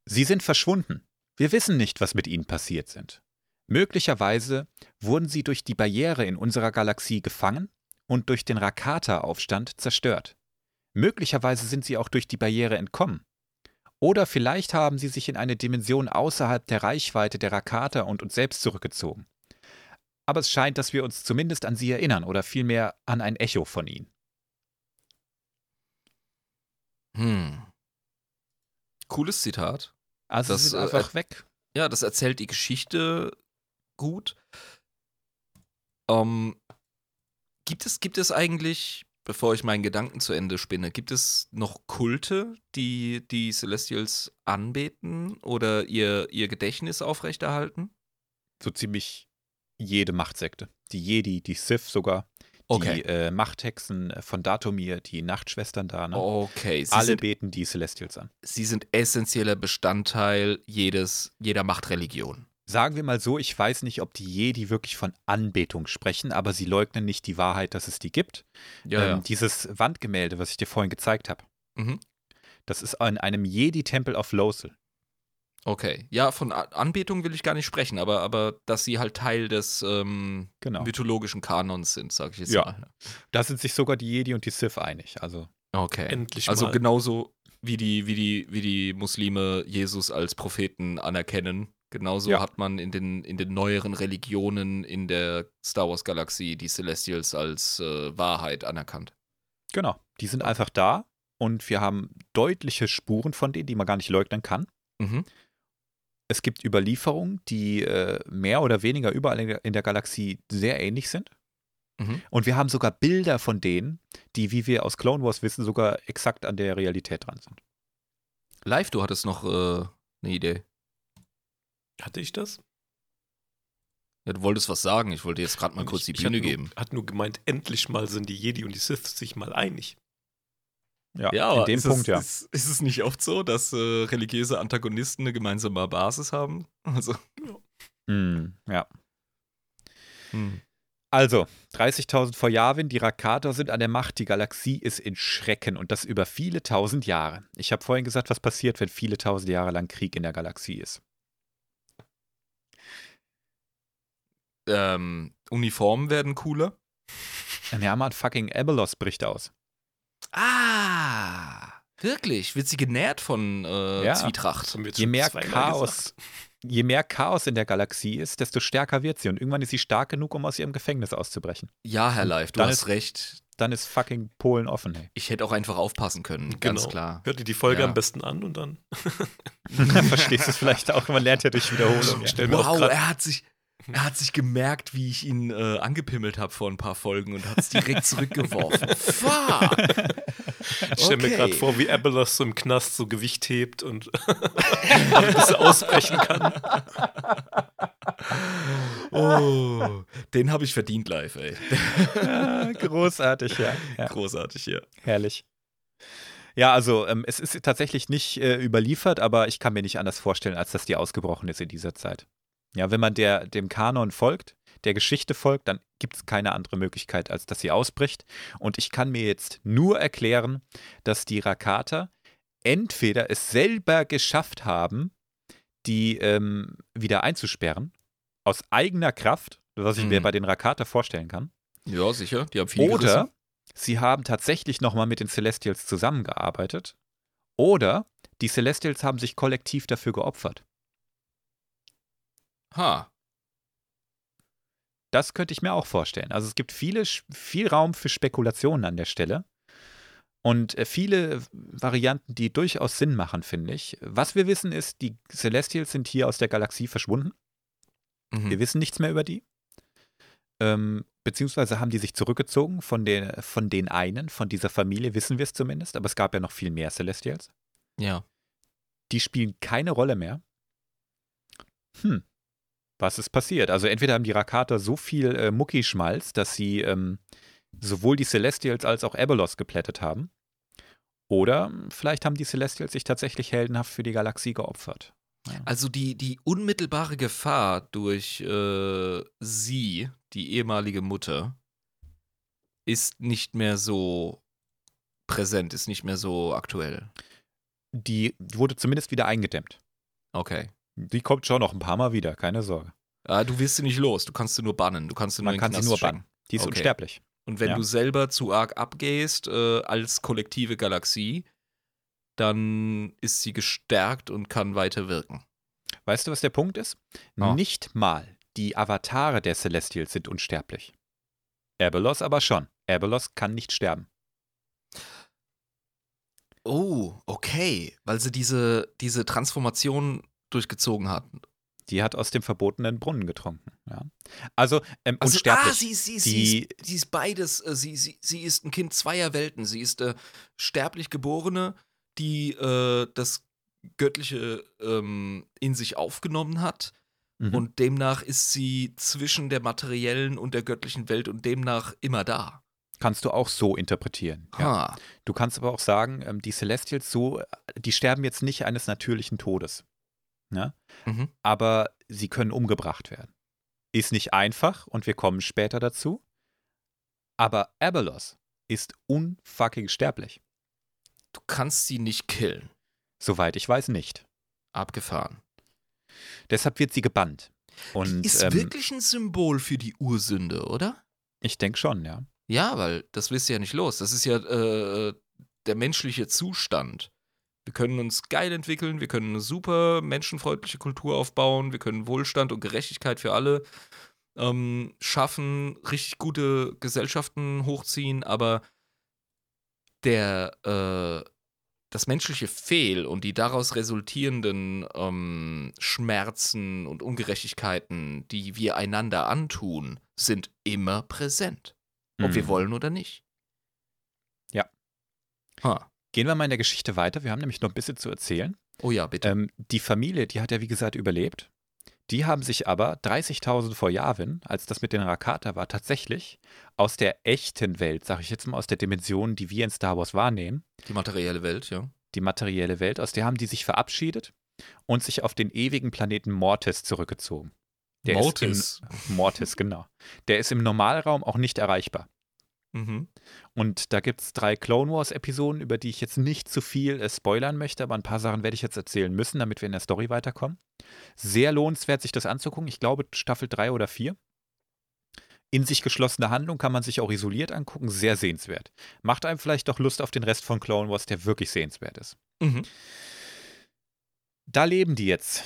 Sie sind verschwunden. Wir wissen nicht, was mit ihnen passiert sind. Möglicherweise wurden sie durch die Barriere in unserer Galaxie gefangen und durch den Rakata-Aufstand zerstört. Möglicherweise sind sie auch durch die Barriere entkommen. Oder vielleicht haben sie sich in eine Dimension außerhalb der Reichweite der Rakata und uns selbst zurückgezogen. Aber es scheint, dass wir uns zumindest an sie erinnern oder vielmehr an ein Echo von ihnen. Hm. Cooles Zitat. Also Das, sie sind äh, einfach weg. Ja, das erzählt die Geschichte gut. Ähm, gibt, es, gibt es eigentlich, bevor ich meinen Gedanken zu Ende spinne, gibt es noch Kulte, die die Celestials anbeten oder ihr, ihr Gedächtnis aufrechterhalten? So ziemlich jede Machtsekte. Die Jedi, die Sith sogar, Okay. die äh, Machthexen von Datomir, die Nachtschwestern da, ne? Okay, sie Alle sind, beten die Celestials an. sie sind essentieller Bestandteil jedes, jeder Machtreligion. Sagen wir mal so, ich weiß nicht, ob die Jedi wirklich von Anbetung sprechen, aber sie leugnen nicht die Wahrheit, dass es die gibt. Ja, ähm, Dieses Wandgemälde, was ich dir vorhin gezeigt habe, Mhm. das ist in einem Jedi-Tempel auf Lothal. Okay. Ja, von Anbetung will ich gar nicht sprechen, aber, aber dass sie halt Teil des ähm, Genau. mythologischen Kanons sind, sage ich jetzt Ja. mal. Da sind sich sogar die Jedi und die Sith einig. Also, Okay. Endlich Also mal. genauso wie die, wie die, wie die Muslime Jesus als Propheten anerkennen, genauso Ja. hat man in den, in den neueren Religionen in der Star Wars Galaxie die Celestials als äh, Wahrheit anerkannt. genau. Die sind einfach da und wir haben deutliche Spuren von denen, die man gar nicht leugnen kann. Mhm. Es gibt Überlieferungen, die äh, mehr oder weniger überall in der- in der Galaxie sehr ähnlich sind. Mhm. Und wir haben sogar Bilder von denen, die, wie wir aus Clone Wars wissen, sogar exakt an der Realität dran sind. Live, du hattest noch äh, eine Idee. Hatte ich das? Ja, du wolltest was sagen. Ich wollte jetzt gerade mal Und kurz ich, die ich Bühne hat nur, geben. Hat nur gemeint, endlich mal sind die Jedi und die Sith sich mal einig. Ja, in dem ist Punkt, es, ja. Ist, ist es nicht oft so, dass äh, religiöse Antagonisten eine gemeinsame Basis haben? Also. Hm, ja. Hm. Also, 30.000 vor Yavin, die Rakator sind an der Macht, die Galaxie ist in Schrecken und das über viele tausend Jahre. Ich habe vorhin gesagt, was passiert, wenn viele tausend Jahre lang Krieg in der Galaxie ist. Ähm, Uniformen werden cooler. Ja, man, fucking Abelos bricht aus. Ah, wirklich? Wird sie genährt von äh, Ja. Zwietracht? Je mehr Chaos, je mehr Chaos in der Galaxie ist, desto stärker wird sie und irgendwann ist sie stark genug, um aus ihrem Gefängnis auszubrechen. Ja, Herr Live, du Dann hast ist- recht. Dann ist fucking Polen offen, hey. Ich hätte auch einfach aufpassen können, ganz Genau. klar. Hört ihr die Folge Ja. am besten an und dann. Verstehst du es vielleicht auch? Man lernt ja durch Wiederholung. Ja. Wow, er hat sich, er hat sich gemerkt, wie ich ihn äh, angepimmelt habe vor ein paar Folgen und hat es direkt zurückgeworfen. Fuck! Ich stelle mir Okay. gerade vor, wie Abelos so im Knast so Gewicht hebt und bisschen ausbrechen kann. Oh, den habe ich verdient live, ey. Ja, großartig, ja. ja. Großartig hier. Herrlich. Ja, also ähm, es ist tatsächlich nicht äh, überliefert, aber ich kann mir nicht anders vorstellen, als dass die ausgebrochen ist in dieser Zeit. Ja, wenn man der, dem Kanon folgt, der Geschichte folgt, dann gibt es keine andere Möglichkeit, als dass sie ausbricht. Und ich kann mir jetzt nur erklären, dass die Rakata entweder es selber geschafft haben, die ähm, wieder einzusperren, aus eigener Kraft, was ich mir Mhm. bei den Rakata vorstellen kann. Ja, sicher. Die haben viel Oder gerissen. sie haben tatsächlich nochmal mit den Celestials zusammengearbeitet. Oder die Celestials haben sich kollektiv dafür geopfert. Ha. Das könnte ich mir auch vorstellen. Also es gibt viele, viel Raum für Spekulationen an der Stelle. Und äh, viele Varianten, die durchaus Sinn machen, finde ich. Was wir wissen ist, die Celestials sind hier aus der Galaxie verschwunden. Mhm. Wir wissen nichts mehr über die. Ähm, beziehungsweise haben die sich zurückgezogen von, den, von den einen, von dieser Familie, wissen wir es zumindest. Aber es gab ja noch viel mehr Celestials. Ja. Die spielen keine Rolle mehr. Hm. Was ist passiert? Also entweder haben die Rakata so viel äh, Muckischmalz, dass sie ähm, sowohl die Celestials als auch Abelos geplättet haben. Oder vielleicht haben die Celestials sich tatsächlich heldenhaft für die Galaxie geopfert. Also die, die unmittelbare Gefahr durch äh, sie, die ehemalige Mutter, ist nicht mehr so präsent, ist nicht mehr so aktuell. Die wurde zumindest wieder eingedämmt. Okay. Die kommt schon noch ein paar Mal wieder, keine Sorge. Ja, du wirst sie nicht los, du kannst sie nur bannen, du kannst sie nur Man kann sie nur bannen. Die ist Okay. unsterblich. Und wenn Ja. du selber zu arg abgehst äh, als kollektive Galaxie, dann ist sie gestärkt und kann weiter wirken. Weißt du, was der Punkt ist? Ah. Nicht mal die Avatare der Celestials sind unsterblich. Abelos aber schon. Abelos kann nicht sterben. Oh, okay. Weil sie diese, diese Transformation durchgezogen hatten. Die hat aus dem verbotenen Brunnen getrunken. Ja. Also, ähm, Also, unsterblich. ah, sie, sie, sie, ist, sie ist beides. äh, Sie, sie, sie ist ein Kind zweier Welten. Sie ist äh, sterblich Geborene, die äh, das Göttliche ähm, in sich aufgenommen hat. Mhm. Und demnach ist sie zwischen der materiellen und der göttlichen Welt und demnach immer da. Kannst du auch so interpretieren. Ja. Du kannst aber auch sagen, ähm, die Celestials so, äh, die sterben jetzt nicht eines natürlichen Todes. Ne? Mhm. Aber sie können umgebracht werden. Ist nicht einfach und wir kommen später dazu. Aber Abelos ist unfucking sterblich. Du kannst sie nicht killen. Soweit ich weiß nicht. Abgefahren. Deshalb wird sie gebannt. Und die ist ähm, wirklich ein Symbol für die Ursünde, oder? ich denke schon, ja. Ja, weil das wirst du ja nicht los. Das ist ja äh, der menschliche Zustand. Wir können uns geil entwickeln, wir können eine super menschenfreundliche Kultur aufbauen, wir können Wohlstand und Gerechtigkeit für alle ähm, schaffen, richtig gute Gesellschaften hochziehen, aber der, äh, das menschliche Fehl und die daraus resultierenden ähm, Schmerzen und Ungerechtigkeiten, die wir einander antun, sind immer präsent. Ob wir Mhm. wollen oder nicht. Ja. Ha. Gehen wir mal in der Geschichte weiter. Wir haben nämlich noch ein bisschen zu erzählen. Oh ja, bitte. Ähm, die Familie, die hat ja wie gesagt überlebt. Die haben sich aber 30.000 vor Yavin, als das mit den Rakata war, tatsächlich aus der echten Welt, sag ich jetzt mal aus der Dimension, die wir in Star Wars wahrnehmen, die materielle Welt, ja. die materielle Welt, aus der haben die sich verabschiedet und sich auf den ewigen Planeten Mortis zurückgezogen. Der Mortis. Ist im, Mortis, genau. Der ist im Normalraum auch nicht erreichbar. Mhm. Und da gibt es drei Clone Wars-Episoden, über die ich jetzt nicht zu viel äh, spoilern möchte, aber ein paar Sachen werde ich jetzt erzählen müssen, damit wir in der Story weiterkommen. Sehr lohnenswert, sich das anzugucken. Ich glaube, Staffel 3 oder 4. In sich geschlossene Handlung kann man sich auch isoliert angucken, sehr sehenswert. Macht einem vielleicht doch Lust auf den Rest von Clone Wars, der wirklich sehenswert ist. Mhm. Da leben die jetzt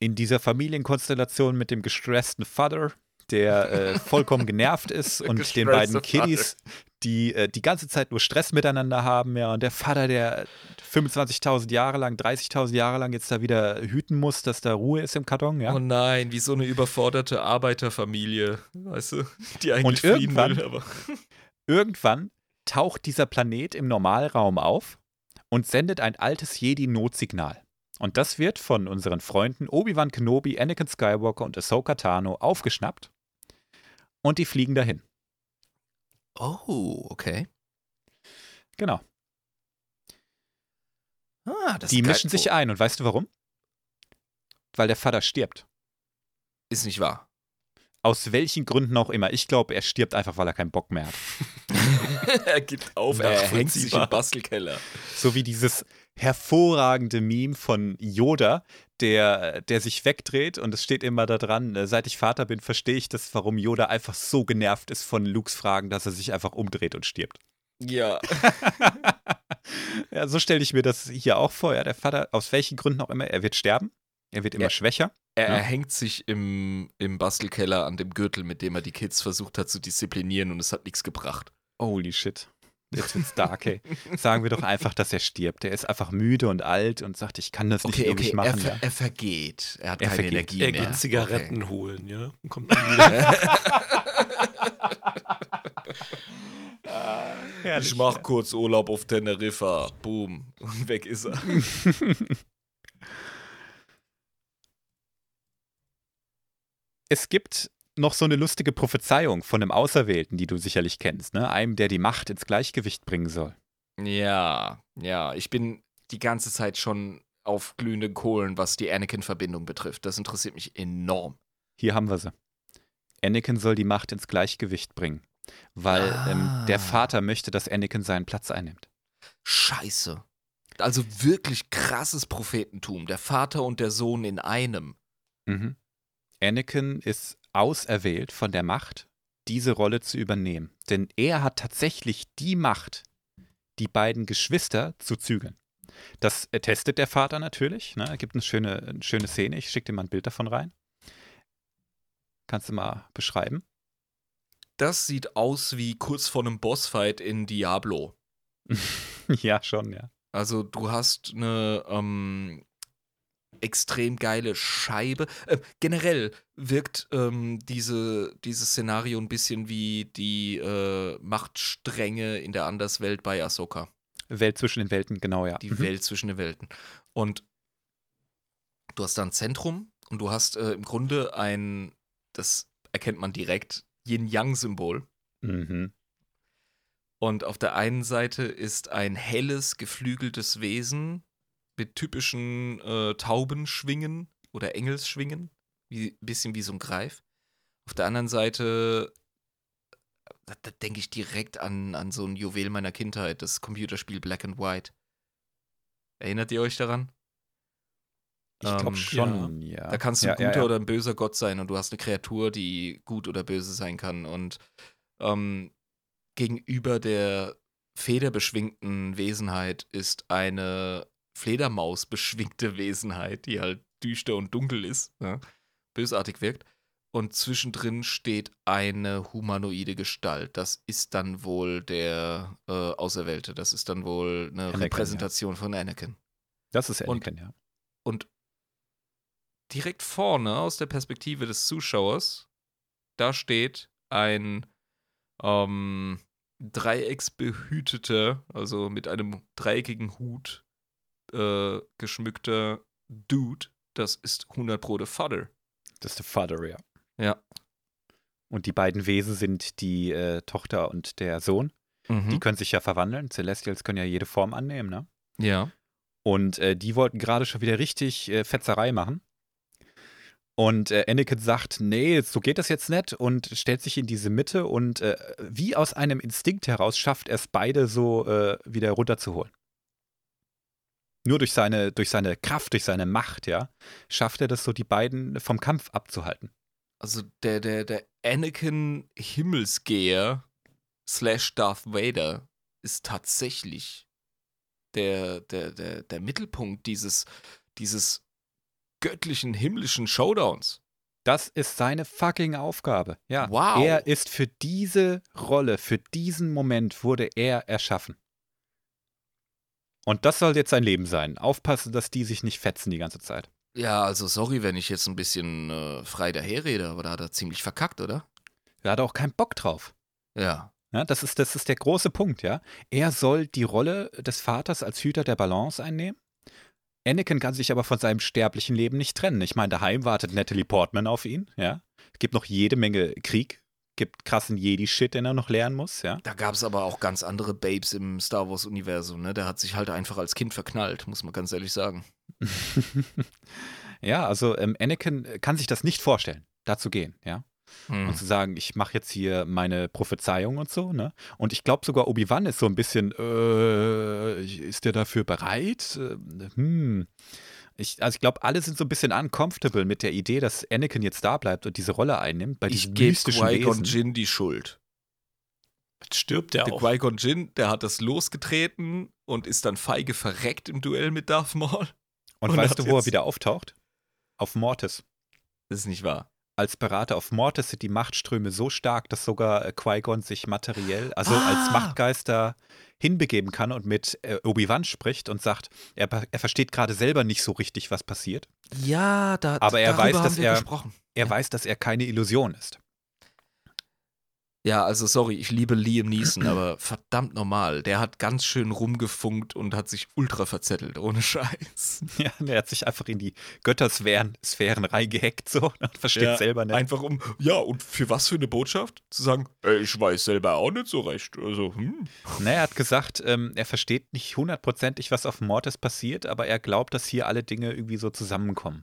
in dieser Familienkonstellation mit dem gestressten Vater, der äh, vollkommen genervt ist und den beiden Kiddies, die äh, die ganze Zeit nur Stress miteinander haben, ja, und der Vater, der 25.000 Jahre lang, 30.000 Jahre lang jetzt da wieder hüten muss, dass da Ruhe ist im Karton, ja. Oh nein, wie so eine überforderte Arbeiterfamilie, weißt du, die eigentlich Und fliehen will, aber. Irgendwann taucht dieser Planet im Normalraum auf und sendet ein altes Jedi-Notsignal. Und das wird von unseren Freunden Obi-Wan Kenobi, Anakin Skywalker und Ahsoka Tano aufgeschnappt. Und die fliegen dahin. Oh, okay. Genau. Ah, das die ist mischen sich ein. Und weißt du warum? Weil der Vater stirbt. Ist nicht wahr. Aus welchen Gründen auch immer. Ich glaube, er stirbt einfach, weil er keinen Bock mehr hat. er gibt auf, er hängt sich im Bastelkeller. So wie dieses hervorragende Meme von Yoda, der, der sich wegdreht und es steht immer da dran, äh, seit ich Vater bin, verstehe ich das, warum Yoda einfach so genervt ist von Lukes Fragen, dass er sich einfach umdreht und stirbt. Ja. ja, so stelle ich mir das hier auch vor. Ja, der Vater, aus welchen Gründen auch immer, er wird sterben. Er wird immer Ja. schwächer. Er, Ja. er hängt sich im, im Bastelkeller an dem Gürtel, mit dem er die Kids versucht hat zu disziplinieren und es hat nichts gebracht. Holy shit. Jetzt wird's dark, ey. Sagen wir doch einfach, dass er stirbt. Er ist einfach müde und alt und sagt, ich kann das nicht Okay, ewig okay, machen. er, ver er vergeht. Er hat Er keine vergeht. Energie Er mehr. geht Zigaretten holen, ja. Und kommt dann wieder. Herrlich, Ich mach kurz Urlaub auf Teneriffa. Boom. Und weg ist er. Es gibt noch so eine lustige Prophezeiung von einem Auserwählten, die du sicherlich kennst, ne? Einem, der die Macht ins Gleichgewicht bringen soll. Ja, ja. Ich bin die ganze Zeit schon auf glühenden Kohlen, was die Anakin-Verbindung betrifft. Das interessiert mich enorm. Hier haben wir sie. Anakin soll die Macht ins Gleichgewicht bringen, weil ähm, Ah. der Vater möchte, dass Anakin seinen Platz einnimmt. Scheiße. Also wirklich krasses Prophetentum. Der Vater und der Sohn in einem. Mhm. Anakin ist auserwählt von der Macht, diese Rolle zu übernehmen. Denn er hat tatsächlich die Macht, die beiden Geschwister zu zügeln. Das testet der Vater natürlich. Ne? Gibt eine schöne, eine schöne Szene. Ich schicke dir mal ein Bild davon rein. Kannst du mal beschreiben? Das sieht aus wie kurz vor einem Bossfight in Diablo. ja, schon, ja. Also du hast eine ähm, extrem geile Scheibe. Äh, generell wirkt ähm, diese, dieses Szenario ein bisschen wie die äh, Machtstränge in der Anderswelt bei Ahsoka. Welt zwischen den Welten, genau, ja. Die mhm. Welt zwischen den Welten. Und du hast da ein Zentrum und du hast äh, im Grunde ein, das erkennt man direkt, Yin-Yang-Symbol. Mhm. Und auf der einen Seite ist ein helles, geflügeltes Wesen mit typischen äh, Taubenschwingen oder Engelsschwingen, ein bisschen wie so ein Greif. Auf der anderen Seite, da, da denke ich direkt an, an so ein Juwel meiner Kindheit, das Computerspiel Black and White. Erinnert ihr euch daran? Ich glaube ähm, schon, ja. ja. Da kannst du ein guter ja, ja. oder ein böser Gott sein und du hast eine Kreatur, die gut oder böse sein kann. Und ähm, gegenüber der federbeschwingten Wesenheit ist eine Fledermaus beschwingte Wesenheit, die halt düster und dunkel ist, ja, bösartig wirkt. Und zwischendrin steht eine humanoide Gestalt. Das ist dann wohl der äh, Auserwählte. Das ist dann wohl eine Anakin, Repräsentation ja. von Anakin. Das ist Anakin, und, ja. Und direkt vorne aus der Perspektive des Zuschauers, da steht ein ähm, dreiecksbehüteter, also mit einem dreieckigen Hut äh, geschmückter Dude. Das ist 100 Pro der Vater. Das ist der Vater, ja. Ja. Und die beiden Wesen sind die äh, Tochter und der Sohn. Mhm. Die können sich ja verwandeln. Celestials können ja jede Form annehmen, ne? Ja. Und äh, die wollten gerade schon wieder richtig äh, Fetzerei machen. Und äh, Anakin sagt, nee, so geht das jetzt nicht und stellt sich in diese Mitte und äh, wie aus einem Instinkt heraus schafft er es beide so äh, wieder runterzuholen. Nur durch seine, durch seine Kraft, durch seine Macht, ja, schafft er das so, die beiden vom Kampf abzuhalten. Also der, der, der Anakin Himmelsgeher slash Darth Vader ist tatsächlich der, der, der, der Mittelpunkt dieses, dieses göttlichen, himmlischen Showdowns. Das ist seine fucking Aufgabe. Ja. Wow. Er ist für diese Rolle, für diesen Moment wurde er erschaffen. Und das soll jetzt sein Leben sein. Aufpassen, dass die sich nicht fetzen die ganze Zeit. Ja, also sorry, wenn ich jetzt ein bisschen äh, frei daherrede, aber da hat er ziemlich verkackt, oder? Er hat auch keinen Bock drauf. Ja. ja das, ist, das ist der große Punkt, ja. Er soll die Rolle des Vaters als Hüter der Balance einnehmen. Anakin kann sich aber von seinem sterblichen Leben nicht trennen. Ich meine, daheim wartet Natalie Portman auf ihn, ja. Es gibt noch jede Menge Krieg gibt krassen Jedi-Shit, den er noch lernen muss, ja. Da gab es aber auch ganz andere Babes im Star Wars-Universum, ne? Der hat sich halt einfach als Kind verknallt, muss man ganz ehrlich sagen. ja, also ähm, Anakin kann sich das nicht vorstellen, da zu gehen, ja. Hm. Und zu sagen, ich mache jetzt hier meine Prophezeiung und so, ne? Und ich glaube sogar Obi-Wan ist so ein bisschen, äh, ist der dafür bereit? Äh, hm. Ich, also ich glaube, alle sind so ein bisschen uncomfortable mit der Idee, dass Anakin jetzt da bleibt und diese Rolle einnimmt bei ich mystischen Qui-Gon Jinn die Schuld. Jetzt stirbt der, der auch. Qui-Gon Jinn, der hat das losgetreten und ist dann feige verreckt im Duell mit Darth Maul. Und, und weißt du, wo er wieder auftaucht? Auf Mortis. Das ist nicht wahr als Berater auf Mortis sind die Machtströme so stark, dass sogar äh, Qui-Gon sich materiell, also ah. als Machtgeister hinbegeben kann und mit äh, Obi-Wan spricht und sagt, er, er versteht gerade selber nicht so richtig, was passiert. Ja, da, aber er weiß, dass er, gesprochen. er ja. weiß, dass er keine Illusion ist. Ja, also sorry, ich liebe Liam Neeson, aber verdammt normal. Der hat ganz schön rumgefunkt und hat sich ultra verzettelt, ohne Scheiß. Ja, der hat sich einfach in die Göttersphären Sphären reingehackt so und versteht ja, selber nicht. Einfach um, ja, und für was für eine Botschaft? Zu sagen, ey, ich weiß selber auch nicht so recht. Also, hm. Na, er hat gesagt, ähm, er versteht nicht hundertprozentig, was auf Mortis passiert, aber er glaubt, dass hier alle Dinge irgendwie so zusammenkommen.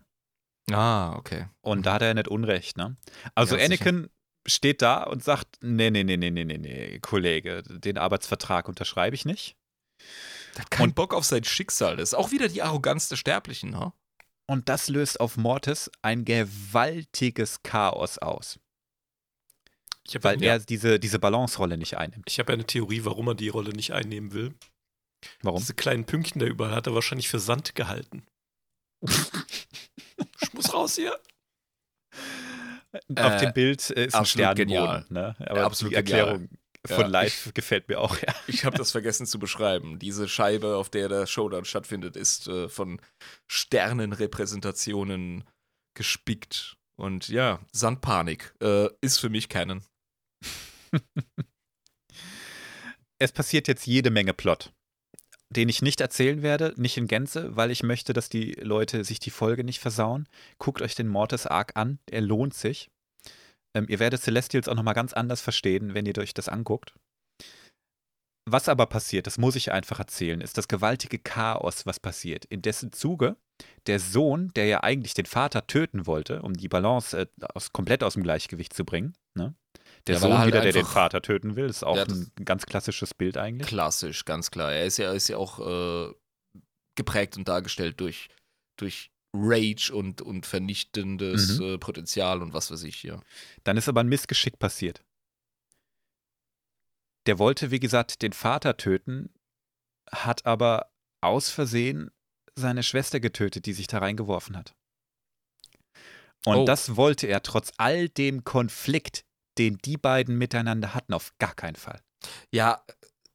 Ah, okay. Und mhm. da hat er nicht Unrecht, ne? Also ja, Anakin steht da und sagt, nee, nee, nee, nee, nee, nee, nee, Kollege, den Arbeitsvertrag unterschreibe ich nicht. Der hat keinen und, Bock auf sein Schicksal. Das ist auch wieder die Arroganz der Sterblichen, ne? Und das löst auf Mortis ein gewaltiges Chaos aus. weil ja, er diese, diese Balance-Rolle nicht einnimmt. ich habe ja eine Theorie, warum er die Rolle nicht einnehmen will. Warum? Diese kleinen Pünktchen da überall hat er wahrscheinlich für Sand gehalten. ich muss raus hier. Auf Äh, dem Bild ist ein Sternenboden. genial. Ne? Aber Absolut die Erklärung Ja. von Live gefällt mir auch. Ja. Ich habe das vergessen zu beschreiben. Diese Scheibe, auf der der Showdown stattfindet, ist äh, von Sternenrepräsentationen gespickt. Und ja, Sandpanik äh, ist für mich Canon. Es passiert jetzt jede Menge Plot, den ich nicht erzählen werde, nicht in Gänze, weil ich möchte, dass die Leute sich die Folge nicht versauen. Guckt euch den Mortis Arc an, er lohnt sich. Ähm, ihr werdet Celestials auch nochmal ganz anders verstehen, wenn ihr euch das anguckt. Was aber passiert, das muss ich einfach erzählen, ist das gewaltige Chaos, was passiert. In dessen Zuge der Sohn, der ja eigentlich den Vater töten wollte, um die Balance äh, aus, komplett aus dem Gleichgewicht zu bringen, ne? Der Ja, Sohn halt wieder, der den Vater töten will, ist auch Ja, ein ganz klassisches Bild eigentlich. Klassisch, ganz klar. Er ist ja, ist ja auch äh, geprägt und dargestellt durch, durch Rage und, und vernichtendes Mhm. äh, Potenzial und was weiß ich, ja. Dann ist aber ein Missgeschick passiert. Der wollte, wie gesagt, den Vater töten, hat aber aus Versehen seine Schwester getötet, die sich da reingeworfen hat. Und Oh. das wollte er trotz all dem Konflikt, den die beiden miteinander hatten, auf gar keinen Fall. Ja,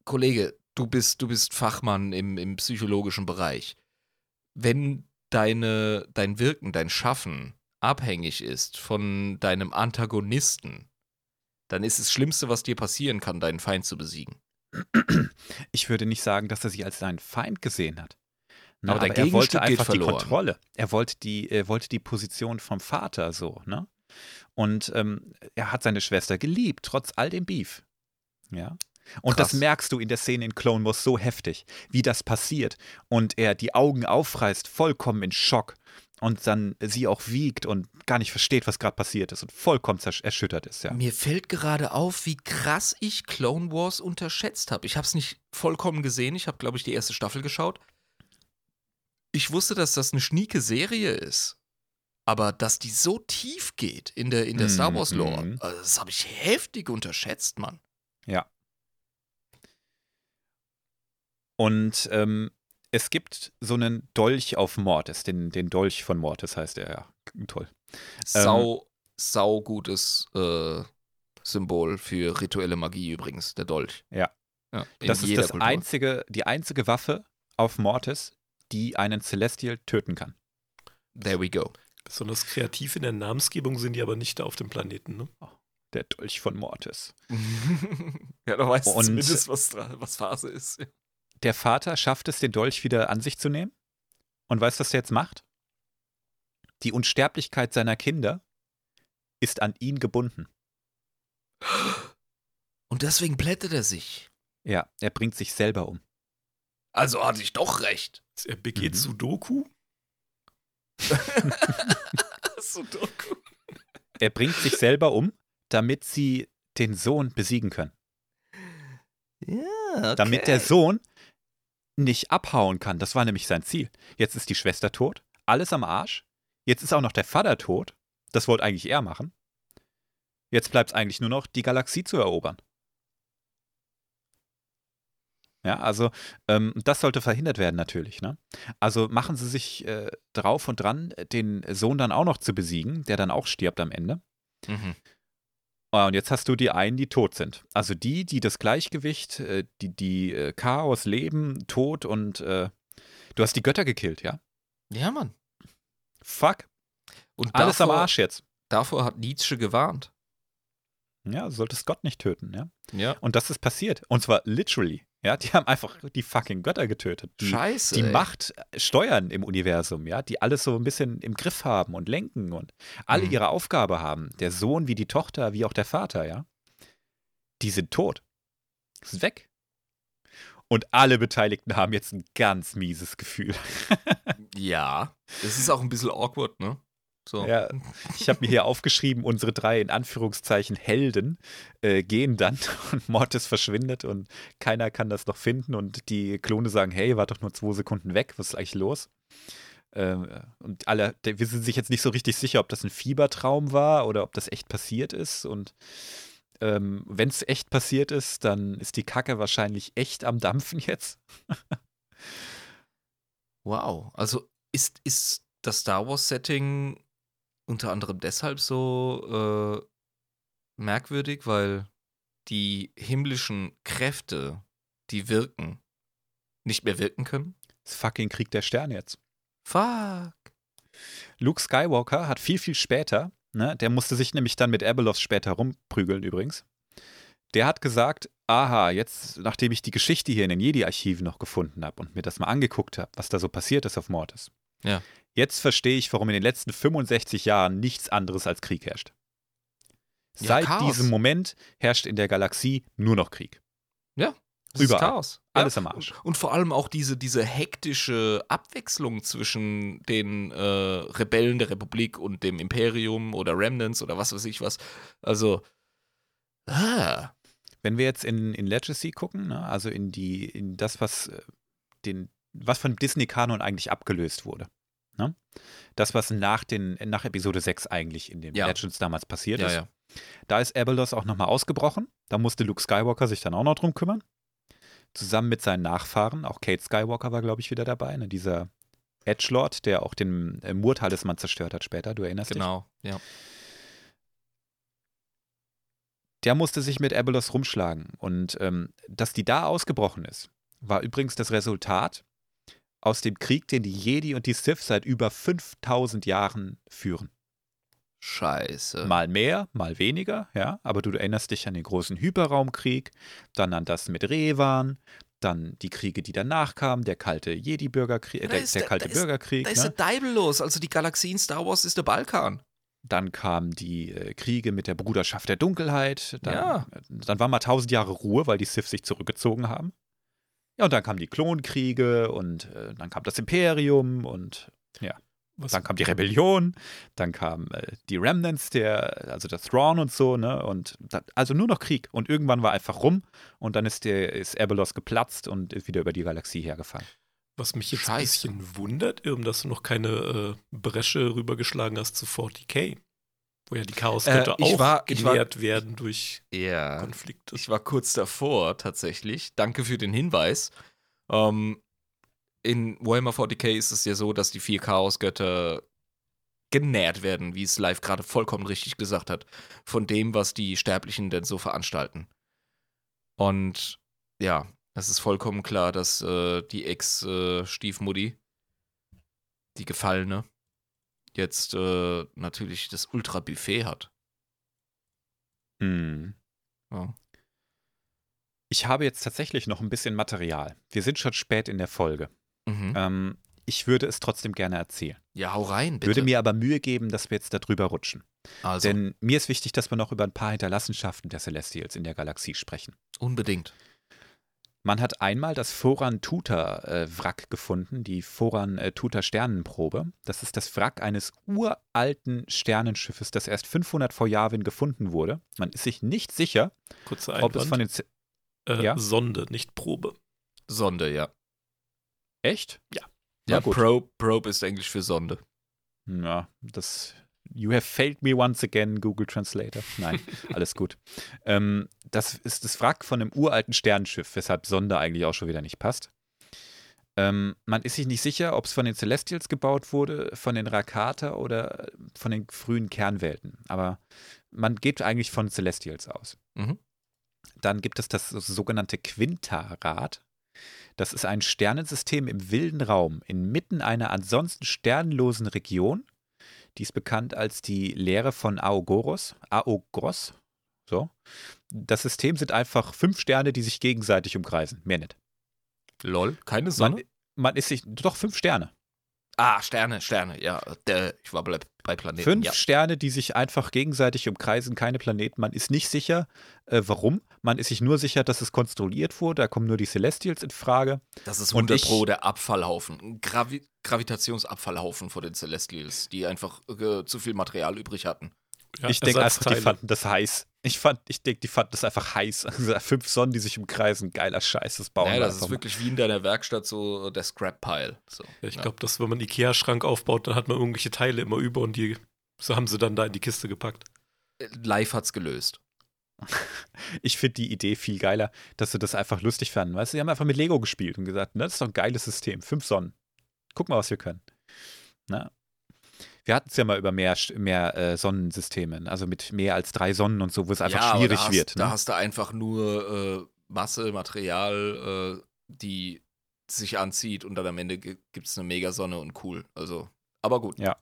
Kollege, du bist, du bist Fachmann im, im psychologischen Bereich. Wenn deine, dein Wirken, dein Schaffen abhängig ist von deinem Antagonisten, dann ist das Schlimmste, was dir passieren kann, deinen Feind zu besiegen. Ich würde nicht sagen, dass er sie als seinen Feind gesehen hat. Na, Aber aber, der er wollte einfach die. Kontrolle. Er wollte die, er wollte die Position vom Vater so, ne? Und ähm, er hat seine Schwester geliebt, trotz all dem Beef. Ja. Und Krass. das merkst du in der Szene in Clone Wars so heftig, wie das passiert. Und er die Augen aufreißt, vollkommen in Schock. Und dann sie auch wiegt und gar nicht versteht, was gerade passiert ist und vollkommen erschüttert ist, ja. Mir fällt gerade auf, wie krass ich Clone Wars unterschätzt habe. Ich habe es nicht vollkommen gesehen. Ich habe, glaube ich, die erste Staffel geschaut. Ich wusste, dass das eine schnieke Serie ist. Aber dass die so tief geht in der, in der Star Wars Lore, Mhm. also das habe ich heftig unterschätzt, Mann. Und ähm, es gibt so einen Dolch auf Mortis, den, den Dolch von Mortis heißt er, ja. Toll. Sau, sau gutes äh, Symbol für rituelle Magie übrigens, der Dolch. Ja. ja Das ist das Kultur. einzige, die einzige Waffe auf Mortis, die einen Celestial töten kann. There we go. Besonders kreativ in der Namensgebung sind die aber nicht da auf dem Planeten, ne? Der Dolch von Mortis. ja, da weißt du Und- zumindest, was, was Phase ist. Der Vater schafft es, den Dolch wieder an sich zu nehmen. Und weißt du, was er jetzt macht? Die Unsterblichkeit seiner Kinder ist an ihn gebunden. Und deswegen plättet er sich. Ja, er bringt sich selber um. Also hatte ich doch recht. Er begeht Mhm. Sudoku. Sudoku. Er bringt sich selber um, damit sie den Sohn besiegen können. Ja, okay. damit der Sohn nicht abhauen kann. Das war nämlich sein Ziel. Jetzt ist die Schwester tot, alles am Arsch. Jetzt ist auch noch der Vater tot. Das wollte eigentlich er machen. Jetzt bleibt es eigentlich nur noch, die Galaxie zu erobern. Ja, also ähm, das sollte verhindert werden natürlich. Ne? Also machen sie sich äh, drauf und dran, den Sohn dann auch noch zu besiegen, der dann auch stirbt am Ende. Mhm. Ah, Und jetzt hast du die einen, die tot sind. Also die, die das Gleichgewicht, äh, die, die äh, Chaos leben, Tod und äh, du hast die Götter gekillt, ja? Ja, Mann. Fuck. Und Alles am davor, Arsch jetzt. Davor hat Nietzsche gewarnt. Ja, du solltest Gott nicht töten, ja? Ja. Und das ist passiert. Und zwar literally. Ja, die haben einfach die fucking Götter getötet. Die, Scheiße. die ey. Macht steuern im Universum, ja, die alles so ein bisschen im Griff haben und lenken und alle Mhm. ihre Aufgabe haben. Der Sohn wie die Tochter, wie auch der Vater, ja. Die sind tot. Ist weg. Und alle Beteiligten haben jetzt ein ganz mieses Gefühl. Ja. Das ist auch ein bisschen awkward, ne? So. Ja, ich habe mir hier aufgeschrieben, unsere drei in Anführungszeichen Helden äh, gehen dann und Mortis verschwindet und keiner kann das noch finden und die Klone sagen, hey, war doch nur zwei Sekunden weg, was ist eigentlich los? Ähm, und alle, wir sind sich jetzt nicht so richtig sicher, ob das ein Fiebertraum war oder ob das echt passiert ist. Und ähm, wenn es echt passiert ist, dann ist die Kacke wahrscheinlich echt am Dampfen jetzt. wow. Also ist, ist das Star Wars-Setting unter anderem deshalb so äh, merkwürdig, weil die himmlischen Kräfte, die wirken, nicht mehr wirken können? Das fucking Krieg der Sterne jetzt. Fuck. Luke Skywalker hat viel, viel später, ne, der musste sich nämlich dann mit Abelos später rumprügeln übrigens. Der hat gesagt, aha, jetzt, nachdem ich die Geschichte hier in den Jedi-Archiven noch gefunden habe und mir das mal angeguckt habe, was da so passiert ist auf Mortis. Ja. Jetzt verstehe ich, warum in den letzten 65 Jahren nichts anderes als Krieg herrscht. Ja, Seit Chaos. diesem Moment herrscht in der Galaxie nur noch Krieg. Ja. Das Überall. Ist Chaos. Alles ja. am Arsch. Und vor allem auch diese, diese hektische Abwechslung zwischen den äh, Rebellen der Republik und dem Imperium oder Remnants oder was weiß ich was. Also, ah, Wenn wir jetzt in, in Legacy gucken, ne, also in die, in das, was äh, den, was von Disney-Kanon eigentlich abgelöst wurde. Ne? Das, was nach, den, nach Episode 6 eigentlich in den Ja. Legends damals passiert ja, ist. ja. Da ist Abelos auch nochmal ausgebrochen. Da musste Luke Skywalker sich dann auch noch drum kümmern. Zusammen mit seinen Nachfahren. Auch Kate Skywalker war, glaube ich, wieder dabei. Ne? Dieser Edgelord, der auch den äh, Mur-Talisman zerstört hat später. Du erinnerst dich? Genau, ja. der musste sich mit Abelos rumschlagen. Und ähm, dass die da ausgebrochen ist, war übrigens das Resultat aus dem Krieg, den die Jedi und die Sith seit über 5000 Jahren führen. Scheiße. Mal mehr, mal weniger, ja. Aber du erinnerst dich an den großen Hyperraumkrieg, dann an das mit Revan, dann die Kriege, die danach kamen, der kalte Jedi-Bürgerkrieg, äh, der, ist der kalte da ist- Bürgerkrieg. Da ist ne? der Deibel los. Also die Galaxie in Star Wars ist der Balkan. Dann kamen die äh, Kriege mit der Bruderschaft der Dunkelheit. Dann, Ja. äh, dann war mal tausend Jahre Ruhe, weil die Sith sich zurückgezogen haben. Ja, und dann kamen die Klonkriege und äh, dann kam das Imperium und Was, dann kam die Rebellion, dann kamen äh, die Remnants, der, also der Thrawn und so, ne? Und da, also nur noch Krieg. Und irgendwann war einfach rum und dann ist der ist Abelos geplatzt und ist wieder über die Galaxie hergefahren. was mich jetzt Scheiße. ein bisschen wundert, Irm, dass du noch keine äh, Bresche rübergeschlagen hast zu 40k. Wo ja die Chaosgötter Äh, auch war- ich war- genährt werden durch Ja. Konflikte. Ich war kurz davor, tatsächlich. Danke für den Hinweis. Ähm, in Warhammer 40k ist es ja so, dass die vier Chaosgötter genährt werden, wie es live gerade vollkommen richtig gesagt hat, von dem, was die Sterblichen denn so veranstalten. Und ja, es ist vollkommen klar, dass äh, die Ex-Stiefmutti, die Gefallene, jetzt äh, natürlich das Ultra-Buffet hat. Hm. Ja. Ich habe jetzt tatsächlich noch ein bisschen Material. Wir sind schon spät in der Folge. Mhm. Ähm, ich würde es trotzdem gerne erzählen. Ja, hau rein, bitte. Würde mir aber Mühe geben, dass wir jetzt darüber rutschen. also, Denn mir ist wichtig, dass wir noch über ein paar Hinterlassenschaften der Celestials in der Galaxie sprechen. unbedingt. Man hat einmal das Foran Tuta äh, Wrack gefunden, die Foran äh, Tuta Sternenprobe. Das ist das Wrack eines uralten Sternenschiffes, das erst 500 vor Yavin gefunden wurde. Man ist sich nicht sicher, Kurzer ob es von den Z äh, ja? Sonde, nicht Probe. Sonde, ja. echt? Ja. Ja. Probe, Probe ist Englisch für Sonde. Ja, das. You have failed me once again, Google Translator. Nein, alles gut. Ähm, das ist das Wrack von einem uralten Sternenschiff, weshalb Sonde eigentlich auch schon wieder nicht passt. Ähm, man ist sich nicht sicher, ob es von den Celestials gebaut wurde, von den Rakata oder von den frühen Kernwelten. Aber man geht eigentlich von Celestials aus. Mhm. Dann gibt es das sogenannte Quintarad. Das ist ein Sternensystem im wilden Raum inmitten einer ansonsten sternlosen Region. Die ist bekannt als die Lehre von Aogoros. Aogoros. So. Das System sind einfach fünf Sterne, die sich gegenseitig umkreisen. Mehr nicht. Lol, keine Sonne? Man, man ist sich. Doch, fünf Sterne. ah, Sterne, Sterne, ja. Der, ich war bei, bei Planeten. Fünf ja. Sterne, die sich einfach gegenseitig umkreisen, keine Planeten. Man ist nicht sicher, äh, warum. Man ist sich nur sicher, dass es konstruiert wurde. Da kommen nur die Celestials in Frage. Das ist Und 100 ich- Pro der Abfallhaufen. Ein Gravi Gravitationsabfallhaufen von den Celestials, die einfach äh, zu viel Material übrig hatten. Ja, ich denke einfach, die fanden das heiß. Ich fand, ich denke, die fanden das einfach heiß. Also fünf Sonnen, die sich umkreisen, geiler Scheiß, das bauen Naja, wir das ist wirklich wie in deiner Werkstatt so der Scrap-Pile. So. Ja, ich Ja. glaube, dass wenn man einen Ikea-Schrank aufbaut, dann hat man irgendwelche Teile immer über und die so haben sie dann da in die Kiste gepackt. Live hat's gelöst. Ich finde die Idee viel geiler, dass sie das einfach lustig fanden. Weißt du, sie haben einfach mit Lego gespielt und gesagt, ne, das ist doch ein geiles System. Fünf Sonnen. Guck mal, was wir können. Na? Wir hatten es ja mal über mehr, mehr äh, Sonnensystemen, also mit mehr als drei Sonnen und so, wo es einfach ja, schwierig da hast, wird. Da Ne? hast du einfach nur äh, Masse, Material, äh, die sich anzieht und dann am Ende gibt es eine Megasonne und cool. Also, aber gut. Ja.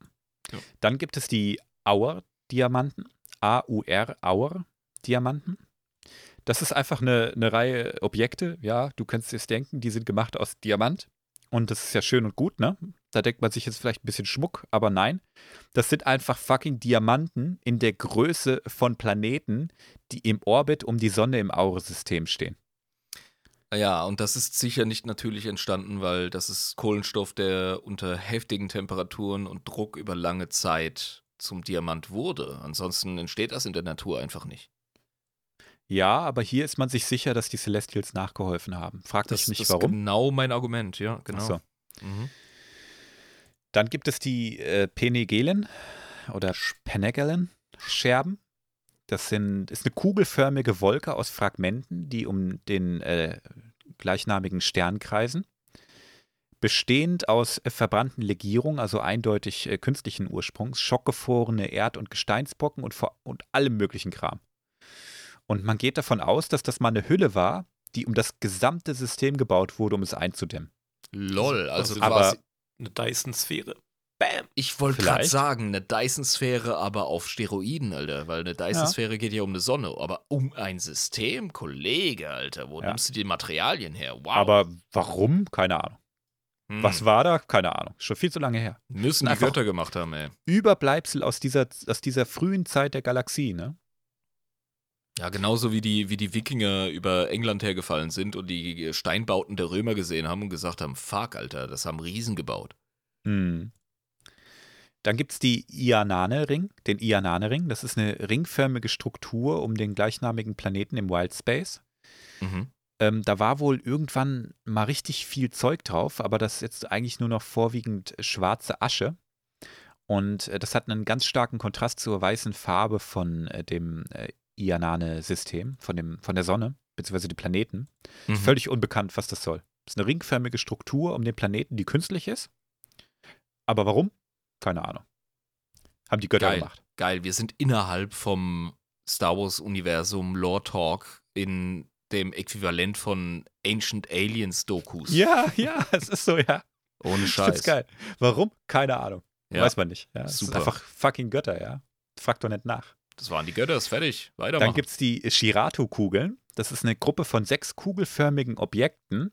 Dann gibt es die Auer-Diamanten. A-U-R, Auer-Diamanten. Das ist einfach eine, eine Reihe Objekte, ja, du kannst es denken, die sind gemacht aus Diamant. Und das ist ja schön und gut, ne? Da denkt man sich jetzt vielleicht ein bisschen Schmuck, aber nein. Das sind einfach fucking Diamanten in der Größe von Planeten, die im Orbit um die Sonne im Aure-System stehen. Ja, und das ist sicher nicht natürlich entstanden, weil das ist Kohlenstoff, der unter heftigen Temperaturen und Druck über lange Zeit zum Diamant wurde. Ansonsten entsteht das in der Natur einfach nicht. Ja, aber hier ist man sich sicher, dass die Celestials nachgeholfen haben. Fragt Das, mich nicht, das warum. ist genau mein Argument, ja, genau. So. Mhm. Dann gibt es die äh, Penegelen oder Penegelen-Scherben. Das sind, ist eine kugelförmige Wolke aus Fragmenten, die um den äh, gleichnamigen Stern kreisen. Bestehend aus äh, verbrannten Legierungen, also eindeutig äh, künstlichen Ursprungs, schockgefrorene Erd- und Gesteinsbrocken und, und allem möglichen Kram. Und man geht davon aus, dass das mal eine Hülle war, die um das gesamte System gebaut wurde, um es einzudämmen. Lol, also Also, aber- quasi, Eine Dyson-Sphäre. Bam! ich wollte gerade sagen, eine Dyson-Sphäre, aber auf Steroiden, Alter, weil eine Dyson-Sphäre geht ja um eine Sonne, aber um ein System, Kollege, Alter, wo Ja. nimmst du die Materialien her? Wow. Aber warum? Keine Ahnung. Hm. Was war da? Keine Ahnung. Schon viel zu lange her. müssen die einfach- Götter gemacht haben, ey. Überbleibsel aus dieser, aus dieser frühen Zeit der Galaxie, ne? Ja, genauso wie die, wie die Wikinger über England hergefallen sind und die Steinbauten der Römer gesehen haben und gesagt haben, fuck, Alter, das haben Riesen gebaut. Hm. Dann gibt es die Ianane-Ring, den Ianane-Ring. Das ist eine ringförmige Struktur um den gleichnamigen Planeten im Wild Space. Mhm. Ähm, da war wohl irgendwann mal richtig viel Zeug drauf, aber das ist jetzt eigentlich nur noch vorwiegend schwarze Asche. Und äh, das hat einen ganz starken Kontrast zur weißen Farbe von äh, dem äh, Ianane-System, von, dem- von der Sonne, beziehungsweise die Planeten. Mhm. Völlig unbekannt, was das soll. Das ist eine ringförmige Struktur um den Planeten, die künstlich ist. Aber warum? Keine Ahnung. Haben die Götter Geil. gemacht. Geil, wir sind innerhalb vom Star Wars-Universum Lore Talk in dem Äquivalent von Ancient Aliens Dokus. Ja, ja, es ist so, ja. Ohne Scheiß. find's geil. Warum? Keine Ahnung. Ja, Weiß man nicht. Ja, es Super. ist einfach fucking Götter, ja. Doch nicht nach. Das waren die Götter, ist fertig. Weitermachen. Dann gibt es die Shirato-Kugeln. Das ist eine Gruppe von sechs kugelförmigen Objekten,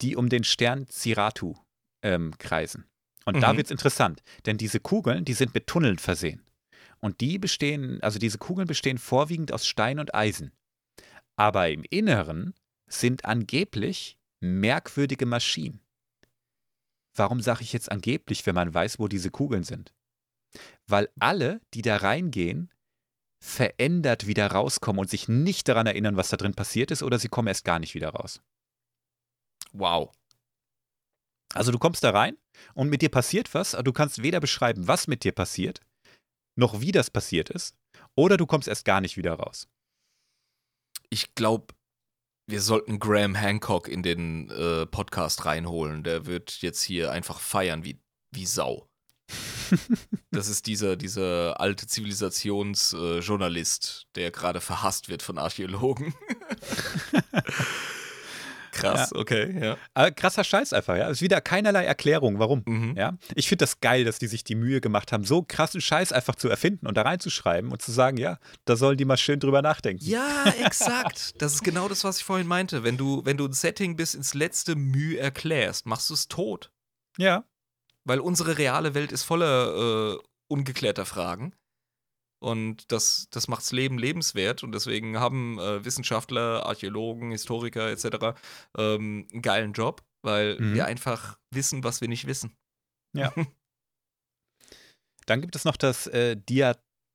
die um den Stern Ziratu ähm, kreisen. Und da Mhm. wird es interessant, denn diese Kugeln, die sind mit Tunneln versehen. Und die bestehen, also diese Kugeln bestehen vorwiegend aus Stein und Eisen. Aber im Inneren sind angeblich merkwürdige Maschinen. Warum sage ich jetzt angeblich, wenn man weiß, wo diese Kugeln sind? Weil alle, die da reingehen, verändert wieder rauskommen und sich nicht daran erinnern, was da drin passiert ist, oder sie kommen erst gar nicht wieder raus. wow. Also du kommst da rein und mit dir passiert was, aber du kannst weder beschreiben, was mit dir passiert, noch wie das passiert ist, oder du kommst erst gar nicht wieder raus. Ich glaube, wir sollten Graham Hancock in den äh, Podcast reinholen. Der wird jetzt hier einfach feiern wie, wie Sau. Das ist dieser, dieser alte Zivilisationsjournalist, äh, der gerade verhasst wird von Archäologen. Krass, okay, ja. Aber krasser Scheiß einfach, ja. Ist wieder keinerlei Erklärung, warum. Mhm. Ja, ich finde das geil, dass die sich die Mühe gemacht haben, so krassen Scheiß einfach zu erfinden und da reinzuschreiben und zu sagen, ja, da sollen die mal schön drüber nachdenken. Ja, exakt. Das ist genau das, was ich vorhin meinte. Wenn du, wenn du ein Setting bis ins letzte Mühe erklärst, machst du es tot. Ja. Weil unsere reale Welt ist voller äh, ungeklärter Fragen. Und das, das macht's Leben lebenswert. Und deswegen haben äh, Wissenschaftler, Archäologen, Historiker etc. Ähm, einen geilen Job, weil Mhm. wir einfach wissen, was wir nicht wissen. Dann gibt es noch das äh,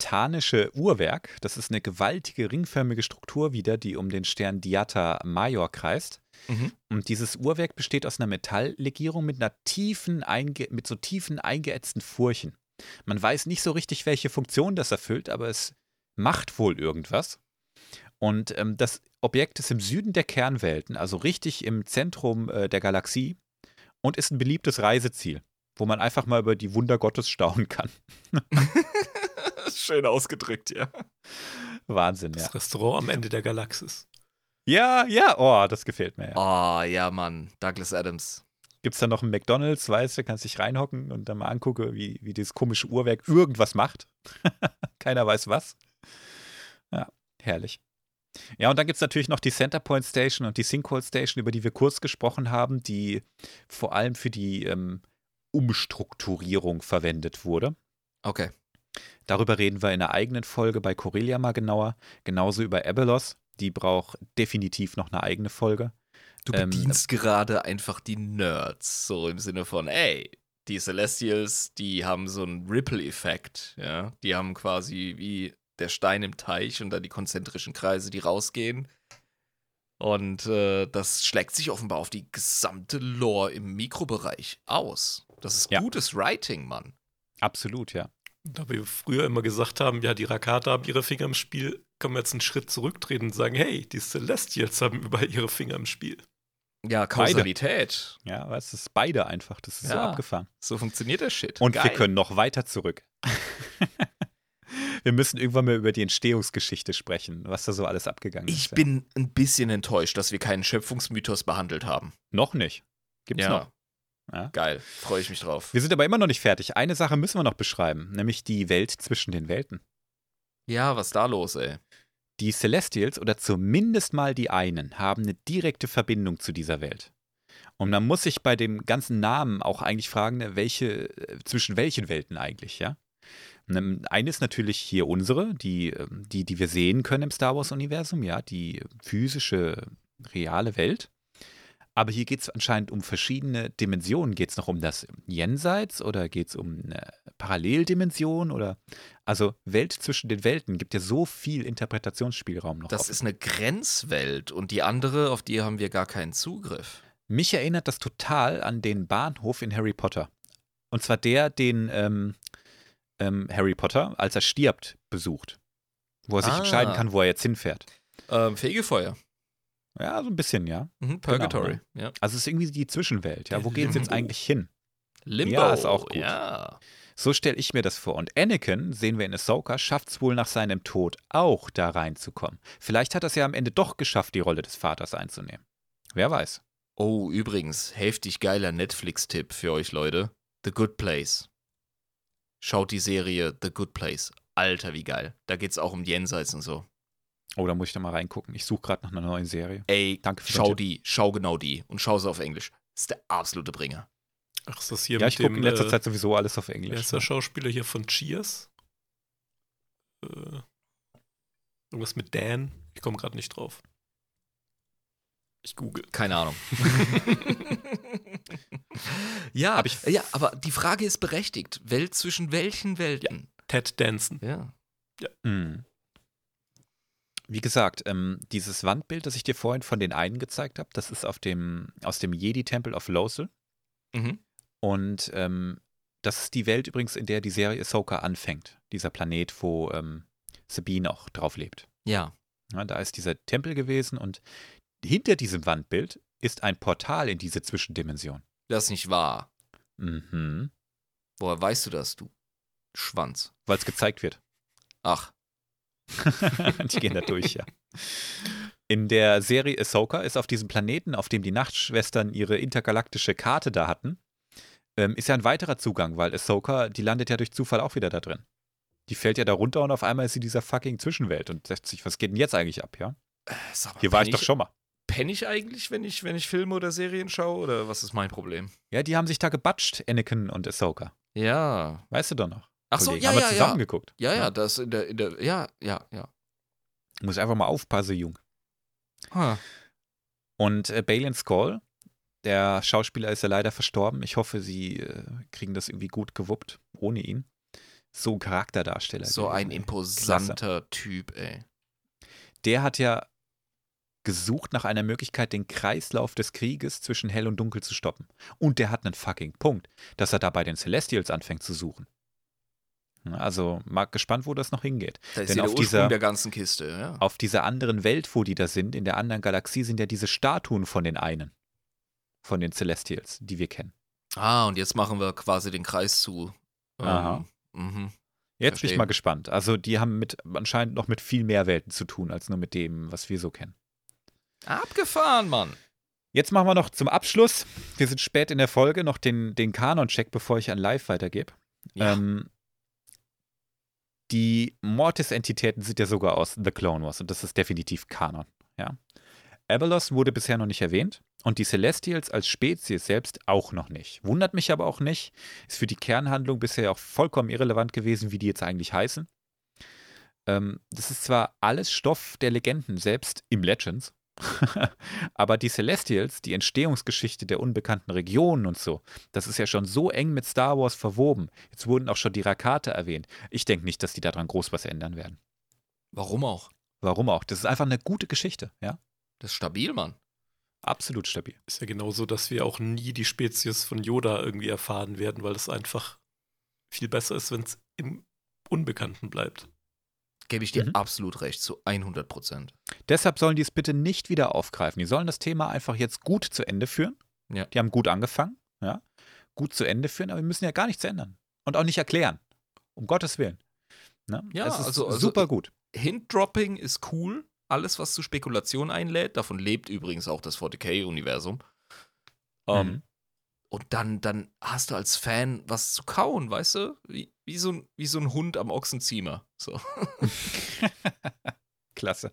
methanische Uhrwerk. Das ist eine gewaltige ringförmige Struktur wieder, die um den Stern Diata Major kreist. Mhm. Und dieses Uhrwerk besteht aus einer Metalllegierung mit einer tiefen, mit so tiefen eingeätzten Furchen. Man weiß nicht so richtig, welche Funktion das erfüllt, aber es macht wohl irgendwas. Und ähm, das Objekt ist im Süden der Kernwelten, also richtig im Zentrum äh, der Galaxie und ist ein beliebtes Reiseziel, wo man einfach mal über die Wunder Gottes staunen kann. Schön ausgedrückt, ja. Wahnsinn, ja. Das Restaurant am Ende der Galaxis. Ja, ja, oh, das gefällt mir. Ja. Oh, ja, Mann. Douglas Adams. Gibt es da noch einen McDonalds, weißt du, kannst dich reinhocken und dann mal angucken, wie, wie dieses komische Uhrwerk irgendwas macht. Keiner weiß was. Ja, herrlich. Ja, und dann gibt es natürlich noch die Centerpoint Station und die Sinkhole Station, über die wir kurz gesprochen haben, die vor allem für die ähm, Umstrukturierung verwendet wurde. Okay. Darüber reden wir in einer eigenen Folge bei Corellia mal genauer. Genauso über Abelos. Die braucht definitiv noch eine eigene Folge. Du Ähm, bedienst gerade einfach die Nerds, so im Sinne von, ey, die Celestials, die haben so einen Ripple-Effekt, ja. Die haben quasi wie der Stein im Teich und dann die konzentrischen Kreise, die rausgehen. Und äh, das schlägt sich offenbar auf die gesamte Lore im Mikrobereich aus. Das ist Ja. gutes Writing, Mann. Absolut, ja. Da wir früher immer gesagt haben, ja, die Rakata haben ihre Finger im Spiel, können wir jetzt einen Schritt zurücktreten und sagen, hey, die Celestials haben überall ihre Finger im Spiel. Ja, Kausalität. Ja, aber es ist beide einfach. Das ist so Ja. abgefahren. So funktioniert der Shit. Und Geil. wir können noch weiter zurück. wir müssen irgendwann mal über die Entstehungsgeschichte sprechen, was da so alles abgegangen ist. Ich ja. bin ein bisschen enttäuscht, dass wir keinen Schöpfungsmythos behandelt haben. Noch nicht. Gibt's ja. noch. Ja. Geil. Freue ich mich drauf. Wir sind aber immer noch nicht fertig. Eine Sache müssen wir noch beschreiben, nämlich die Welt zwischen den Welten. Ja, was da los, ey? Die Celestials oder zumindest mal die einen haben eine direkte Verbindung zu dieser Welt. Und man muss sich bei dem ganzen Namen auch eigentlich fragen, ne, welche, äh, zwischen welchen Welten eigentlich, ja? Ähm, Eine ist natürlich hier unsere, die, ähm, die, die wir sehen können im Star Wars-Universum, ja, die physische, reale Welt. Aber hier geht es anscheinend um verschiedene Dimensionen. Geht es noch um das Jenseits oder geht es um eine Paralleldimension oder also Welt zwischen den Welten gibt ja so viel Interpretationsspielraum noch. Das offen. ist eine Grenzwelt und die andere, auf die haben wir gar keinen Zugriff. Mich erinnert das total an den Bahnhof in Harry Potter. Und zwar der, den ähm, ähm, Harry Potter, als er stirbt, besucht. Wo er sich Ah. entscheiden kann, wo er jetzt hinfährt. Ähm, Fegefeuer. Ja, so ein bisschen, ja. Mhm, Purgatory. Genau, Ja. Also es ist irgendwie die Zwischenwelt, ja. Wo geht es jetzt eigentlich hin? Limbo. Ja, ist auch gut. Ja. So stelle ich mir das vor. Und Anakin, sehen wir in Ahsoka, schafft es wohl nach seinem Tod auch da reinzukommen. Vielleicht hat er es ja am Ende doch geschafft, die Rolle des Vaters einzunehmen. Wer weiß. Oh, übrigens, heftig geiler Netflix-Tipp für euch Leute. The Good Place. Schaut die Serie The Good Place. Alter, wie geil. Da geht's auch um Jenseits und so. Oh, da muss ich da mal reingucken. Ich suche gerade nach einer neuen Serie. Ey, Danke für schau Tipp. die, schau genau die und schau sie auf Englisch. ist der absolute Bringer. Ach, ist das hier Ja, mit ich gucke in letzter äh, Zeit sowieso alles auf Wer Englisch. ist der Schauspieler hier von Cheers? Äh, irgendwas mit Dan? Ich komme gerade nicht drauf. Ich google. Keine Ahnung. ja, Hab ich- ja, aber die Frage ist berechtigt. Welt zwischen welchen Welten? Ted Danson. Ja. Mhm. Wie gesagt, ähm, dieses Wandbild, das ich dir vorhin von den einen gezeigt habe, das ist auf dem, aus dem Jedi-Tempel of Lothal. Mhm. Und ähm, das ist die Welt übrigens, in der die Serie Ahsoka anfängt. Dieser Planet, wo ähm, Sabine auch drauf lebt. Ja. Ja, da ist dieser Tempel gewesen und hinter diesem Wandbild ist ein Portal in diese Zwischendimension. Das ist nicht wahr. Mhm. Woher weißt du das, du Schwanz? Weil es gezeigt wird. Ach, die gehen da durch, ja. In der Serie Ahsoka ist auf diesem Planeten, auf dem die Nachtschwestern ihre intergalaktische Karte da hatten, ähm, ist ja ein weiterer Zugang, weil Ahsoka, die landet ja durch Zufall auch wieder da drin. Die fällt ja da runter und auf einmal ist sie in dieser fucking Zwischenwelt und sagt sich, was geht denn jetzt eigentlich ab, ja? äh, mal, Hier war ich penn doch schon mal. Penne ich eigentlich, wenn ich, wenn ich Filme oder Serien schaue? Oder was ist mein Problem? Ja, die haben sich da gebatscht, Anakin und Ahsoka. Ja. Weißt du doch noch? Ach so, ja, haben wir ja, zusammen ja. geguckt. Ja, ja, das in der, in der, ja, ja, ja. Muss einfach mal aufpassen, Jung. Huh. Und äh, Balin Skull, der Schauspieler ist ja leider verstorben. Ich hoffe, sie äh, kriegen das irgendwie gut gewuppt, ohne ihn. so ein Charakterdarsteller. So ein imposanter Typ, ey. Der hat ja gesucht nach einer Möglichkeit, den Kreislauf des Krieges zwischen Hell und Dunkel zu stoppen. Und der hat einen fucking Punkt, dass er da bei den Celestials anfängt zu suchen. Also, mag gespannt, wo das noch hingeht. Da ist Denn ja der auf Ursprung dieser- der ganzen Kiste, ja. Auf dieser anderen Welt, wo die da sind, in der anderen Galaxie, sind ja diese Statuen von den einen. Von den Celestials, die wir kennen. Ah, und jetzt machen wir quasi den Kreis zu. Ähm, Aha. Mhm. Jetzt bin ich mal gespannt. Also, die haben mit anscheinend noch mit viel mehr Welten zu tun, als nur mit dem, was wir so kennen. Abgefahren, Mann. Jetzt machen wir noch zum Abschluss. Wir sind spät in der Folge, noch den, den Kanon-Check, bevor ich an Live weitergebe. Ja. Ähm, die Mortis-Entitäten sind ja sogar aus The Clone Wars und das ist definitiv Kanon. Ja? Abelos wurde bisher noch nicht erwähnt und die Celestials als Spezies selbst auch noch nicht. Wundert mich aber auch nicht. Ist für die Kernhandlung bisher auch vollkommen irrelevant gewesen, wie die jetzt eigentlich heißen. Ähm, das ist zwar alles Stoff der Legenden, selbst im Legends. aber die Celestials, die Entstehungsgeschichte der unbekannten Regionen und so, das ist ja schon so eng mit Star Wars verwoben. Jetzt wurden auch schon die Rakate erwähnt. Ich denke nicht, dass die daran groß was ändern werden. Warum auch? Warum auch? Das ist einfach eine gute Geschichte, ja? Das ist stabil, Mann. Absolut stabil. Ist ja genauso, dass wir auch nie die Spezies von Yoda irgendwie erfahren werden, weil es einfach viel besser ist, wenn es im Unbekannten bleibt. Gebe ich dir Mhm. absolut recht, zu 100 Prozent. Deshalb sollen die es bitte nicht wieder aufgreifen. Die sollen das Thema einfach jetzt gut zu Ende führen. Ja. Die haben gut angefangen, ja? Gut zu Ende führen, aber wir müssen ja gar nichts ändern. Und auch nicht erklären. Um Gottes Willen. Ne? Ja, es ist also- also super gut. Hint-Dropping ist cool. Alles, was zu Spekulation einlädt. Davon lebt übrigens auch das 40k-Universum. Ähm, Mhm. Und dann, dann hast du als Fan was zu kauen, weißt du? Wie, wie, so, ein, wie so ein Hund am Ochsenziemer. So. Klasse.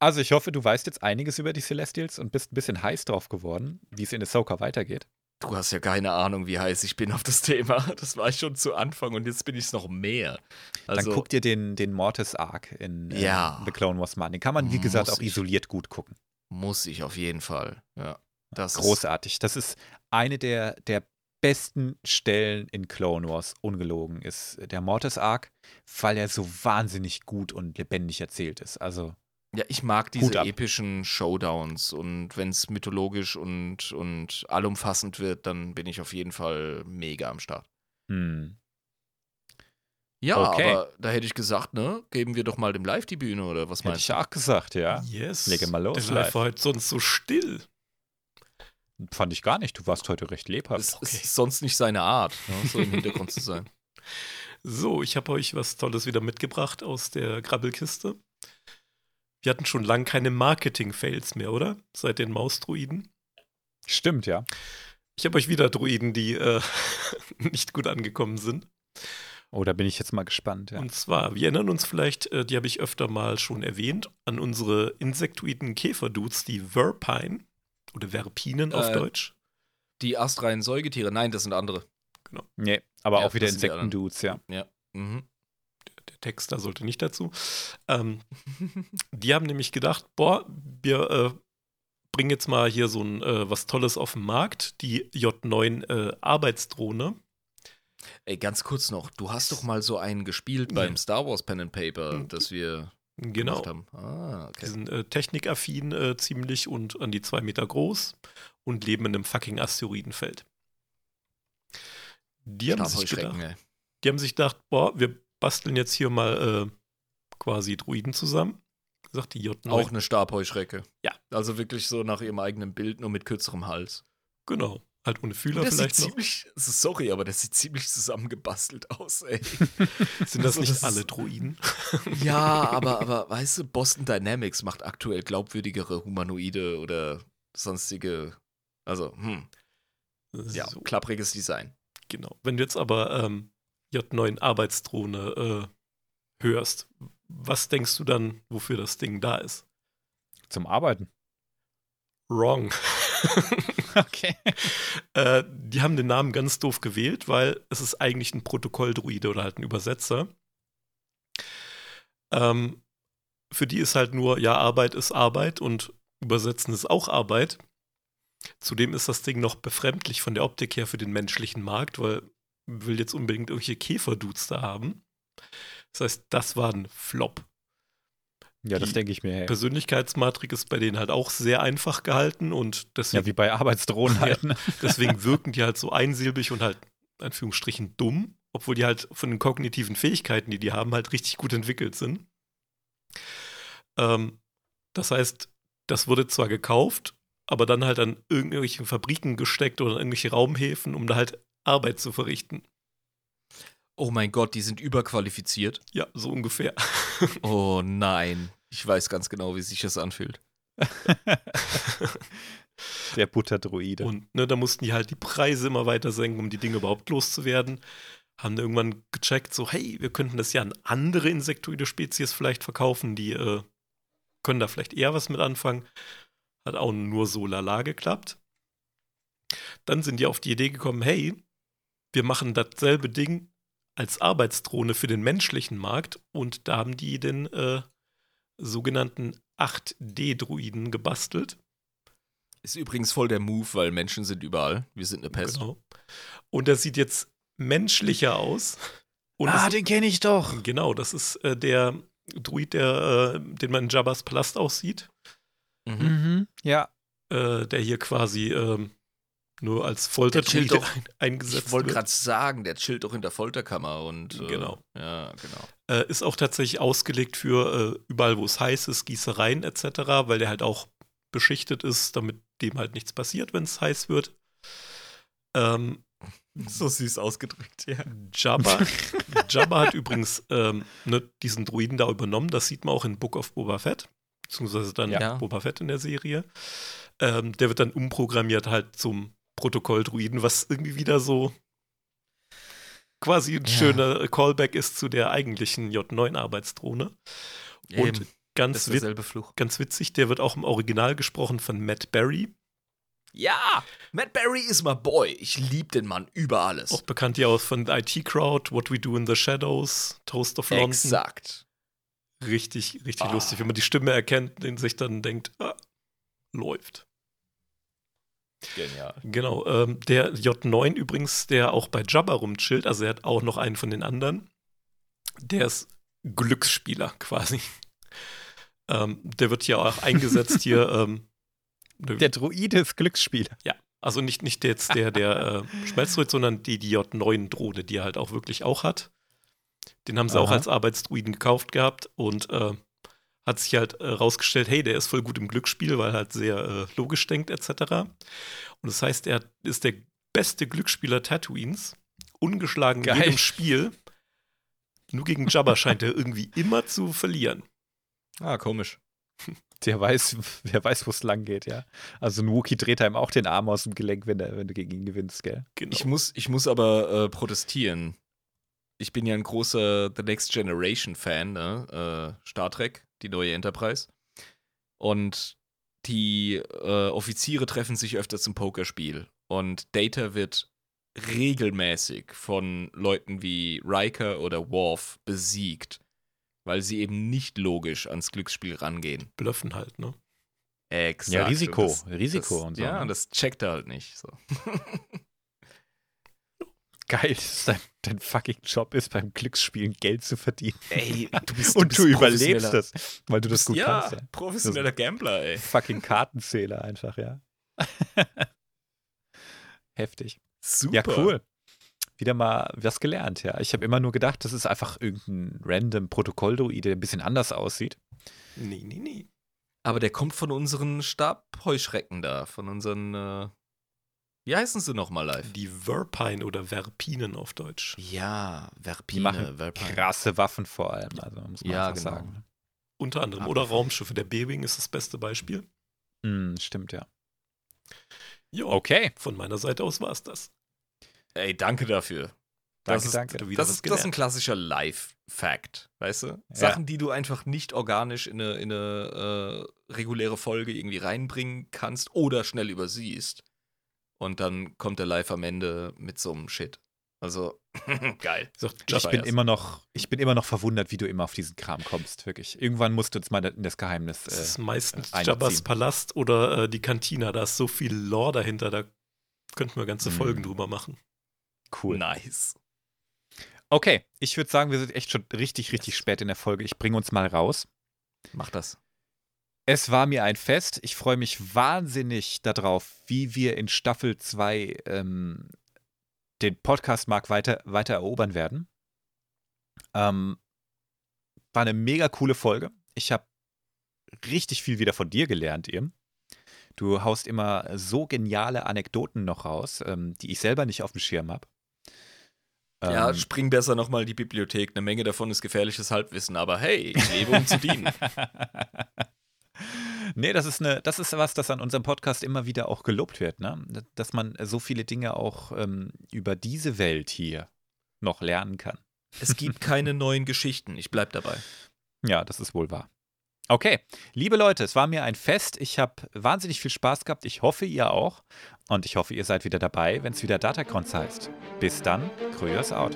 Also ich hoffe, du weißt jetzt einiges über die Celestials und bist ein bisschen heiß drauf geworden, wie es in Ahsoka weitergeht. Du hast ja keine Ahnung, wie heiß ich bin auf das Thema. Das war ich schon zu Anfang und jetzt bin ich es noch mehr. Also, Dann guck dir den, den Mortis-Arc in äh, Ja. The Clone Wars mal an. Den kann man, wie gesagt, auch ich. isoliert gut gucken. muss ich auf jeden Fall. Ja. Das ist- Großartig. Das ist eine der, der besten Stellen in Clone Wars, ungelogen, ist der Mortis-Arc, weil er so wahnsinnig gut und lebendig erzählt ist. Also, Ja, ich mag diese epischen Showdowns und wenn es mythologisch und, und allumfassend wird, dann bin ich auf jeden Fall mega am Start. hm. Ja, Okay. aber da hätte ich gesagt, ne, geben wir doch mal dem Live die Bühne oder was hätte meinst ich du? auch gesagt, ja. Yes. Lege mal los, Der live. Live war heute sonst so still. Fand ich gar nicht. Du warst heute recht lebhaft. Das Okay. ist sonst nicht seine Art, ne, so im Hintergrund zu sein. So, ich habe euch was Tolles wieder mitgebracht aus der Grabbelkiste. Wir hatten schon lange keine Marketing-Fails mehr, oder? Seit den Mausdruiden. Stimmt, ja. Ich habe euch wieder Druiden, die äh, nicht gut angekommen sind. Oh, da bin ich jetzt mal gespannt. Ja. Und zwar, wir erinnern uns vielleicht, äh, die habe ich öfter mal schon erwähnt, an unsere insektoiden Käferdudes, die Verpine oder Verpinen auf Äh, Deutsch. Die astreinen Säugetiere, nein, das sind andere. Nee, aber Ja, auch wieder. Insektendudes, ja. Mhm. Text da sollte nicht dazu. Ähm, die haben nämlich gedacht, boah, wir äh, bringen jetzt mal hier so ein äh, was Tolles auf den Markt, die J9 äh, Arbeitsdrohne. Ey, ganz kurz noch, du hast doch mal so einen gespielt Ja. beim Star Wars Pen and Paper, das wir Genau. gemacht haben. Ah, Die okay. sind äh, technikaffin äh, ziemlich und an die zwei Meter groß und leben in einem fucking Asteroidenfeld. Die haben, gedacht, die haben sich gedacht, boah, wir basteln jetzt hier mal äh, quasi Druiden zusammen. Sagt die J9. Auch eine Stabheuschrecke. Ja. Also wirklich so nach ihrem eigenen Bild, nur mit kürzerem Hals. Genau. Halt ohne Fühler Das sieht vielleicht noch. ziemlich, sorry, aber das sieht ziemlich zusammengebastelt aus, ey. Sind das Also nicht das alle Druiden? ja, aber, aber weißt du, Boston Dynamics macht aktuell glaubwürdigere Humanoide oder sonstige, also, hm, ja, So, klappriges Design. genau. Wenn du jetzt aber ähm, J9 Arbeitsdrohne äh, hörst, was denkst du dann, wofür das Ding da ist? Zum Arbeiten. Wrong. Okay. äh, die haben den Namen ganz doof gewählt, weil es ist eigentlich ein Protokolldruide oder halt ein Übersetzer. Ähm, für die ist halt nur, ja, Arbeit ist Arbeit und Übersetzen ist auch Arbeit. Zudem ist das Ding noch befremdlich von der Optik her für den menschlichen Markt, weil will jetzt unbedingt irgendwelche Käferdudes da haben. Das heißt, das war ein Flop. Ja, das denke ich mir. Hey. Persönlichkeitsmatrik ist bei denen halt auch sehr einfach gehalten und deswegen, Ja, wie bei Arbeitsdrohnen halt. Ne? deswegen wirken die halt so einsilbig und halt, in Anführungsstrichen, dumm, obwohl die halt von den kognitiven Fähigkeiten, die die haben, halt richtig gut entwickelt sind. Ähm, das heißt, das wurde zwar gekauft, aber dann halt an irgendwelchen Fabriken gesteckt oder an irgendwelche Raumhäfen, um da halt Arbeit zu verrichten. Oh mein Gott, die sind überqualifiziert. Ja, so ungefähr. Oh nein. Ich weiß ganz genau, wie sich das anfühlt. Der Butterdruide. Und ne, da mussten die halt die Preise immer weiter senken, um die Dinge überhaupt loszuwerden. Haben dann irgendwann gecheckt, so, hey, wir könnten das ja an andere insektoide Spezies vielleicht verkaufen, die äh, können da vielleicht eher was mit anfangen. Hat auch nur so lala geklappt. Dann sind die auf die Idee gekommen, hey, wir machen dasselbe Ding als Arbeitsdrohne für den menschlichen Markt und da haben die den äh, sogenannten 8D-Druiden gebastelt. Ist übrigens voll der Move, weil Menschen sind überall. Wir sind eine Pest. Genau. Und das sieht jetzt menschlicher aus. Und ah, den kenne ich doch. genau, das ist äh, der Druid, der, äh, den man in Jabba's Palast aussieht, Mhm. Mhm. Ja. äh, der hier quasi ähm, nur als doch- ein, eingesetzt Ich wollte gerade sagen, der chillt doch in der Folterkammer und. Äh, Genau. Ja, genau. Äh, ist auch tatsächlich ausgelegt für äh, überall, wo es heiß ist, Gießereien etc., weil der halt auch beschichtet ist, damit dem halt nichts passiert, wenn es heiß wird. Ähm, So süß ausgedrückt, ja. Jabba, Jabba hat übrigens ähm, ne, diesen Druiden da übernommen. Das sieht man auch in Book of Boba Fett, beziehungsweise dann Ja. Boba Fett in der Serie. Ähm, der wird dann umprogrammiert halt zum Protokoll-Druiden, was irgendwie wieder so quasi ein Ja. schöner Callback ist zu der eigentlichen J9-Arbeitsdrohne. Und ganz, wit Fluch. ganz witzig, der wird auch im Original gesprochen von Matt Berry, Ja, Matt Berry ist my boy. Ich liebe den Mann über alles. auch bekannt hier aus von IT Crowd, What We Do in the Shadows, Toast of London. Exakt. Richtig, richtig Ah. lustig, wenn man die Stimme erkennt und sich dann denkt, ah, läuft. Genial. Genau, ähm, der J9 übrigens, der auch bei Jabba rumchillt, also er hat auch noch einen von den anderen, der ist Glücksspieler quasi. Ähm, der wird hier auch eingesetzt hier, ähm, Der Druide ist Glücksspieler. also nicht, nicht jetzt der, der äh, Schmelzdruid, sondern die, die J9-Drohne, die er halt auch wirklich auch hat. Den haben sie auch Aha. als Arbeitsdruiden gekauft gehabt und äh, hat sich halt äh, rausgestellt, hey, der ist voll gut im Glücksspiel, weil er halt sehr äh, logisch denkt, etc. Und das heißt, er ist der beste Glücksspieler Tatooines, ungeschlagen in Geil. jedem Spiel. Nur gegen Jabba scheint er irgendwie immer zu verlieren. Ah, komisch. Der weiß, wer weiß, wo es lang geht, ja. Also ein Wookie dreht einem auch den Arm aus dem Gelenk, wenn, der, wenn du gegen ihn gewinnst, gell? Genau. Ich muss, ich muss aber äh, protestieren. Ich bin ja ein großer The Next Generation Fan, ne? äh, Star Trek, die neue Enterprise. Und die äh, Offiziere treffen sich öfter zum Pokerspiel. Und Data wird regelmäßig von Leuten wie Riker oder Worf besiegt, weil sie eben nicht logisch ans Glücksspiel rangehen. Blöffen halt, ne? Exakt. Ja, Risiko. Und das, Risiko das, und so. Ja, ne? und das checkt er halt nicht. So. Geil, dass dein, dein fucking Job ist, beim Glücksspielen Geld zu verdienen. Ey, du bist Und du überlebst das, weil du das gut ja, kannst, ja. professioneller Gambler, ey. Fucking Kartenzähler einfach, ja. Heftig. Super. Ja, cool. Wieder mal was gelernt, ja. Ich habe immer nur gedacht, das ist einfach irgendein random Protokolldruide, der ein bisschen anders aussieht. Nee, nee, nee. Aber der kommt von unseren Stabheuschrecken da, von unseren, äh, wie heißen sie nochmal live? Die Verpine oder Verpinen auf Deutsch. Ja, Die Verpine, machen Verpine. krasse Waffen vor allem, also muss man Ja, einfach genau. sagen. Unter anderem. Oder Raumschiffe. Der B-Wing ist das beste Beispiel. Hm, stimmt, ja. Ja, Okay. von meiner Seite aus war es das. Ey, danke dafür. Danke, das ist, danke. Wieder Das ist, das ist ein klassischer Live-Fact, weißt du? Sachen, die du einfach nicht organisch in eine, in eine äh, reguläre Folge irgendwie reinbringen kannst oder schnell übersiehst. Und dann kommt der Live am Ende mit so einem Shit. Also, geil. Gesagt, Ich bin immer noch, ich bin immer noch verwundert, wie du immer auf diesen Kram kommst, wirklich. Irgendwann musst du uns mal in das Geheimnis. Das ist Äh, meistens einziehen. Jabbas Palast oder äh, die Kantina. Da ist so viel Lore dahinter, da könnten wir ganze Mhm. Folgen drüber machen. Cool. Nice. Okay, ich würde sagen, wir sind echt schon richtig, richtig spät in der Folge. Ich bringe uns mal raus. Mach das. Es war mir ein Fest. Ich freue mich wahnsinnig darauf, wie wir in Staffel 2 ähm, den Podcast-Markt weiter, weiter erobern werden. Ähm, war eine mega coole Folge. Ich habe richtig viel wieder von dir gelernt, Irm. Du haust immer so geniale Anekdoten noch raus, ähm, die ich selber nicht auf dem Schirm habe. Ja, Ähm, spring besser nochmal die Bibliothek. Eine Menge davon ist gefährliches Halbwissen, aber hey, ich lebe, um zu dienen. nee, das ist, eine, das ist was, das an unserem Podcast immer wieder auch gelobt wird, ne? Dass man so viele Dinge auch ähm, über diese Welt hier noch lernen kann. Es gibt keine neuen Geschichten. Ich bleib dabei. Ja, das ist wohl wahr. Okay, liebe Leute, es war mir ein Fest. Ich habe wahnsinnig viel Spaß gehabt. Ich hoffe, ihr auch. Und ich hoffe, ihr seid wieder dabei, wenn es wieder Datacrons heißt. Bis dann, Kröers out.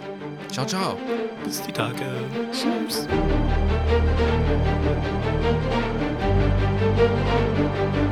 Ciao, ciao. Bis die Tage. Tschüss. Música